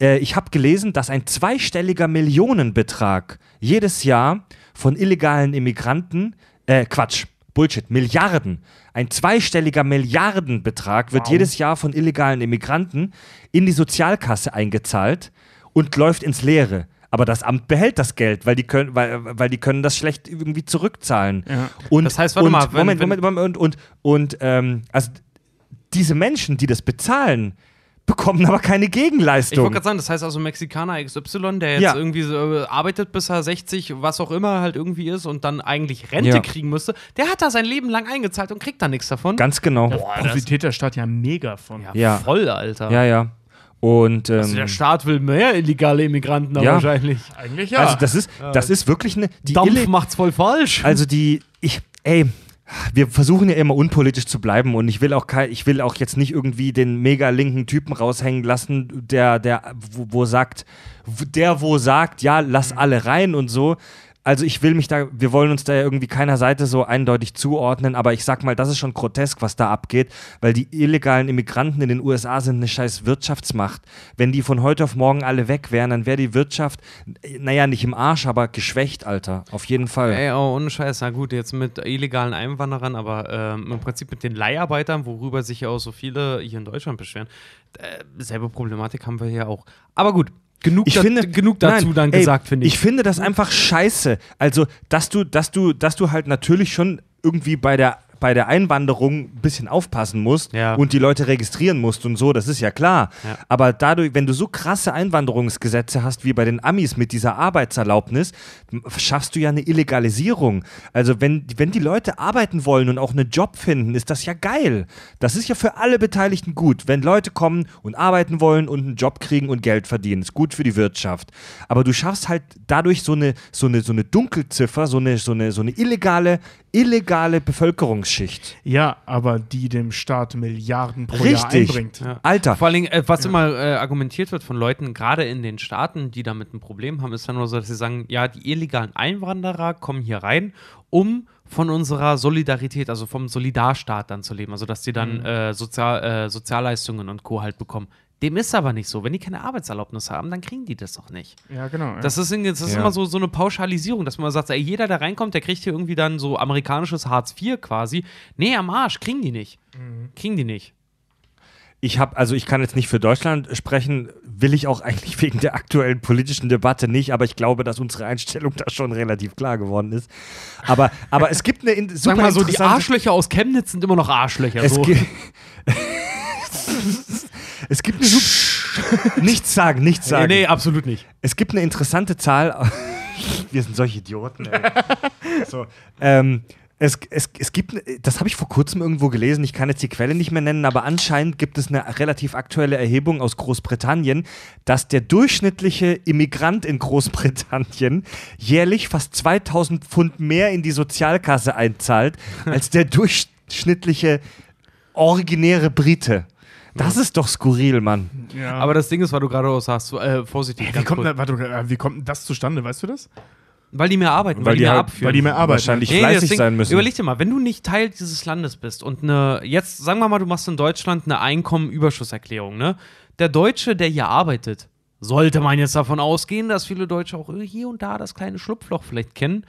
Äh, ich habe gelesen, dass ein zweistelliger Millionenbetrag jedes Jahr von illegalen Immigranten, äh, Quatsch, Bullshit, Milliarden, ein zweistelliger Milliardenbetrag wird jedes Jahr von illegalen Immigranten in die Sozialkasse eingezahlt und läuft ins Leere. Aber das Amt behält das Geld, weil die können, weil, weil die können das schlecht irgendwie zurückzahlen. Ja. Und, Das heißt, warte und, mal, wenn- Moment, Moment, Moment, und, und, und ähm, also diese Menschen, die das bezahlen, bekommen aber keine Ich wollte Gegenleistung. gerade sagen, das heißt also Mexikaner XY, der jetzt Ja. irgendwie so, äh, arbeitet, bis er 60, was auch immer halt irgendwie ist und dann eigentlich Rente Ja. kriegen müsste, der hat da sein Leben lang eingezahlt und kriegt da nichts davon. Ganz genau. Boah, das, Profitiert der Staat ja mega von. ja, Ja. voll, Alter. Ja, ja. Und ähm, Also der Staat will mehr illegale Immigranten Ja. wahrscheinlich. Eigentlich ja. also das ist, das ist wirklich eine. Die Dampf Ille- macht's voll falsch. Also die, ich, ey, wir versuchen ja immer unpolitisch zu bleiben und ich will auch ich will auch jetzt nicht irgendwie den mega linken Typen raushängen lassen, der, der, wo, wo sagt, der wo sagt, ja, lass alle rein und so. Also ich will mich da, wir wollen uns da ja irgendwie keiner Seite so eindeutig zuordnen, aber ich sag mal, das ist schon grotesk, was da abgeht, weil die illegalen Immigranten in den USA sind eine scheiß Wirtschaftsmacht. Wenn die von heute auf morgen alle weg wären, dann wäre die Wirtschaft, naja, nicht im Arsch, aber geschwächt, Alter. Auf jeden Fall. Ey, oh, ohne Scheiß, na gut, jetzt mit illegalen Einwanderern, aber ähm, im Prinzip mit den Leiharbeitern, worüber sich ja auch so viele hier in Deutschland beschweren, äh, selbe Problematik haben wir hier auch. Aber gut, genug, ich da, finde, genug dazu nein, dann ey, gesagt, finde ich. Ich finde das einfach scheiße. Also, dass du, dass du, dass du halt natürlich schon irgendwie bei der bei der Einwanderung ein bisschen aufpassen musst Ja. und die Leute registrieren musst und so, das ist ja klar. Ja. Aber dadurch, wenn du so krasse Einwanderungsgesetze hast wie bei den Amis mit dieser Arbeitserlaubnis, schaffst du ja eine Illegalisierung. Also wenn, wenn die Leute arbeiten wollen und auch einen Job finden, ist das ja geil. Das ist ja für alle Beteiligten gut. Wenn Leute kommen und arbeiten wollen und einen Job kriegen und Geld verdienen, ist gut für die Wirtschaft. Aber du schaffst halt dadurch so eine, so eine, so eine Dunkelziffer, so eine, so eine, so eine illegale, illegale Bevölkerungsschicht. ja, aber die dem Staat Milliarden pro Jahr Richtig. einbringt. Ja. Alter, Vor allen Dingen, äh, was immer äh, argumentiert wird von Leuten, gerade in den Staaten, die damit ein Problem haben, ist dann nur so, dass sie sagen, ja, die illegalen Einwanderer kommen hier rein, um von unserer Solidarität, also vom Solidarstaat dann zu leben, also dass die dann äh, Sozial, äh, Sozialleistungen und Co. halt bekommen. Dem ist aber nicht so. Wenn die keine Arbeitserlaubnis haben, dann kriegen die das doch nicht. Ja, genau. ja. Das ist, das ist Ja. immer so, so eine Pauschalisierung, dass man sagt, ey, jeder, der reinkommt, der kriegt hier irgendwie dann so amerikanisches Hartz IV quasi. Nee, am Arsch, kriegen die nicht. Kriegen die nicht. ich habe, also ich kann jetzt nicht für Deutschland sprechen, will ich auch eigentlich [LAUGHS] wegen der aktuellen politischen Debatte nicht, aber ich glaube, dass unsere Einstellung da schon relativ klar geworden ist. Aber, aber es gibt eine in, super Sag mal so, die Arschlöcher aus Chemnitz sind immer noch Arschlöcher. Es, so. [LAUGHS] [LAUGHS] es gibt eine super, nichts sagen, nichts nee, sagen. nee, absolut nicht. Es gibt eine interessante Zahl. [LAUGHS] Wir sind solche Idioten. Ey. [LAUGHS] so, ähm, es, es, es gibt, das habe ich vor kurzem irgendwo gelesen, ich kann jetzt die Quelle nicht mehr nennen, aber anscheinend gibt es eine relativ aktuelle Erhebung aus Großbritannien, dass der durchschnittliche Immigrant in Großbritannien jährlich fast 2000 Pfund mehr in die Sozialkasse einzahlt, [LAUGHS] als der durchschnittliche originäre Brite. Das ist doch skurril, Mann. ja. Aber das Ding ist, weil du gerade auch sagst, so, äh, vorsichtig, wie ganz kommt, warte, äh, wie kommt denn das zustande? Weißt du das? weil die mehr arbeiten, weil, Weil die die mehr halt- abführen. Weil die mehr arbeiten. Wahrscheinlich Nee, fleißig Ding- sein müssen. Überleg dir mal, wenn du nicht Teil dieses Landes bist und eine, jetzt sagen wir mal, du machst in Deutschland eine Einkommenüberschusserklärung, ne? Der Deutsche, der hier arbeitet, sollte man jetzt davon ausgehen, dass viele Deutsche auch hier und da das kleine Schlupfloch vielleicht kennen.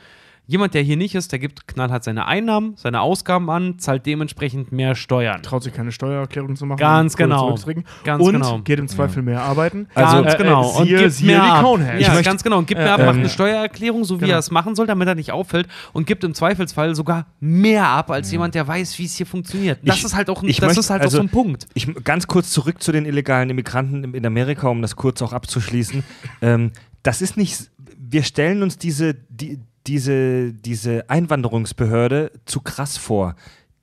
Jemand, der hier nicht ist, der gibt knallhart seine Einnahmen, seine Ausgaben an, zahlt dementsprechend mehr Steuern. Traut sich keine Steuererklärung zu machen. Ganz genau. Ganz und genau. geht im Zweifel mehr arbeiten. Also, ganz äh, genau. äh, siehe- gibt siehe mehr die ab. Coneheads. Ja, Ich möchte- ganz genau. Und gibt mehr ab, Äh, macht ähm, eine Steuererklärung, so wie genau. er es machen soll, damit er nicht auffällt. Und gibt im Zweifelsfall sogar mehr ab, als jemand, der weiß, wie es hier funktioniert. Das Ich- ist halt auch, ein, ich das möchte- ist halt also- auch so ein Punkt. Ich ganz kurz zurück zu den illegalen Immigranten in in Amerika, um das kurz auch abzuschließen. [LAUGHS] ähm, das ist nicht, wir stellen uns diese, die, diese, diese Einwanderungsbehörde zu krass vor.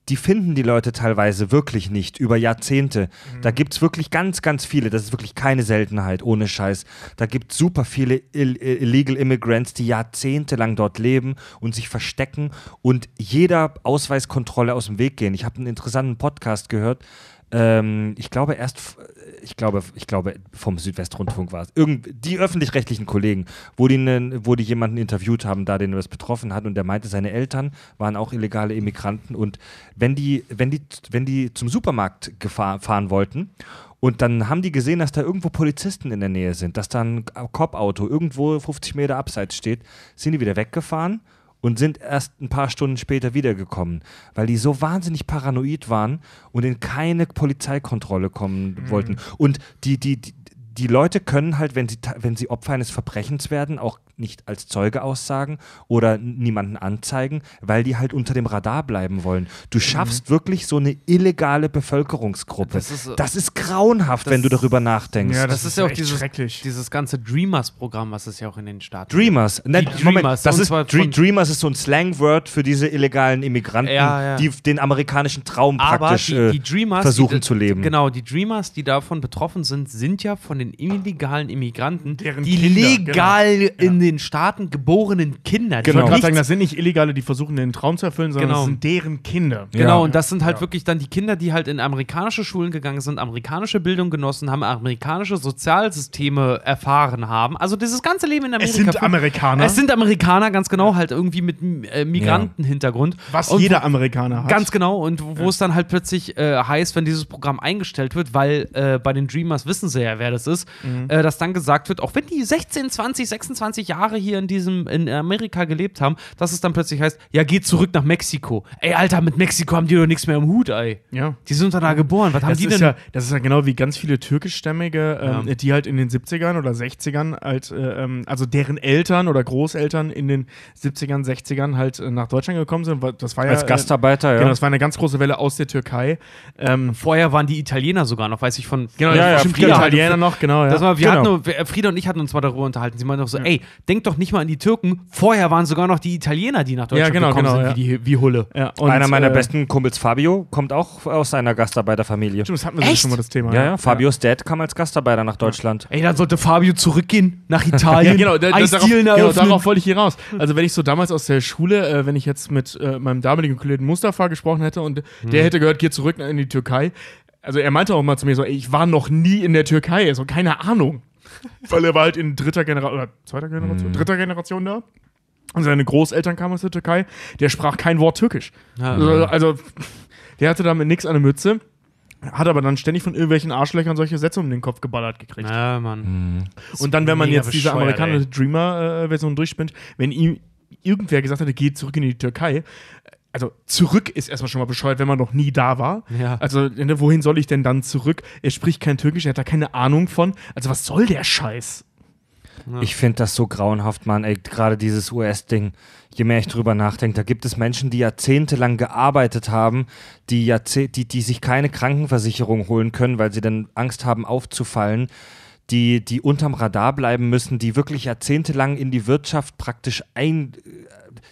Die finden die Leute teilweise wirklich nicht über Jahrzehnte. Da gibt es wirklich ganz, ganz viele. Das ist wirklich keine Seltenheit, ohne Scheiß. Da gibt es super viele Ill Illegal Immigrants, die jahrzehntelang dort leben und sich verstecken und jeder Ausweiskontrolle aus dem Weg gehen. Ich habe einen interessanten Podcast gehört. Ähm, ich glaube erst, f- ich glaube, ich glaube vom Südwestrundfunk war es. Irgend, die öffentlich-rechtlichen Kollegen, wo die, nen- wo die jemanden interviewt haben, da den das betroffen hat und der meinte, seine Eltern waren auch illegale Immigranten und wenn die, wenn die, wenn die zum Supermarkt fahren wollten und dann haben die gesehen, dass da irgendwo Polizisten in der Nähe sind, dass da ein Cop-Auto irgendwo 50 Meter abseits steht, sind die wieder weggefahren und sind erst ein paar Stunden später wiedergekommen, weil die so wahnsinnig paranoid waren und in keine Polizeikontrolle kommen wollten. Und die, die, die, die Leute können halt, wenn sie, wenn sie Opfer eines Verbrechens werden, auch nicht als Zeuge aussagen oder niemanden anzeigen, weil die halt unter dem Radar bleiben wollen. Du schaffst wirklich so eine illegale Bevölkerungsgruppe. Das ist, äh, Das ist grauenhaft, das- wenn du darüber nachdenkst. Ja, Das, das ist ist ja auch dieses, schrecklich. dieses ganze Dreamers-Programm, was es ja auch in den Staaten Dreamers. Ne, Die Moment, Dreamers, das ist, Dreamers ist so ein Slangword für diese illegalen Immigranten, Ja, ja. die den amerikanischen Traum Aber praktisch die, äh, die Dreamers, versuchen die, zu leben. Genau, die Dreamers, die davon betroffen sind, sind ja von den illegalen Immigranten, Deren die Kinder, legal in den Staaten geborenen Kinder. die Ich wollte Genau. sagen, das sind nicht Illegale, die versuchen, den Traum zu erfüllen, sondern Genau. das sind deren Kinder. Genau, Ja. und das sind halt Ja. wirklich dann die Kinder, die halt in amerikanische Schulen gegangen sind, amerikanische Bildung genossen haben, amerikanische Sozialsysteme erfahren haben. Also dieses ganze Leben in Amerika. Es sind Amerikaner, Es sind Amerikaner, ganz genau, halt irgendwie mit äh, Migrantenhintergrund. was Und jeder Amerikaner hat. Ganz genau, und wo es dann halt plötzlich äh, heißt, wenn dieses Programm eingestellt wird, weil äh, bei den Dreamers wissen sie ja, wer das ist, Mhm. äh, dass dann gesagt wird, auch wenn die 16, 20, 26 Jahre hier in diesem in Amerika gelebt haben, dass es dann plötzlich heißt, ja, geht zurück nach Mexiko. Ey, Alter, mit Mexiko haben die doch nichts mehr im Hut, ey. Ja. Die sind doch da geboren. Was haben Das die ist, denn? ja, das ist ja genau wie ganz viele türkischstämmige, ähm, Ja. die halt in den 70ern oder 60ern halt, äh, ähm, also deren Eltern oder Großeltern in den 70ern, 60ern halt äh, nach Deutschland gekommen sind. Das war ja, Als Gastarbeiter, äh, ja. Genau, das war eine ganz große Welle aus der Türkei. Ähm, Vorher waren die Italiener sogar noch, weiß ich von. genau, Ja, ja, genau. Italiener noch, genau. Ja. Das war, wir Genau. hatten, nur- Frieda und ich hatten uns mal darüber unterhalten. Sie meinten auch so, ey, denk doch nicht mal an die Türken. Vorher waren sogar noch die Italiener, die nach Deutschland genau, gekommen genau, sind, ja. wie, die, wie Hulle. ja, und, Einer meiner äh, besten Kumpels, Fabio, kommt auch aus seiner Gastarbeiterfamilie. Stimmt, das hatten wir Echt? schon mal das Thema. Ja, ja, Fabios Dad kam als Gastarbeiter nach Deutschland. Ey, dann sollte Fabio zurückgehen nach Italien. [LAUGHS] Ja, genau, da, da, darauf, genau, darauf wollte ich hier raus. Also, wenn ich so damals aus der Schule, äh, wenn ich jetzt mit äh, meinem damaligen Kollegen Mustafa gesprochen hätte und der hätte gehört, geh zurück in die Türkei. Also, er meinte auch mal zu mir so, ey, ich war noch nie in der Türkei, so keine Ahnung. Weil er war halt in dritter Generation, oder zweiter Generation, dritter Generation da. Und seine Großeltern kamen aus der Türkei. Der sprach kein Wort Türkisch. Also, also, der hatte damit nichts an der Mütze. Hat aber dann ständig von irgendwelchen Arschlöchern solche Sätze um den Kopf geballert gekriegt. Ja, Mann. Und dann, wenn man jetzt diese amerikanische Dreamer-Version durchspinnt, wenn ihm irgendwer gesagt hätte, geht zurück in die Türkei, also zurück ist erstmal schon mal bescheuert, wenn man noch nie da war. Ja. Also, ne, wohin soll ich denn dann zurück? Er spricht kein Türkisch, er hat da keine Ahnung von. Also, was soll der Scheiß? Ich finde das so grauenhaft, Mann, ey, gerade dieses US-Ding. Je mehr ich drüber nachdenke, da gibt es Menschen, die jahrzehntelang gearbeitet haben, die, Jahrzeh die, die sich keine Krankenversicherung holen können, weil sie dann Angst haben, aufzufallen, die, die unterm Radar bleiben müssen, die wirklich jahrzehntelang in die Wirtschaft praktisch ein,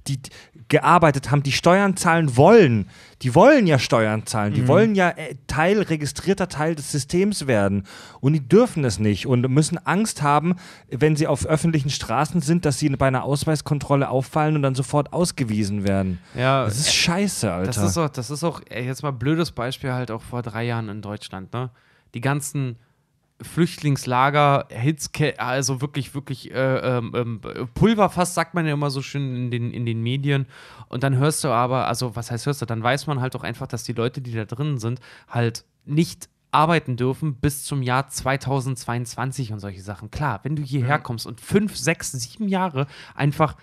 die die gearbeitet haben, die Steuern zahlen wollen. Die wollen ja Steuern zahlen. Die wollen ja äh, Teil, registrierter Teil des Systems werden. Und die dürfen es nicht und müssen Angst haben, wenn sie auf öffentlichen Straßen sind, dass sie bei einer Ausweiskontrolle auffallen und dann sofort ausgewiesen werden. Ja, Das ist scheiße, Alter. Das ist auch, das ist auch, jetzt mal ein blödes Beispiel halt auch vor drei Jahren in Deutschland, ne? Die ganzen Flüchtlingslager, Hitzke also wirklich, wirklich äh, ähm, ähm, Pulverfass, sagt man ja immer so schön in den, in den Medien. Und dann hörst du aber, also was heißt hörst du, dann weiß man halt auch einfach, dass die Leute, die da drin sind, halt nicht arbeiten dürfen bis zum Jahr 2022 und solche Sachen. Klar, wenn du hierher kommst und fünf, sechs, sieben Jahre einfach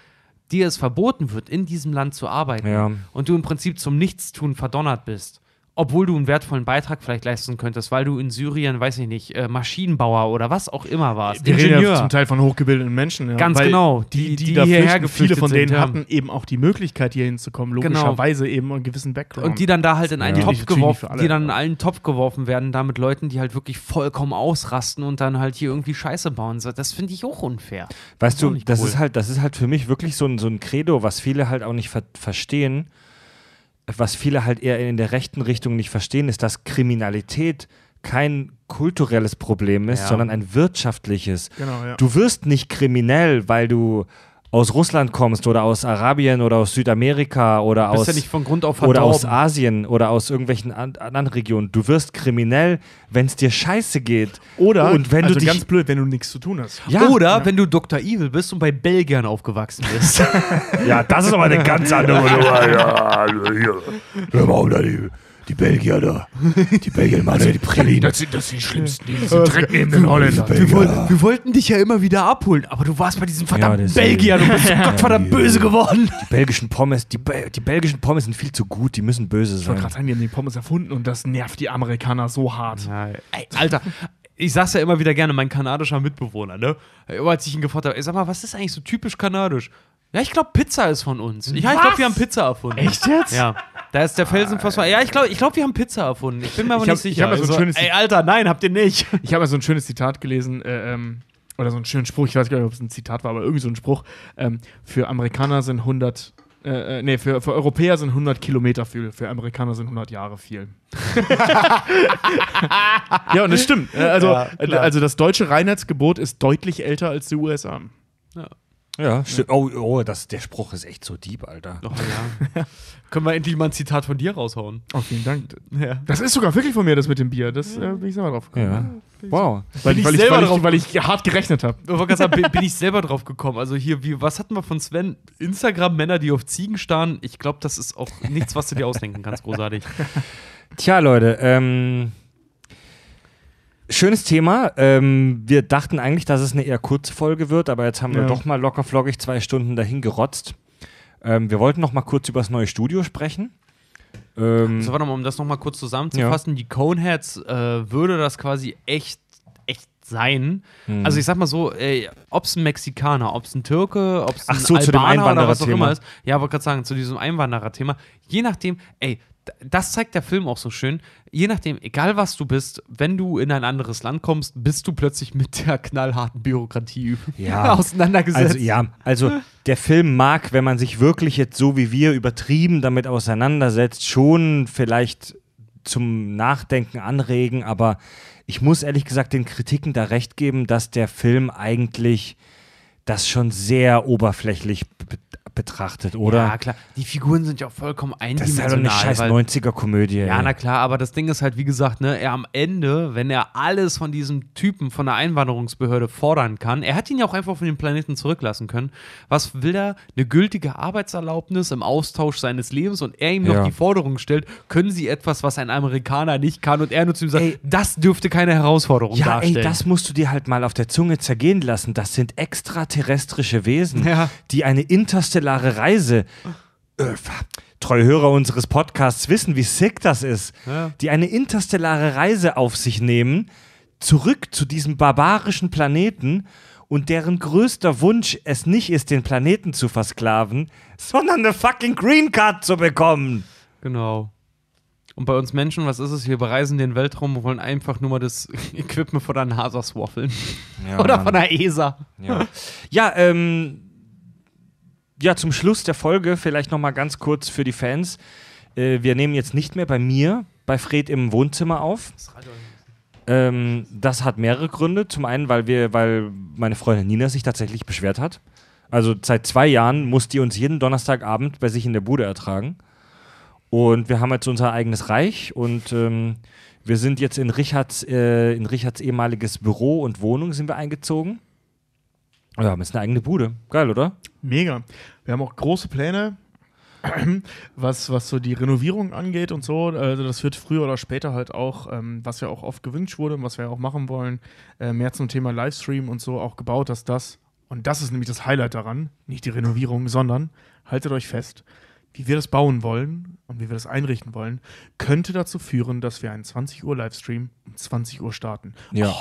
dir es verboten wird, in diesem Land zu arbeiten Ja. und du im Prinzip zum Nichtstun verdonnert bist obwohl du einen wertvollen Beitrag vielleicht leisten könntest, weil du in Syrien, weiß ich nicht, äh, Maschinenbauer oder was auch immer warst, Wir reden ja Ingenieur. zum Teil von hochgebildeten Menschen. Ja, Ganz weil genau. Die, Die- die, die da hierher flüchten, viele von denen sind, ja. hatten eben auch die Möglichkeit, hier hinzukommen. Genau. Logischerweise eben einen gewissen Background. Und die dann da halt in einen Ja. Topf geworfen, alle, die dann in einen Topf geworfen werden, da mit Leuten, die halt wirklich vollkommen ausrasten und dann halt hier irgendwie Scheiße bauen. Das finde ich auch unfair. Weißt auch du, das cool. ist halt, das ist halt für mich wirklich so ein, so ein Credo, was viele halt auch nicht ver verstehen, was viele halt eher in der rechten Richtung nicht verstehen, ist, dass Kriminalität kein kulturelles Problem ist, Ja. sondern ein wirtschaftliches. Genau, ja. Du wirst nicht kriminell, weil du aus Russland kommst oder aus Arabien oder aus Südamerika oder aus ja nicht von Grund auf oder aus Asien oder aus irgendwelchen an, anderen Regionen. Du wirst kriminell, wenn es dir scheiße geht. Oder, und wenn also du dich ganz blöd, wenn du nichts zu tun hast. ja, Oder wenn du Dr. Evil bist und bei Belgiern aufgewachsen bist. [LAUGHS] ja, das ist aber eine ganz andere Nummer. Ja, hier. Hör mal, oder die, die Belgier da. Die Belgier machen ja die Pralinen. Das sind, das sind die schlimmsten. Die sind direkt neben den [LAUGHS] Holländern. Belgier. wir wollten dich ja immer wieder abholen, aber du warst bei diesen verdammten das- Belgiern und bist [LAUGHS] Gottverdammt Ja, böse geworden. Die belgischen Pommes, die, die belgischen Pommes sind viel zu gut, die müssen böse Ich wollte sein. gerade sagen, die haben die Pommes erfunden und das nervt die Amerikaner so hart. Ey, Alter, ich sag's ja immer wieder gerne, mein kanadischer Mitbewohner, ne? Immer als ich ihn gefragt habe, ey, sag mal, was ist eigentlich so typisch kanadisch? Ja, ich glaube, Pizza ist von uns. Ja, ich glaube, wir haben Pizza erfunden. Echt jetzt? Ja. Da ist der Felsenfosphor. Ja, ich glaube, ich glaub, wir haben Pizza erfunden. Ich bin mir aber Ich hab- nicht ich sicher. hab ja so ein schönes- ey, Alter, nein, habt ihr nicht. [LAUGHS] Ich habe mal so ein schönes Zitat gelesen, äh, ähm, oder so einen schönen Spruch, ich weiß gar nicht, ob es ein Zitat war, aber irgendwie so ein Spruch. Ähm, für Amerikaner sind 100, äh, äh, nee, für, für Europäer sind 100 Kilometer viel, für Amerikaner sind 100 Jahre viel. [LAUGHS] ja, und das stimmt. Äh, Also, Ja, äh, also das deutsche Reinheitsgebot ist deutlich älter als die USA. Ja, stimmt. Oh, oh das, der Spruch ist echt so deep, Alter. Oh, ja. [LAUGHS] Können wir endlich mal ein Zitat von dir raushauen? Oh, vielen Dank. Ja. Das ist sogar wirklich von mir, das mit dem Bier. Das äh, bin ich selber drauf gekommen. Ja. Wow. Weil, Bin ich weil, ich, selber weil, drauf- weil ich hart gerechnet habe. Ich wollte gerade sagen, bin, bin ich selber drauf gekommen. Also hier, wie, was hatten wir von Sven? Instagram-Männer, die auf Ziegen starren. Ich glaube, das ist auch nichts, was du dir ausdenken kannst. Großartig. Tja, Leute, ähm, schönes Thema. Ähm, wir dachten eigentlich, dass es eine eher kurze Folge wird, aber jetzt haben wir Ja. doch mal locker flockig zwei Stunden dahin gerotzt. Ähm, wir wollten noch mal kurz über das neue Studio sprechen. Ähm, So, warte mal, um das nochmal kurz zusammenzufassen. Die Coneheads äh, würde das quasi echt, echt sein. Mhm. Also ich sag mal so, ob es ein Mexikaner, ob es ein Türke, ob es ein Ach so, zu dem Albaner oder was auch immer ist. Ja, wollte gerade sagen, zu diesem Einwanderer-Thema. Je nachdem, ey, das zeigt der Film auch so schön. Je nachdem, egal was du bist, wenn du in ein anderes Land kommst, bist du plötzlich mit der knallharten Bürokratie [LAUGHS] Ja. auseinandergesetzt. Also ja, also der Film mag, wenn man sich wirklich jetzt so wie wir übertrieben damit auseinandersetzt, schon vielleicht zum Nachdenken anregen, aber ich muss ehrlich gesagt den Kritiken da recht geben, dass der Film eigentlich das schon sehr oberflächlich be betrachtet, oder? Ja, klar. Die Figuren sind ja auch vollkommen das ist halt doch eine eindimensional. scheiß weil- 90er-Komödie. Ja, ey. na klar, aber das Ding ist halt, wie gesagt, ne, er am Ende, wenn er alles von diesem Typen von der Einwanderungsbehörde fordern kann, er hat ihn ja auch einfach von dem Planeten zurücklassen können. Was will er? Eine gültige Arbeitserlaubnis im Austausch seines Lebens und er ihm noch Ja. die Forderung stellt, können Sie etwas, was ein Amerikaner nicht kann und er nur zu ihm sagt, Ey. das dürfte keine Herausforderung Ja, darstellen. ey, das musst du dir halt mal auf der Zunge zergehen lassen. Das sind extraterrestrische Wesen, Ja. die eine interstellare Reise. Äh, treue Hörer unseres Podcasts wissen, wie sick das ist. Ja. Die eine interstellare Reise auf sich nehmen, zurück zu diesem barbarischen Planeten und deren größter Wunsch es nicht ist, den Planeten zu versklaven, sondern eine fucking Green Card zu bekommen. Genau. Und bei uns Menschen, was ist es? Wir bereisen den Weltraum und wollen einfach nur mal das [LAUGHS] Equipment von der NASA swaffeln. Oder von der ESA. Ja, ja, ähm, ja, zum Schluss der Folge vielleicht noch mal ganz kurz für die Fans. Äh, wir nehmen jetzt nicht mehr bei mir, bei Fred im Wohnzimmer auf. Ähm, das hat mehrere Gründe. Zum einen, weil wir, weil meine Freundin Nina sich tatsächlich beschwert hat. Also seit zwei Jahren muss die uns jeden Donnerstagabend bei sich in der Bude ertragen. Und wir haben jetzt unser eigenes Reich und ähm, wir sind jetzt in Richards, äh, in Richards ehemaliges Büro und Wohnung sind wir eingezogen. Ja, haben jetzt eine eigene Bude. Geil, oder? Mega. Wir haben auch große Pläne, [CLEARS THROAT] was, was so die Renovierung angeht und so. Also das wird früher oder später halt auch, ähm, was ja auch oft gewünscht wurde und was wir auch machen wollen, äh, mehr zum Thema Livestream und so auch gebaut, dass das, und das ist nämlich das Highlight daran, nicht die Renovierung, sondern, haltet euch fest, wie wir das bauen wollen und wie wir das einrichten wollen, könnte dazu führen, dass wir einen 20 Uhr Livestream um 20 Uhr starten. Ja.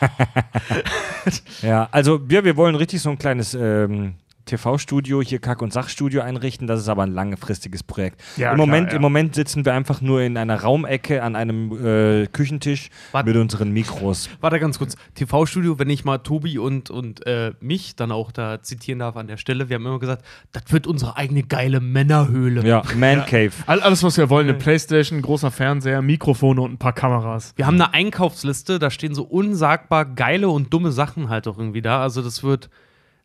[LAUGHS] ja, also wir, wir wollen richtig so ein kleines ähm, TV-Studio, hier Kack- und Sachstudio einrichten. Das ist aber ein langfristiges Projekt. Ja, Im, klar, Moment, ja. Im Moment sitzen wir einfach nur in einer Raumecke an einem äh, Küchentisch Wart- mit unseren Mikros. [LAUGHS] Warte ganz kurz. TV-Studio, wenn ich mal Tobi und, und äh, mich dann auch da zitieren darf an der Stelle, wir haben immer gesagt, das wird unsere eigene geile Männerhöhle. Ja, Man Cave. All, alles, was wir wollen, eine Playstation, ein großer Fernseher, Mikrofone und ein paar Kameras. Wir haben eine Einkaufsliste, da stehen so unsagbar geile und dumme Sachen halt auch irgendwie da. Also das wird,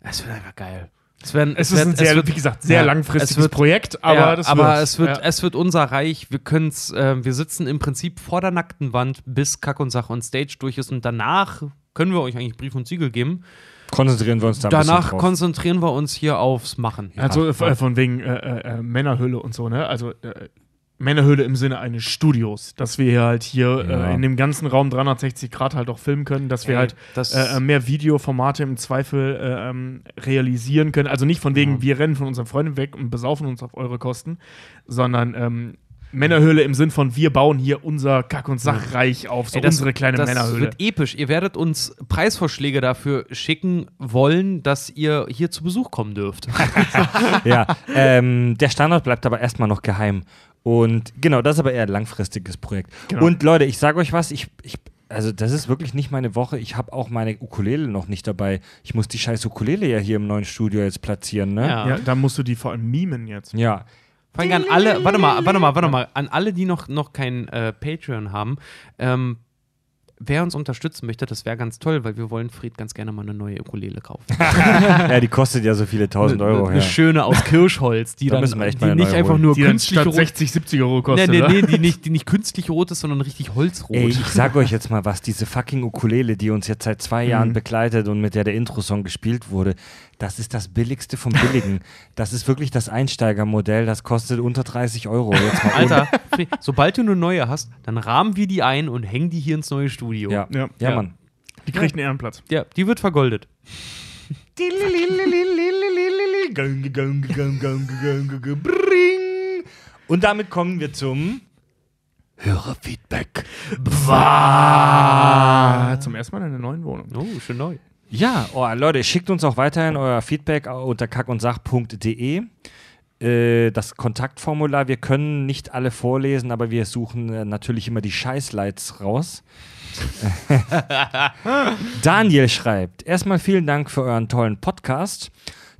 es wird einfach geil. Es, werden, Es, wird, ist ein sehr, wird, wie gesagt, sehr ja, langfristiges es wird- Projekt, aber ja, das aber wird. es wird, Ja. es wird unser Reich. Wir können's, äh, wir sitzen im Prinzip vor der nackten Wand, bis Kack und Sache und Stage durch ist und danach können wir euch eigentlich Brief und Siegel geben. Konzentrieren wir uns da Danach konzentrieren wir uns hier aufs Machen. Also äh, von wegen äh, äh, äh, Männerhöhle und so, ne? Also äh, Männerhöhle im Sinne eines Studios, dass wir halt hier Ja. äh, in dem ganzen Raum 360 Grad halt auch filmen können, dass wir Ey, halt das- äh, äh, mehr Videoformate im Zweifel äh, ähm, realisieren können. Also nicht von wegen, wir rennen von unseren Freunden weg und besaufen uns auf eure Kosten, sondern ähm, Männerhöhle im Sinn von, wir bauen hier unser Kack- und Sachreich auf, so Ey, das- unsere kleine das Männerhöhle. wird episch. Ihr werdet uns Preisvorschläge dafür schicken wollen, dass ihr hier zu Besuch kommen dürft. [LAUGHS] [LAUGHS] ja, ähm, der Standort bleibt aber erstmal noch geheim. Und genau, das ist aber eher ein langfristiges Projekt. Genau. Und Leute, ich sage euch was, ich, ich, also das ist wirklich nicht meine Woche. Ich habe auch meine Ukulele noch nicht dabei. Ich muss die scheiß Ukulele ja hier im neuen Studio jetzt platzieren, ne? Ja. ja, da musst du die vor allem mimen jetzt. Ja. Vor allem an alle, warte mal, warte mal, warte mal, an alle, die noch, noch kein äh, Patreon haben, ähm, wer uns unterstützen möchte, das wäre ganz toll, weil wir wollen Fried ganz gerne mal eine neue Ukulele kaufen. [LAUGHS] ja, die kostet ja so viele tausend Euro. Eine ja. schöne aus Kirschholz, die Da dann die nicht neue einfach holen. nur Die künstlich statt rot 60, 70 Euro Nee, kostet. nee, oder? nee, die nicht, die nicht künstlich rot ist, sondern richtig holzrot. Ey, ich sag euch jetzt mal was, diese fucking Ukulele, die uns jetzt seit zwei Jahren Mhm. begleitet und mit der der Intro-Song gespielt wurde, das ist das billigste vom Billigen. [LAUGHS] das ist wirklich das Einsteigermodell, das kostet unter 30 Euro. Jetzt mal ohne- Alter, sobald du eine neue hast, dann rahmen wir die ein und hängen die hier ins neue Studio. Ja, ja, Ja. Ja. Mann. Die kriegt einen Ehrenplatz. Ja, die wird vergoldet. Und damit kommen wir zum Hörerfeedback. Zum ersten Mal in einer neuen Wohnung. Oh, schön neu. Ja, oh, Leute, schickt uns auch weiterhin euer Feedback unter kackundsach.de. Äh, Das Kontaktformular, wir können nicht alle vorlesen, aber wir suchen äh, natürlich immer die Scheißlights raus. [LAUGHS] Daniel schreibt: Erstmal vielen Dank für euren tollen Podcast.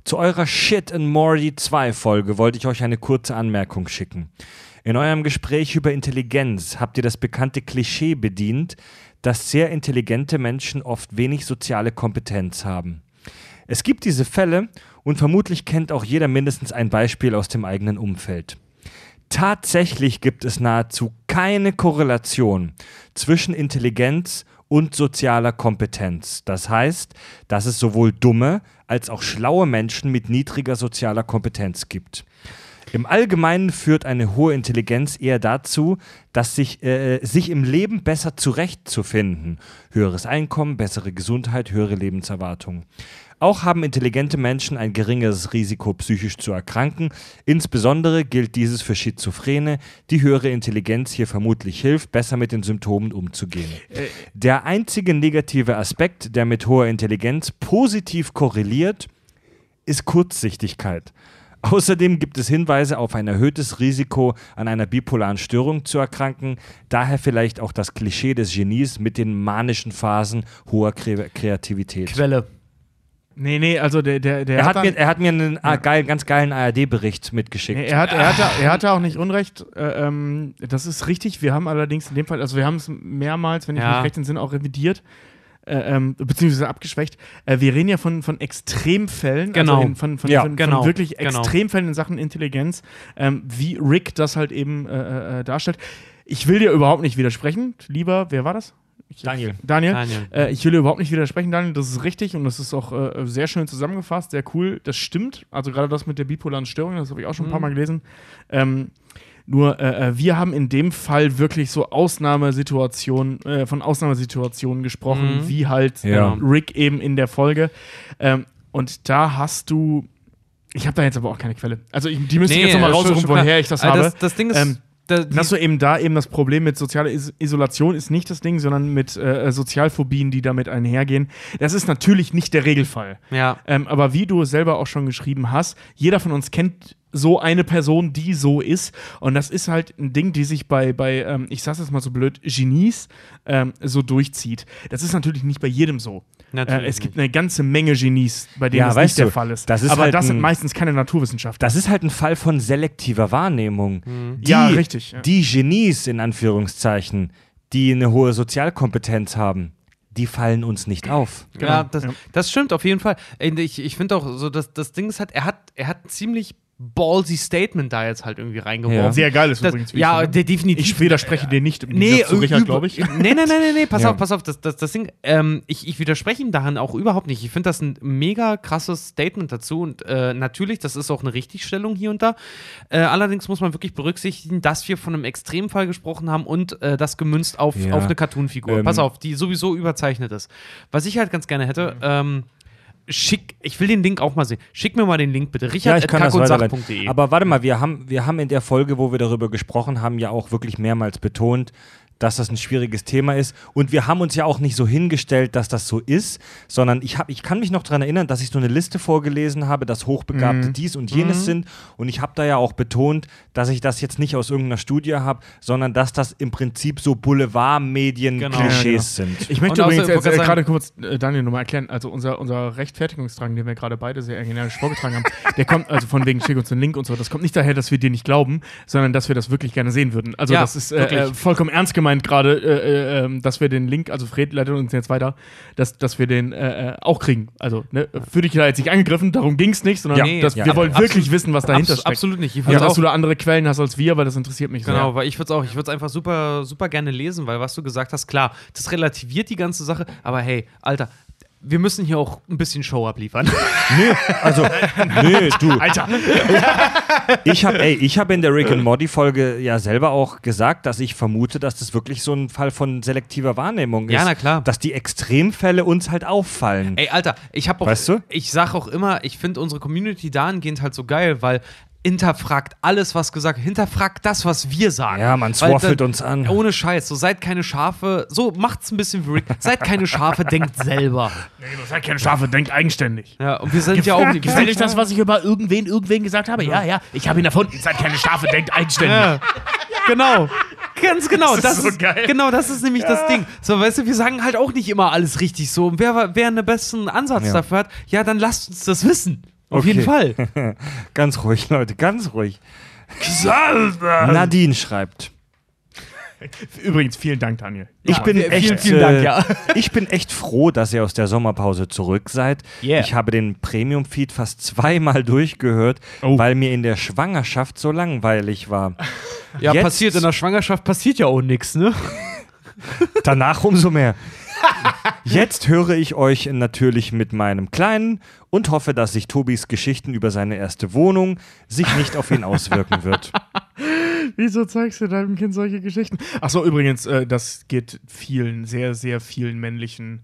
Zu eurer Shit and Morty 2 Folge wollte ich euch eine kurze Anmerkung schicken. In eurem Gespräch über Intelligenz habt ihr das bekannte Klischee bedient, dass sehr intelligente Menschen oft wenig soziale Kompetenz haben. Es gibt diese Fälle und vermutlich kennt auch jeder mindestens ein Beispiel aus dem eigenen Umfeld. Tatsächlich gibt es nahezu keine Korrelation zwischen Intelligenz und sozialer Kompetenz. Das heißt, dass es sowohl dumme als auch schlaue Menschen mit niedriger sozialer Kompetenz gibt. Im Allgemeinen führt eine hohe Intelligenz eher dazu, dass sich, äh, sich im Leben besser zurechtzufinden. Höheres Einkommen, bessere Gesundheit, höhere Lebenserwartung. Auch haben intelligente Menschen ein geringeres Risiko, psychisch zu erkranken. Insbesondere gilt dieses für Schizophrene, die höhere Intelligenz hier vermutlich hilft, besser mit den Symptomen umzugehen. Der einzige negative Aspekt, der mit hoher Intelligenz positiv korreliert, ist Kurzsichtigkeit. Außerdem gibt es Hinweise auf ein erhöhtes Risiko, an einer bipolaren Störung zu erkranken. Daher vielleicht auch das Klischee des Genies mit den manischen Phasen hoher Kre Kreativität. Quelle. Nee, nee, also der, der, der Er hat, dann- mir, er hat mir einen ah, geil, ganz geilen ARD-Bericht mitgeschickt. Nee, er, hat, er, hatte, er hatte auch nicht Unrecht. Äh, ähm, das ist richtig. Wir haben allerdings in dem Fall, also wir haben es mehrmals, wenn ich Ja. mich recht entsinne, auch revidiert. Äh, ähm, beziehungsweise abgeschwächt. Äh, wir reden ja von, von Extremfällen, Genau. also in, von, von, Ja, von, genau, von wirklich genau. Extremfällen in Sachen Intelligenz, ähm, wie Rick das halt eben äh, äh, darstellt. Ich will dir überhaupt nicht widersprechen, lieber, wer war das? Ich, Daniel. Daniel. Daniel. Äh, ich will dir überhaupt nicht widersprechen, Daniel. Das ist richtig und das ist auch äh, sehr schön zusammengefasst, sehr cool. Das stimmt. Also gerade das mit der bipolaren Störung, das habe ich auch schon ein paar Mal gelesen. Ähm, nur äh, äh, wir haben in dem Fall wirklich so Ausnahmesituationen, äh, von Ausnahmesituationen gesprochen, Mhm. wie halt Ja. ähm, Rick eben in der Folge. Ähm, und da hast du Ich habe da jetzt aber auch keine Quelle. Also ich, die müsste ich Nee, jetzt nochmal äh, raussuchen, woher ich das Aber habe. Das, das Ding ist, Ähm, da, Hast du eben da eben das Problem mit sozialer Is Isolation ist nicht das Ding, sondern mit äh, Sozialphobien, die damit einhergehen. Das ist natürlich nicht der Regelfall. ja. Ähm, aber wie du es selber auch schon geschrieben hast, jeder von uns kennt so eine Person, die so ist. Und das ist halt ein Ding, die sich bei, bei ähm, ich sag's jetzt mal so blöd, Genies ähm, so durchzieht. Das ist natürlich nicht bei jedem so. Äh, es gibt eine ganze Menge Genies, bei denen Ja, das nicht der du, Fall ist. das ist aber halt das sind ein- meistens keine Naturwissenschaftler. Das ist halt ein Fall von selektiver Wahrnehmung. Die, Ja, richtig, ja. Die Genies, in Anführungszeichen, die eine hohe Sozialkompetenz haben, die fallen uns nicht auf. Ja, das, ja. das stimmt auf jeden Fall. Ich, ich finde auch so, dass das Ding ist halt, er hat, er hat ziemlich ballsy Statement da jetzt halt irgendwie reingeworfen. Ja. Sehr geil ist Das, übrigens. wie ja, ich finde. de- definitiv. Ich widerspreche dir nicht Nee, zu Richard, glaube ich. Nee, nee, nee, nee, nee, pass [LAUGHS] Ja. auf, pass auf, das, das, das Ding, ähm, ich, ich widerspreche ihm daran auch überhaupt nicht. Ich finde das ein mega krasses Statement dazu und äh, natürlich, das ist auch eine Richtigstellung hier und da. Äh, allerdings muss man wirklich berücksichtigen, dass wir von einem Extremfall gesprochen haben und äh, das gemünzt auf, Ja. auf eine Cartoon-Figur. Ähm. Pass auf, die sowieso überzeichnet ist. Was ich halt ganz gerne hätte, ähm, schick, ich will den Link auch mal sehen. Schick mir mal den Link bitte. Ja, Richard ich kann das sach.de. Aber warte mal, wir haben, wir haben in der Folge, wo wir darüber gesprochen haben, ja auch wirklich mehrmals betont, dass das ein schwieriges Thema ist. Und wir haben uns ja auch nicht so hingestellt, dass das so ist, sondern ich, hab, ich kann mich noch daran erinnern, dass ich so eine Liste vorgelesen habe, dass Hochbegabte dies und jenes sind. Und ich habe da ja auch betont, dass ich das jetzt nicht aus irgendeiner Studie habe, sondern dass das im Prinzip so Boulevardmedien-Klischees Genau. sind. Ich möchte Und übrigens äh, gerade kurz äh, Daniel nochmal erklären, also unser, unser Rechtfertigungsdrang, den wir gerade beide sehr energisch vorgetragen haben, [LAUGHS] der kommt, also von wegen schick uns den Link und so, das kommt nicht daher, dass wir dir nicht glauben, sondern dass wir das wirklich gerne sehen würden. Also Ja, das ist äh, wirklich. äh, vollkommen ernst gemeint gerade, äh, äh, ähm, dass wir den Link, also Fred leitet uns jetzt weiter, dass, dass wir den äh, äh, auch kriegen. Also ne, für dich da jetzt nicht angegriffen, darum ging es nicht, sondern Ja, nee, dass, ja, wir wollen absolut. wirklich wissen, was dahinter Abs steckt. absolut nicht. Ich Also, dass du da andere Quellen hast als wir, weil das interessiert mich Genau, sehr. weil ich würde es auch, ich würde es einfach super, super gerne lesen, weil was du gesagt hast, klar, das relativiert die ganze Sache, aber hey, Alter, wir müssen hier auch ein bisschen Show abliefern. [LAUGHS] Also, nee, du. Alter, [LAUGHS] Ich habe hab in der Rick and Morty Folge ja selber auch gesagt, dass ich vermute, dass das wirklich so ein Fall von selektiver Wahrnehmung ist. Ja, na klar. Dass die Extremfälle uns halt auffallen. Ey, Alter, ich habe auch, Weißt du? ich sag auch immer, ich finde unsere Community dahingehend halt so geil, weil hinterfragt alles, was gesagt, hinterfragt das, was wir sagen. Ja, man swaffelt uns an. Ohne Scheiß, so seid keine Schafe, so macht's ein bisschen wie Rick, seid keine Schafe, [LAUGHS] denkt selber. nee, du seid keine Schafe, denkt eigenständig. Ja, und wir sind ja auch nicht. Gefällt euch das, was ich über irgendwen, irgendwen gesagt habe? Ja, ja. Ich habe ihn erfunden. Seid keine Schafe, denkt eigenständig. Ja, genau. Ganz genau. Das Das, ist ist, so geil. Genau, das ist nämlich das Ding. So, weißt du, wir sagen halt auch nicht immer alles richtig so. Und wer, wer einen besseren Ansatz Ja. dafür hat, ja, dann lasst uns das wissen. Auf Okay. jeden Fall. [LAUGHS] ganz ruhig, Leute, ganz ruhig. Nadine schreibt. Übrigens, vielen Dank, Daniel. Ich bin vielen, echt, vielen Dank, äh, ja. [LAUGHS] Ich bin echt froh, dass ihr aus der Sommerpause zurück seid. Yeah. Ich habe den Premium-Feed fast zweimal [LAUGHS] durchgehört, Oh. weil mir in der Schwangerschaft so langweilig war. Ja, Jetzt- passiert in der Schwangerschaft, passiert ja auch nichts, ne? Danach umso mehr. Jetzt höre ich euch natürlich mit meinem Kleinen und hoffe, dass sich Tobis Geschichten über seine erste Wohnung sich nicht auf ihn auswirken wird. [LAUGHS] Wieso zeigst du deinem Kind solche Geschichten? Achso, übrigens, äh, das geht vielen, sehr, sehr vielen männlichen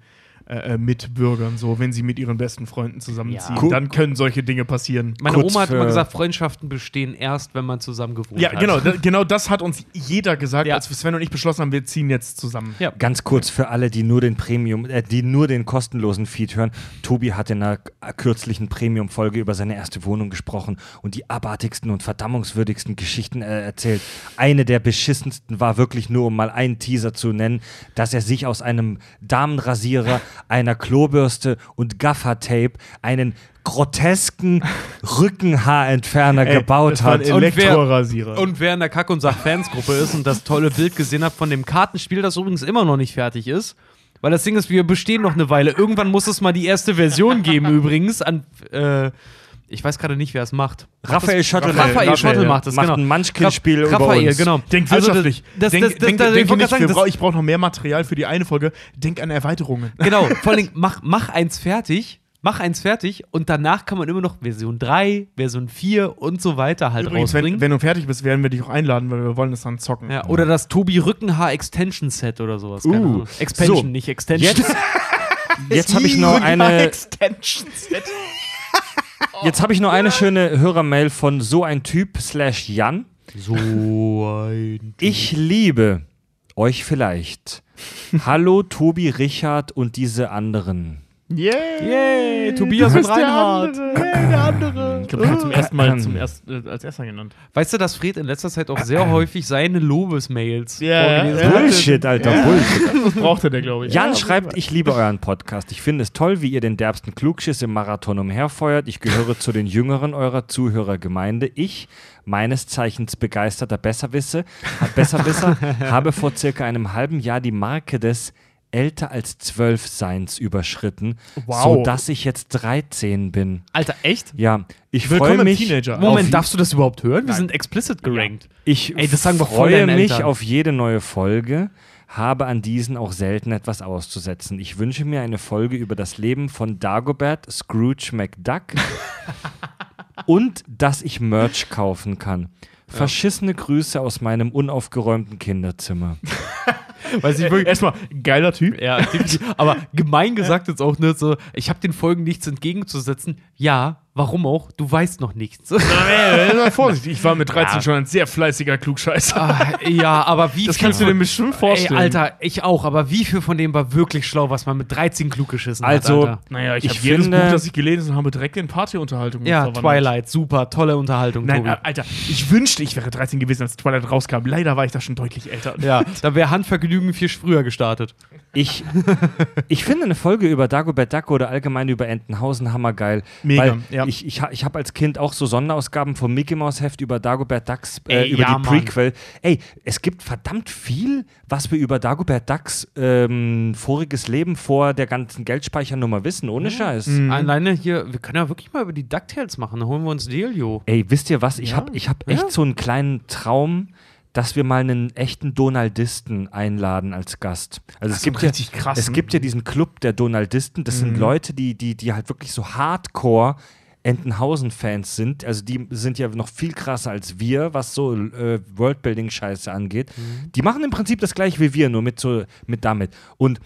äh, äh, Mitbürgern so, wenn sie mit ihren besten Freunden zusammenziehen. Ja. Dann können solche Dinge passieren. Meine Kurz Oma hat immer gesagt, Freundschaften bestehen erst, wenn man zusammen gewohnt Ja, hat. genau, [LAUGHS] da, genau das hat uns jeder gesagt, Ja. als Sven und ich beschlossen haben, wir ziehen jetzt zusammen. Ja. Ganz kurz für alle, die nur den Premium, äh, die nur den kostenlosen Feed hören. Tobi hat in einer kürzlichen Premium-Folge über seine erste Wohnung gesprochen und die abartigsten und verdammungswürdigsten Geschichten äh, erzählt. Eine der beschissensten war wirklich nur, um mal einen Teaser zu nennen, dass er sich aus einem Damenrasierer, einer Klobürste und Gaffertape einen grotesken [LAUGHS] Rückenhaarentferner Ey, gebaut hat. Und wer- Elektrorasierer. Und wer in der Kack- und Sach-Fansgruppe ist und das tolle Bild gesehen hat von dem Kartenspiel, das übrigens immer noch nicht fertig ist, weil das Ding ist, wir bestehen noch eine Weile. Irgendwann muss es mal die erste Version geben, übrigens, an. Äh, ich weiß gerade nicht, wer es macht. Raphael Schottel Raphael, Raphael, Schottel macht es, Macht genau. ein Munchkin-Spiel über Raphael, uns. genau. Denk Also wirtschaftlich. das, denk, das, das, denk, das, denk wir sagen, das, ich brauche noch mehr Material für die eine Folge. Denk an Erweiterungen. genau, [LAUGHS] vor allem mach, mach eins fertig. Mach eins fertig und danach kann man immer noch Version 3, Version 4 und so weiter halt Übrigens, rausbringen. wenn, wenn du fertig bist, werden wir dich auch einladen, weil wir wollen das dann zocken. ja, oder das Tobi Rückenhaar Extension Set oder sowas. Uh. Expansion, so, nicht Extension. Jetzt, [LAUGHS] jetzt habe ich noch eine. Extension Set. [LAUGHS] Jetzt habe ich nur eine schöne Hörermail von so ein Typ slash Jan. So ein. Ich liebe euch vielleicht. Hallo Tobi, Richard und diese anderen. Yay! Yay, Tobias und der Reinhard. andere. Yay, der andere. Ich glaube, er hat zum ersten Mal zum erst, äh, als erster genannt. Weißt du, dass Fred in letzter Zeit auch sehr häufig seine Lobesmails Ja, vorgelesen ja. hat? Bullshit, Alter, Bullshit. [LAUGHS] Das brauchte der, glaube ich. Jan Ja, schreibt, ich liebe euren Podcast. Ich finde es toll, wie ihr den derbsten Klugschiss im Marathon umherfeuert. Ich gehöre zu den Jüngeren eurer Zuhörergemeinde. Ich, meines Zeichens begeisterter Besserwisse, Besserwisser, [LAUGHS] habe vor circa einem halben Jahr die Marke des älter als zwölf Seins überschritten, Wow. sodass ich jetzt 13 bin. Alter, echt? Ja, ich freue Willkommen mich. Teenager. Moment, darfst du das überhaupt hören? Wir sind explicit gerankt. Ich Ey, das sagen wir freue mich Eltern. auf jede neue Folge, habe an diesen auch selten etwas auszusetzen. Ich wünsche mir eine Folge über das Leben von Dagobert Scrooge McDuck [LAUGHS] und dass ich Merch kaufen kann. Verschissene Grüße aus meinem unaufgeräumten Kinderzimmer. [LAUGHS] Weiß ich wirklich. Erstmal, geiler Typ. Ja, [LAUGHS] aber gemein gesagt jetzt auch nicht so, ich habe den Folgen nichts entgegenzusetzen. Ja, warum auch? Du weißt noch nichts. Sei vorsichtig. [LAUGHS] Ich war mit 13 Ja. schon ein sehr fleißiger Klugscheißer. Ah, ja, aber wie [LAUGHS] Das viel kannst du von- dir bestimmt vorstellen. Ey, Alter, ich auch, aber wie viel von dem war wirklich schlau, was man mit 13 klug geschissen Also, hat, Alter? Naja, ich, Ich habe jedes finde- Buch, das ich gelesen habe, direkt in Partyunterhaltung Ja, verwandelt. Twilight, super, tolle Unterhaltung, Nein, Tobi. Alter, ich wünschte, ich wäre 13 gewesen, als Twilight rauskam. Leider war ich da schon deutlich älter. Ja, da wäre Handvergnügen viel früher gestartet. [LAUGHS] Ich, ich finde eine Folge über Dagobert Duck oder allgemein über Entenhausen hammergeil. Mega, weil ja. Ich, ich, ich habe als Kind auch so Sonderausgaben vom Mickey Mouse Heft über Dagobert Ducks, äh, Ey, über ja, die Mann. Prequel. Ey, es gibt verdammt viel, was wir über Dagobert Ducks ähm, voriges Leben vor der ganzen Geldspeichernummer wissen, ohne Scheiß. Mhm. Alleine hier, wir können ja wirklich mal über die DuckTales machen, dann holen wir uns Delio. Ey, wisst ihr was? Ich Ja. habe ich hab echt Ja. so einen kleinen Traum, dass wir mal einen echten Donaldisten einladen als Gast. Also es so einen gibt ja, krassen. es gibt ja diesen Club der Donaldisten. Das sind Leute, die, die, die halt wirklich so Hardcore Entenhausen-Fans sind. Also die sind ja noch viel krasser als wir, was so äh, Worldbuilding-Scheiße angeht. Die machen im Prinzip das gleiche wie wir, nur mit so mit damit. Und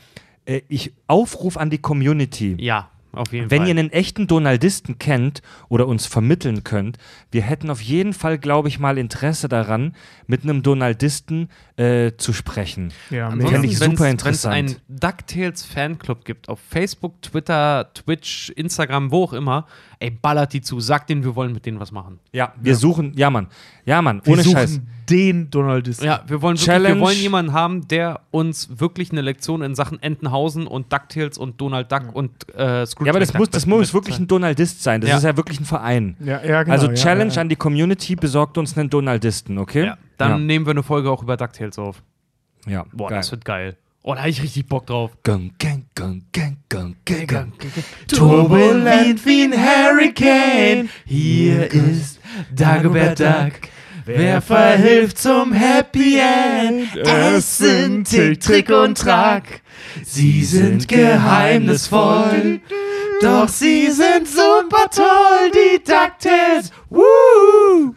äh, ich Aufruf an die Community. Ja, auf jeden Wenn Fall. ihr einen echten Donaldisten kennt oder uns vermitteln könnt, wir hätten auf jeden Fall, glaube ich, mal Interesse daran, mit einem Donaldisten äh, zu sprechen. Ja, Fände Ansonsten, ich super Wenn es interessant. einen DuckTales Fanclub gibt, auf Facebook, Twitter, Twitch, Instagram, wo auch immer, ey, ballert die zu, sagt denen, wir wollen mit denen was machen. Ja, wir suchen, ja Mann, ja Mann, Wir ohne suchen Scheiß. Den Donaldisten. Ja, wir wollen wirklich, wir wollen jemanden haben, der uns wirklich eine Lektion in Sachen Entenhausen und DuckTales und Donald Duck und äh, Scrooge Ja, aber das muss, das muss wirklich ein Donaldist sein. Das Ja. ist ja wirklich ein Verein. Ja, ja, genau. also ja, Challenge ja, ja. an die Community, besorgt uns einen Donaldisten, okay? Ja, dann ja. nehmen wir eine Folge auch über DuckTales auf. ja. Boah, geil. das wird geil. Oh, da habe ich richtig Bock drauf. Gang, gang, gang, gang, gang, gang, gang. Turbulent wie ein Hurricane, hier ist Dagobert Duck. Wer verhilft zum Happy End? Es sind Tick, Trick und Track. Sie sind geheimnisvoll, doch sie sind super toll, die DuckTales. Woo!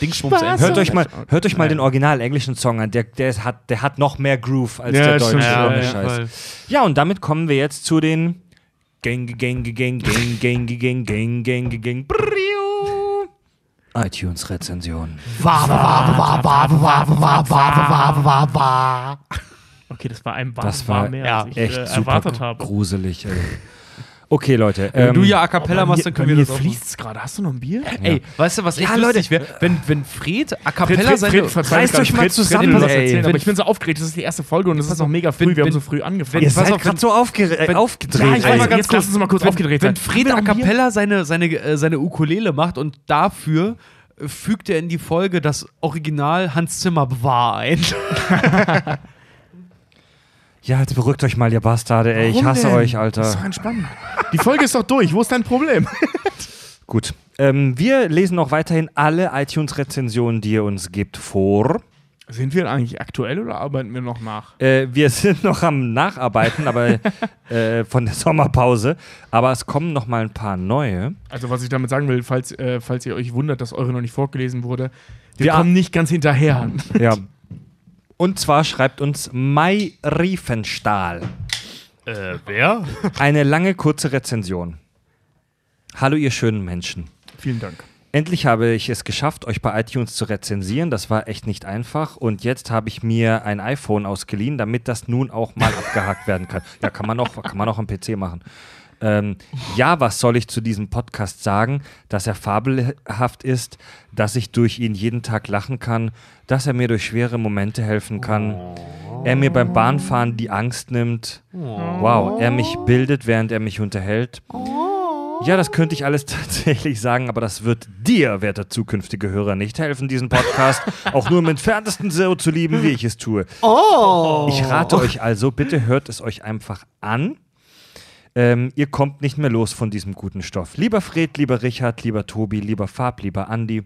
Dingsbums. Hört euch mal, hört euch mal den original englischen Song an. Der, der, hat, der hat noch mehr Groove als Ja, der deutsche. Ja, ja, Scheiß. Ja, und damit kommen wir jetzt zu den Gang, Gang, Gang, Gang, Gang, Gang, Gang, Gang, Gang, Briu. iTunes-Rezension. Okay, das war ein War, Das war mehr, ja, als ich Echt äh, super erwartet habe. gruselig. Ey. Okay, Leute. Wenn ähm, du ja A Cappella machst, dann können wir das auch. fließt es gerade. Hast du noch ein Bier? Ey, weißt du, was echt Ja, lustig wäre? Wenn, wenn Fred A Cappella Fred, seine... Fred, verzeih reißt euch mal Fred, zusammen, Fred, erzählen, Wenn- aber ich bin so aufgeregt. Das ist die erste Folge und es ist noch mega früh. wenn- wir haben so früh angefangen. ihr seid gerade so äh, aufgedreht. Ja, ich weiß mal ganz jetzt kurz, mal kurz wenn, aufgedreht Wenn. Fred A? Cappella seine, seine, äh, seine Ukulele macht und dafür äh, fügt er in die Folge das Original Hans Zimmer bewahr ein. [LAUGHS] [LAUGHS] Ja, jetzt beruhigt euch mal, ihr Bastarde, ey. Ich Warum hasse denn? euch, Das ist Alter. doch entspannt. Die Folge ist doch durch. Wo ist dein Problem? [LAUGHS] Gut. Ähm, wir lesen auch weiterhin alle iTunes-Rezensionen, die ihr uns gibt, vor. Sind wir eigentlich aktuell oder arbeiten wir noch nach? Äh, wir [LAUGHS] sind noch am Nacharbeiten, aber [LAUGHS] äh, von der Sommerpause. Aber es kommen noch mal ein paar neue. Also, was ich damit sagen will, falls, äh, falls ihr euch wundert, dass eure noch nicht vorgelesen wurde, wir Ja. kommen nicht ganz hinterher. Ja. Und zwar schreibt uns Mai Riefenstahl Äh, wer? eine lange, kurze Rezension. Hallo ihr schönen Menschen. Vielen Dank. Endlich habe ich es geschafft, euch bei iTunes zu rezensieren. Das war echt nicht einfach. Und jetzt habe ich mir ein iPhone ausgeliehen, damit das nun auch mal abgehakt werden kann. Ja, kann man auch, kann man auch am PC machen. Ähm, ja, was soll ich zu diesem Podcast sagen? Dass er fabelhaft ist, dass ich durch ihn jeden Tag lachen kann, dass er mir durch schwere Momente helfen kann. Er mir beim Bahnfahren die Angst nimmt. Wow, er mich bildet, während er mich unterhält. Ja, das könnte ich alles [LAUGHS] tatsächlich sagen, aber das wird dir, werter zukünftige Hörer, nicht helfen, diesen Podcast auch nur im entferntesten so zu lieben, wie ich es tue. Ich rate euch also, bitte hört es euch einfach an. Ähm, ihr kommt nicht mehr los von diesem guten Stoff. Lieber Fred, lieber Richard, lieber Tobi, lieber Fab, lieber Andi.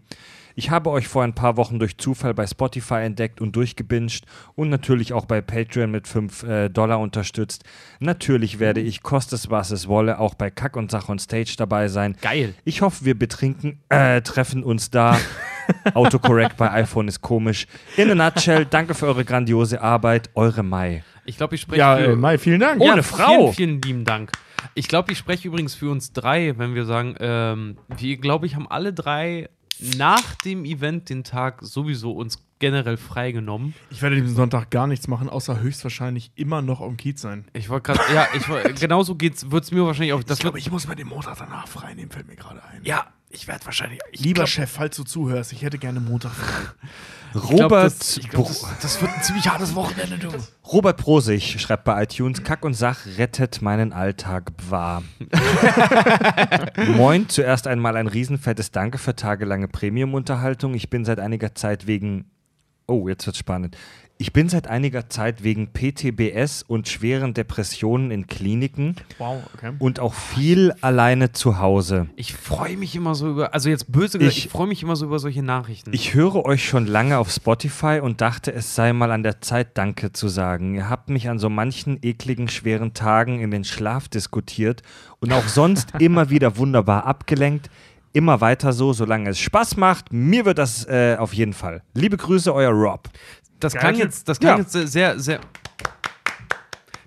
Ich habe euch vor ein paar Wochen durch Zufall bei Spotify entdeckt und durchgebinged und natürlich auch bei Patreon mit 5 äh, Dollar unterstützt. Natürlich werde ich, koste es was es wolle, auch bei Kack und Sach on Stage dabei sein. Geil. Ich hoffe, wir betrinken, äh, treffen uns da. [LAUGHS] Autocorrect bei iPhone ist komisch. In a nutshell, danke für eure grandiose Arbeit. Eure Mai. Ich glaube, ich spreche Ja, für äh, Mai, vielen Dank. Ohne Frau. Vielen, vielen lieben Dank. Ich glaube, ich spreche übrigens für uns drei, wenn wir sagen, ähm, wir, glaube ich, haben alle drei nach dem Event den Tag sowieso uns generell freigenommen. Ich werde diesen Sonntag gar nichts machen, außer höchstwahrscheinlich immer noch am Kiez sein. Ich wollte gerade, ja, ich woll- [LAUGHS] genauso geht's, wird es mir wahrscheinlich auch. Das ich glaube, ich muss mir den Montag danach frei nehmen, fällt mir gerade ein. ja, ich werde wahrscheinlich. Ich Lieber glaub- Chef, falls du zuhörst, ich hätte gerne Montag [LAUGHS] ich glaub, Robert, das, ich glaub, das, das wird ein ziemlich hartes Wochenende, du. Robert Prosig schreibt bei iTunes, Kack und Sach rettet meinen Alltag wahr. [LAUGHS] Moin, zuerst einmal ein riesenfettes Danke für tagelange Premium-Unterhaltung. Ich bin seit einiger Zeit wegen, oh, jetzt wird's spannend. Ich bin seit einiger Zeit wegen PTBS und schweren Depressionen in Kliniken Wow, okay. und auch viel alleine zu Hause. Ich freue mich immer so über, also jetzt böse gesagt, Ich- ich, freue mich immer so über solche Nachrichten. Ich höre euch schon lange auf Spotify und dachte, es sei mal an der Zeit, Danke zu sagen. Ihr habt mich an so manchen ekligen, schweren Tagen in den Schlaf diskutiert und auch sonst [LAUGHS] immer wieder wunderbar abgelenkt. Immer weiter so, solange es Spaß macht. Mir wird das äh, auf jeden Fall. Liebe Grüße, euer Rob. Das Geiler klang jetzt, das klang Ja. jetzt sehr, sehr.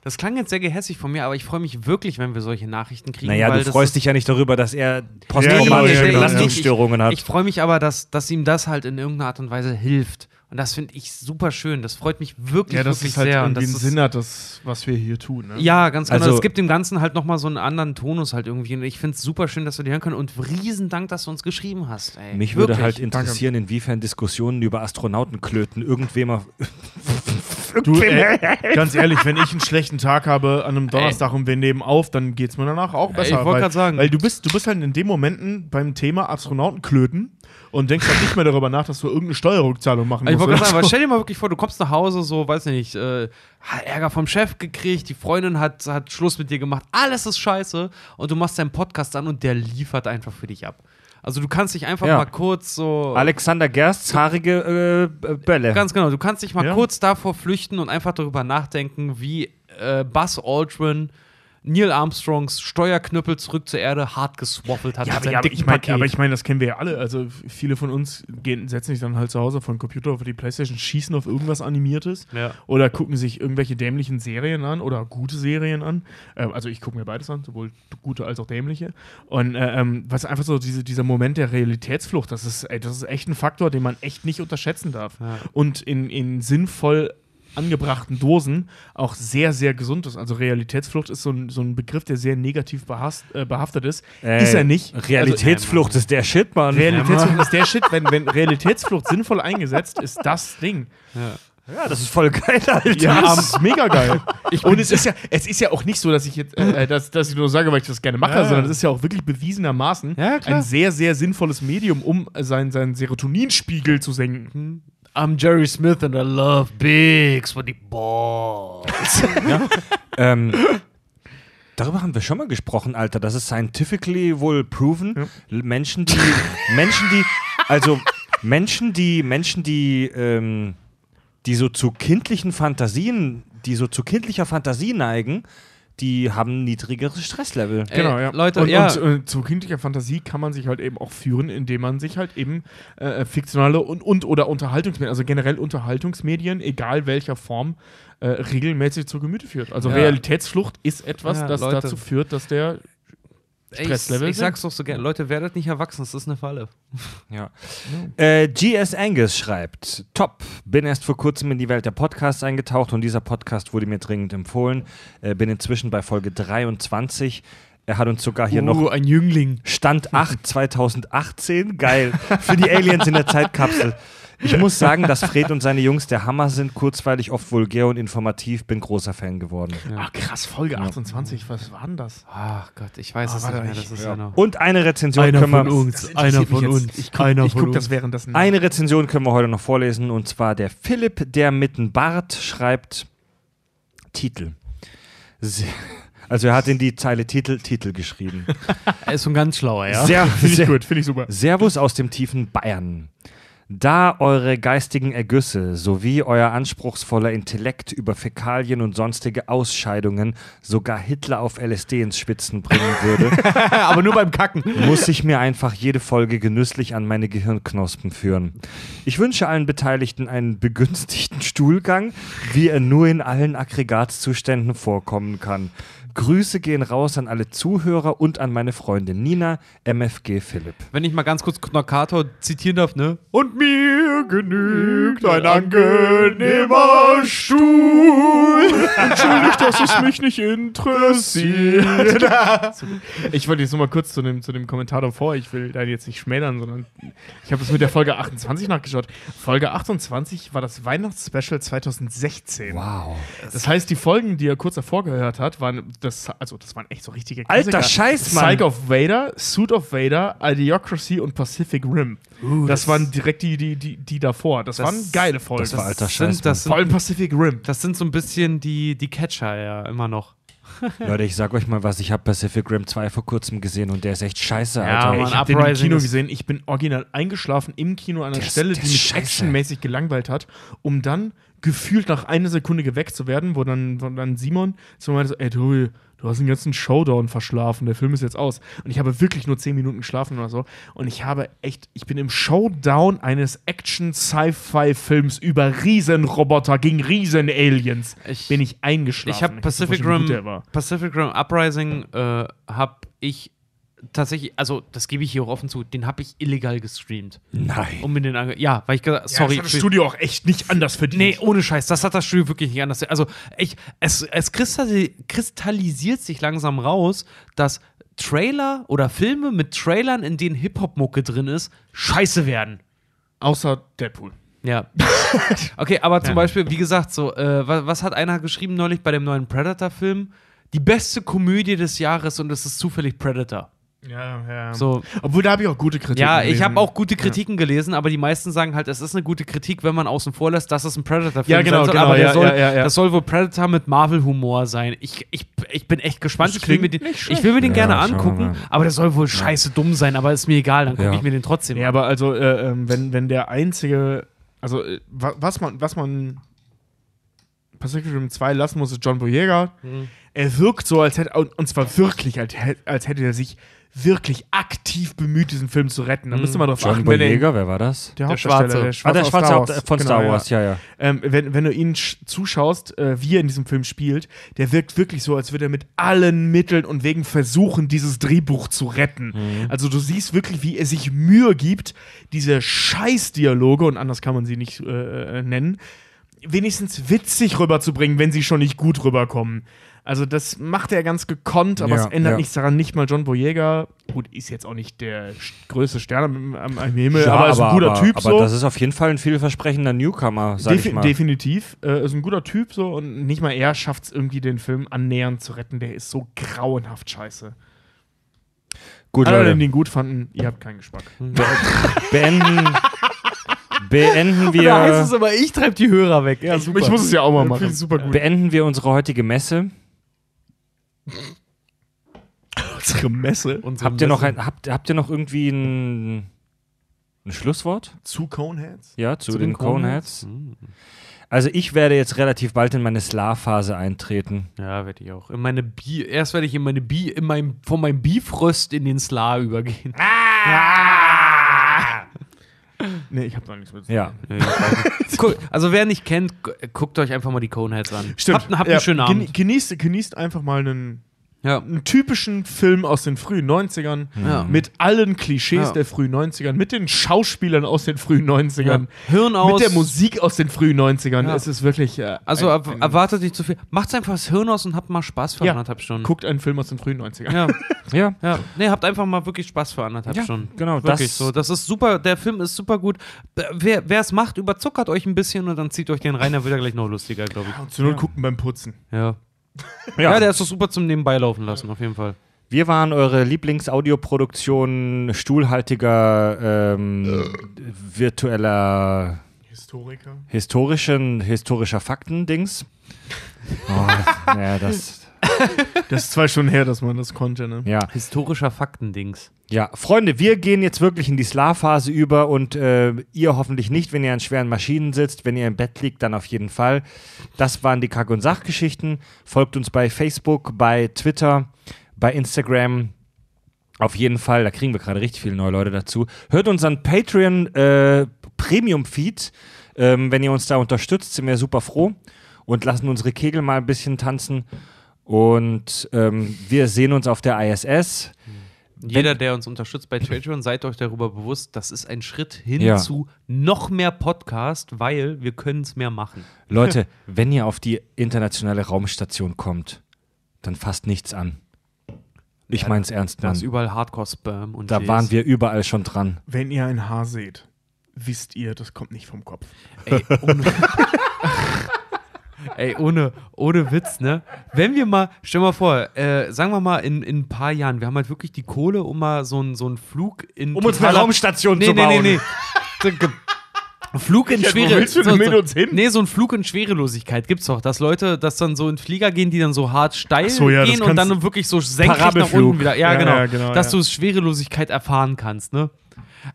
Das klang jetzt sehr gehässig von mir, aber ich freue mich wirklich, wenn wir solche Nachrichten kriegen. Naja, du freust dich ja nicht darüber, dass er posttraumatische ja, Belastungsstörungen hat. Ich freue mich aber, dass, dass ihm das halt in irgendeiner Art und Weise hilft. Und das finde ich super schön. Das freut mich wirklich, Ja, das wirklich ist halt sehr. Und irgendwie das ein ist- Sinn hat, das, was wir hier tun. Ne? Ja, ganz genau. Also- es gibt dem Ganzen halt nochmal so einen anderen Tonus halt irgendwie. Und ich finde es super schön, dass wir die hören können. Und riesen Dank, dass du uns geschrieben hast. Ey. Mich würde Wirklich. halt interessieren, inwiefern Diskussionen über Astronautenklöten irgendwem auf. [LAUGHS] Du, ey, [LAUGHS] ganz ehrlich, wenn ich einen schlechten Tag habe an einem Donnerstag und wir nehmen auf, dann geht es mir danach auch besser. ich wollte weil- gerade sagen. Weil du bist, du bist halt in den Momenten beim Thema Astronautenklöten und denkst halt nicht mehr darüber nach, dass du irgendeine Steuerrückzahlung machen Also ich musst. wollte gerade sagen, aber stell dir mal wirklich vor, du kommst nach Hause, so, weiß ich nicht, äh, hat Ärger vom Chef gekriegt, die Freundin hat, hat Schluss mit dir gemacht, alles ist scheiße und du machst deinen Podcast an und der liefert einfach für dich ab. Also du kannst dich einfach Ja. mal kurz so. Alexander Gersts haarige äh, Bälle. Ganz genau, du kannst dich mal Ja. kurz davor flüchten und einfach darüber nachdenken, wie äh, Buzz Aldrin Neil Armstrongs Steuerknüppel zurück zur Erde hart geswaffelt hat Ja, aber, ja, aber ich meine, Paket. aber ich mein, das kennen wir ja alle. Also viele von uns gehen, setzen sich dann halt zu Hause vor den Computer auf die Playstation, schießen auf irgendwas Animiertes Ja. oder gucken sich irgendwelche dämlichen Serien an oder gute Serien an. Ähm, also ich gucke mir beides an, sowohl gute als auch dämliche. Und äh, ähm, was einfach so diese, dieser Moment der Realitätsflucht, das ist, ey, das ist echt ein Faktor, den man echt nicht unterschätzen darf. Ja. Und in, in sinnvoll angebrachten Dosen auch sehr, sehr gesund ist. Also Realitätsflucht ist so ein, so ein Begriff, der sehr negativ behasst, äh, behaftet ist. Äh, ist er nicht. Realitätsflucht ist der Shit, Mann. Also, Realitätsflucht [LAUGHS] ist der Shit. Wenn, wenn Realitätsflucht sinnvoll eingesetzt ist, das Ding. Ja, das ist voll geil, Alter. Ja, abends mega geil. Und es ist ja, es ist ja auch nicht so, dass ich jetzt, äh, dass, dass ich nur sage, weil ich das gerne mache, Ja. sondern es ist ja auch wirklich bewiesenermaßen Ja, ein sehr, sehr sinnvolles Medium, um seinen, seinen Serotoninspiegel zu senken. I'm Jerry Smith and I love big sweaty balls. [LAUGHS] Ähm, darüber haben wir schon mal gesprochen, Alter. Das ist scientifically wohl proven. L- Menschen, die, Menschen, die, also Menschen, die, Menschen, die, ähm, die so zu kindlichen Fantasien, die so zu kindlicher Fantasie neigen, die haben niedrigeres Stresslevel. Ey, Genau, ja. Leute, und, ja. und äh, zu kindlicher Fantasie kann man sich halt eben auch führen, indem man sich halt eben äh, fiktionale und, und oder Unterhaltungsmedien, also generell Unterhaltungsmedien, egal welcher Form, äh, regelmäßig zu Gemüte führt. Also Ja. Realitätsflucht ist etwas, Ja, das Leute. dazu führt, dass der Stresslevel ich sag's doch so gerne, Leute, werdet nicht erwachsen, das ist eine Falle. [LAUGHS] Ja. Äh, GS Angus schreibt: Top, bin erst vor kurzem in die Welt der Podcasts eingetaucht und dieser Podcast wurde mir dringend empfohlen. Äh, bin inzwischen bei Folge 23. Er hat uns sogar hier noch Uh, ein Jüngling. Stand 8 2018. Geil. Für die Aliens in der Zeitkapsel. [LAUGHS] Ich muss sagen, dass Fred und seine Jungs der Hammer sind. Kurzweilig, oft vulgär und informativ. Bin großer Fan geworden. Ach krass, Folge 28, was war denn das? Ach Gott, ich weiß Ah, es nicht mehr. Das ist ja noch. Und eine Rezension Einer können wir. von uns. Einer von mich uns. jetzt. Ich guck, Einer ich von guck das uns. währenddessen. Eine Rezension können wir heute noch vorlesen und zwar der Philipp, der mit dem Bart schreibt Titel. Se- Also er hat in die Zeile Titel Titel geschrieben. [LAUGHS] Er ist schon ganz schlauer, ja? Sehr, Finde ich sehr, gut, finde ich super. Servus aus dem tiefen Bayern. Da eure geistigen Ergüsse sowie euer anspruchsvoller Intellekt über Fäkalien und sonstige Ausscheidungen sogar Hitler auf LSD ins Schwitzen bringen würde, [LAUGHS] Aber nur beim Kacken. muss ich mir einfach jede Folge genüsslich an meine Gehirnknospen führen. Ich wünsche allen Beteiligten einen begünstigten Stuhlgang, wie er nur in allen Aggregatzuständen vorkommen kann. Grüße gehen raus an alle Zuhörer und an meine Freundin Nina, MFG Philipp. Wenn ich mal ganz kurz Knockator zitieren darf, ne? Und mir genügt ein angenehmer Stuhl. Entschuldigt, dass es mich nicht interessiert. [LAUGHS] ich wollte jetzt nur mal kurz zu dem, zu dem Kommentar davor. Ich will da jetzt nicht schmälern, sondern ich habe es mit der Folge 28 nachgeschaut. Folge 28 war das Weihnachtsspecial 2016. Wow. Das heißt, die Folgen, die er kurz davor gehört hat, waren das, also das waren echt so richtige Alter Scheiß, Mann. Psych of Vader, Suit of Vader, Idiocracy und Pacific Rim. das, das- waren direkt die, die, die, die davor. Das, Das- waren geile Folgen. das war alter sind, Scheiß, das, Vor allem sind, Pacific Rim. das sind so ein bisschen die, die Catcher, ja, immer noch. [LAUGHS] Leute, ich sag euch mal was, ich habe Pacific Rim 2 vor kurzem gesehen und der ist echt scheiße, Ja, Alter. Ich habe den im Kino gesehen. Ich bin original eingeschlafen im Kino an einer Stelle, die mich actionmäßig gelangweilt hat, um dann gefühlt nach einer Sekunde geweckt zu werden, wo dann, wo dann Simon zu mir meinte, so, ey Tobi, du hast den ganzen Showdown verschlafen, der Film ist jetzt aus. Und ich habe wirklich nur 10 Minuten geschlafen oder so. Und ich habe echt, ich bin im Showdown eines Action-Sci-Fi-Films über Riesenroboter gegen Riesen-Aliens. Ich- Bin ich eingeschlafen. Ich habe Pacific Rim. Pacific Rim Uprising äh, habe ich tatsächlich, also das gebe ich hier auch offen zu, den habe ich illegal gestreamt. Nein. Um mir den ange ja, weil ich gesagt, sorry, ja, das hat das Studio auch echt nicht anders verdient. Nee, ohne Scheiß, das hat das Studio wirklich nicht anders. Also, ich, es, es kristalli kristallisiert sich langsam raus, dass Trailer oder Filme mit Trailern, in denen Hip-Hop-Mucke drin ist, scheiße werden. Außer Deadpool. Ja. [LAUGHS] Okay, aber zum Beispiel, wie gesagt, so, äh, was, was hat einer geschrieben neulich bei dem neuen Predator-Film? Die beste Komödie des Jahres und es ist zufällig Predator. Ja, ja. So, Obwohl, da habe ich auch gute Kritiken ja, ich gelesen. habe auch gute Kritiken gelesen, aber die meisten sagen halt, es ist eine gute Kritik, wenn man außen vor lässt, dass es ein Predator-Film Ja, genau, sein soll. genau, aber ja, soll, ja, ja, ja. das soll wohl Predator mit Marvel-Humor sein. Ich, ich, ich bin echt gespannt. Ich will, mir den, ich will mir den Ja, gerne angucken, aber der soll wohl scheiße dumm sein, aber ist mir egal, dann gucke Ja. ich mir den trotzdem an. aber also, äh, ähm, wenn, wenn der einzige, also äh, wa- was man, was man Pacific Rim 2 lassen muss, ist John Boyega. Er wirkt so, als hätte, und und zwar wirklich, als, hätte- als hätte er sich wirklich aktiv bemüht, diesen Film zu retten. Da müsste man drauf John achten, er Boyega, wer war das? der, Der Schwarze. der Ah, Schwarze der aus schwarze Star Wars. von Genau, Star ja. Wars, ja, ja. Ähm, wenn, wenn du ihn sch- zuschaust, äh, wie er in diesem Film spielt, der wirkt wirklich so, als würde er mit allen Mitteln und Wegen versuchen, dieses Drehbuch zu retten. Also du siehst wirklich, wie er sich Mühe gibt, diese Scheißdialoge, und anders kann man sie nicht äh, äh, nennen, wenigstens witzig rüberzubringen, wenn sie schon nicht gut rüberkommen. Also das macht er ganz gekonnt, aber Ja, es ändert ja. nichts daran. Nicht mal John Boyega, gut, ist jetzt auch nicht der größte Stern am, am, Himmel, aber er ist ein guter aber, Typ aber so. das ist auf jeden Fall ein vielversprechender Newcomer, sag Defi ich mal. Definitiv. Äh, ist ein guter Typ so und nicht mal er schafft es irgendwie, den Film annähernd zu retten. Der ist so grauenhaft scheiße. Gut, Alle, Leute. die ihn gut fanden, ihr habt keinen Geschmack. Be beenden, beenden [LAUGHS] Da heißt wir, es aber, ich treibe die Hörer weg. Ja, Ich muss es ja auch mal machen. super gut. beenden wir unsere heutige Messe. Unsere Messe Habt ihr noch, ein, habt, habt ihr noch irgendwie ein, ein Schlusswort? zu Coneheads. Ja, zu, Zu den den Coneheads? Also ich werde jetzt relativ bald in meine Slav-Phase eintreten. Ja, werde ich auch. In meine Bi Erst werde ich in meine Bi in meinem, von meinem Beefröst in den Sla übergehen. [LAUGHS] Nee, ich hab noch nichts mit. Ja. [LAUGHS] Guck, also wer nicht kennt, gu- guckt euch einfach mal die Coneheads an. Stimmt. Habt, habt Ja, einen schönen Abend. Genießt, genießt einfach mal einen Ja. einen typischen Film aus den frühen 90ern Ja. mit allen Klischees Ja. der frühen 90ern, mit den Schauspielern aus den frühen 90ern, Hirn aus. mit der Musik aus den frühen 90ern. Ja. Es ist wirklich. Äh, Also ein, ein, erwartet nicht zu viel. Macht's einfach das Hirn aus und habt mal Spaß für Ja. anderthalb Stunden. guckt einen Film aus den frühen 90ern. Ja, [LAUGHS] Ja. ja. Nee, habt einfach mal wirklich Spaß für anderthalb Ja, Stunden. genau, Wirklich das- so. Das ist super. Der Film ist super gut. Äh, Wer es macht, überzuckert euch ein bisschen und dann zieht euch den rein, dann wird er gleich noch lustiger, glaube ich. Und zu null gucken beim Putzen. Ja. Ja. der ist doch super zum Nebenbei laufen lassen, auf jeden Fall. Wir waren eure Lieblingsaudioproduktion stuhlhaltiger, ähm, virtueller, Historiker. historischen, historischer Fakten-Dings. Oh, [LAUGHS] ja, das, [LAUGHS] Das ist zwei Stunden her, dass man das konnte, ne? ja. Historischer Faktendings. Ja, Freunde, wir gehen jetzt wirklich in die Schlafphase über und äh, ihr hoffentlich nicht, wenn ihr an schweren Maschinen sitzt. Wenn ihr im Bett liegt, dann auf jeden Fall. Das waren die Kack- und Sachgeschichten. Folgt uns bei Facebook, bei Twitter, bei Instagram. Auf jeden Fall, da kriegen wir gerade richtig viele neue Leute dazu. Hört unseren Patreon äh, Premium-Feed. Ähm, wenn ihr uns da unterstützt, sind wir super froh und lassen unsere Kegel mal ein bisschen tanzen. Und ähm, wir sehen uns auf der ISS. Jeder, der uns unterstützt bei Patreon, seid euch darüber bewusst, das ist ein Schritt hin Ja. zu noch mehr Podcast, weil wir können es mehr machen. Leute, [LAUGHS] wenn ihr auf die internationale Raumstation kommt, dann fasst nichts an. Ich Ja, mein's ernst, Da ist Mann. überall Hardcore-Spam und Da Jays. waren wir überall schon dran. Wenn ihr ein Haar seht, wisst ihr, das kommt nicht vom Kopf. Ey, ohne, [LAUGHS] [LAUGHS] Ey, ohne, ohne Witz, ne? Wenn wir mal, stell mal vor, äh, sagen wir mal in, in ein paar Jahren, wir haben halt wirklich die Kohle, um mal so einen so einen Flug in. Um uns eine Raumstation nee, zu nee, bauen. Nee, nee, nee. Flug in Richard, wo willst du denn mit uns hin? Nee, so ein Flug in Schwerelosigkeit gibt's doch, dass Leute, dass dann so in Flieger gehen, die dann so hart steil so, ja, gehen und dann wirklich so senkrecht nach unten wieder. Ja, Ja, genau. ja, genau, dass du Schwerelosigkeit erfahren kannst, ne?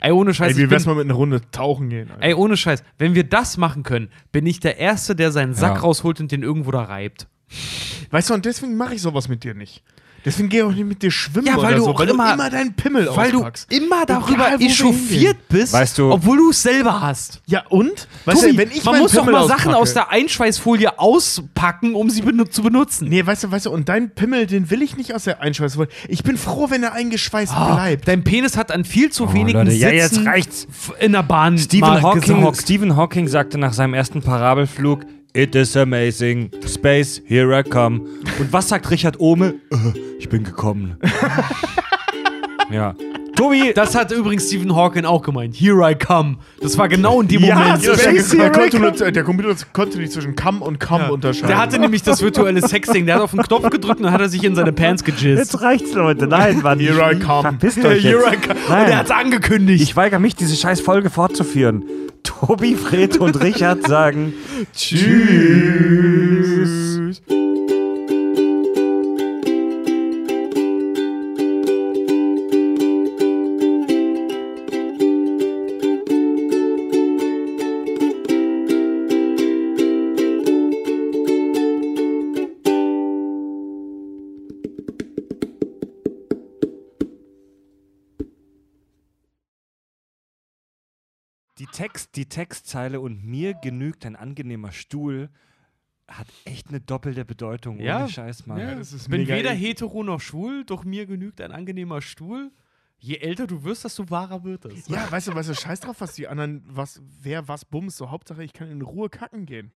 Ey, ohne Scheiß. Ey, wie wär's mal mit einer Runde tauchen gehen? Alter? Ey, ohne Scheiß, wenn wir das machen können, bin ich der Erste, der seinen Sack Ja. rausholt und den irgendwo da reibt. Weißt du, und deswegen mache ich sowas mit dir nicht. Deswegen gehe ich auch nicht mit dir schwimmen Ja, weil oder du so, auch weil immer- du immer deinen Pimmel Weil du auspackst. immer darüber Egal, echauffiert bist, Weißt du- obwohl du es selber hast. Ja, und? Weißt Tobi, du, wenn ich man muss doch Pimmel mal Sachen auspacke- aus der Einschweißfolie auspacken, um sie benu zu benutzen. Nee, weißt du, weißt du, und dein Pimmel, den will ich nicht aus der Einschweißfolie. Ich bin froh, wenn er eingeschweißt bleibt. Dein Penis hat an viel zu Oh, wenigen Leute, ja, Sitzen jetzt reicht's. in der Bahn Stephen mal Hawking. Stephen Hawking sagte nach seinem ersten Parabelflug, It is amazing. Space, here I come. Und was sagt Richard Ohme? Äh, ich bin gekommen. [LAUGHS] ja. Tobi, Das hat übrigens Stephen Hawking auch gemeint. Here I come. Das war genau in dem Ja, Moment. Space der, konnte nur, der Computer konnte nicht zwischen Come und Come unterscheiden. Der hatte nämlich das virtuelle Sexting. Der hat auf den Knopf gedrückt und dann hat er sich in seine Pants gejizzt. reicht's, Leute. Nein, Mann. Here I come. Verpisst euch Here I jetzt. come. Und er hat's angekündigt. Ich weigere mich, diese scheiß Folge fortzuführen. Tobi, Fred und Richard sagen Tschüss. Text, die Textzeile und mir genügt ein angenehmer Stuhl hat echt eine doppelte Bedeutung. Ja. Ohne Scheiß, Mann. Ja, das ist bin mega weder eklig. hetero noch schwul, doch mir genügt ein angenehmer Stuhl. Je älter du wirst, desto wahrer wird es. Ja, weißt du, weißt du, scheiß drauf, was die anderen, was, wer was bumst. So, Hauptsache, ich kann in Ruhe kacken gehen.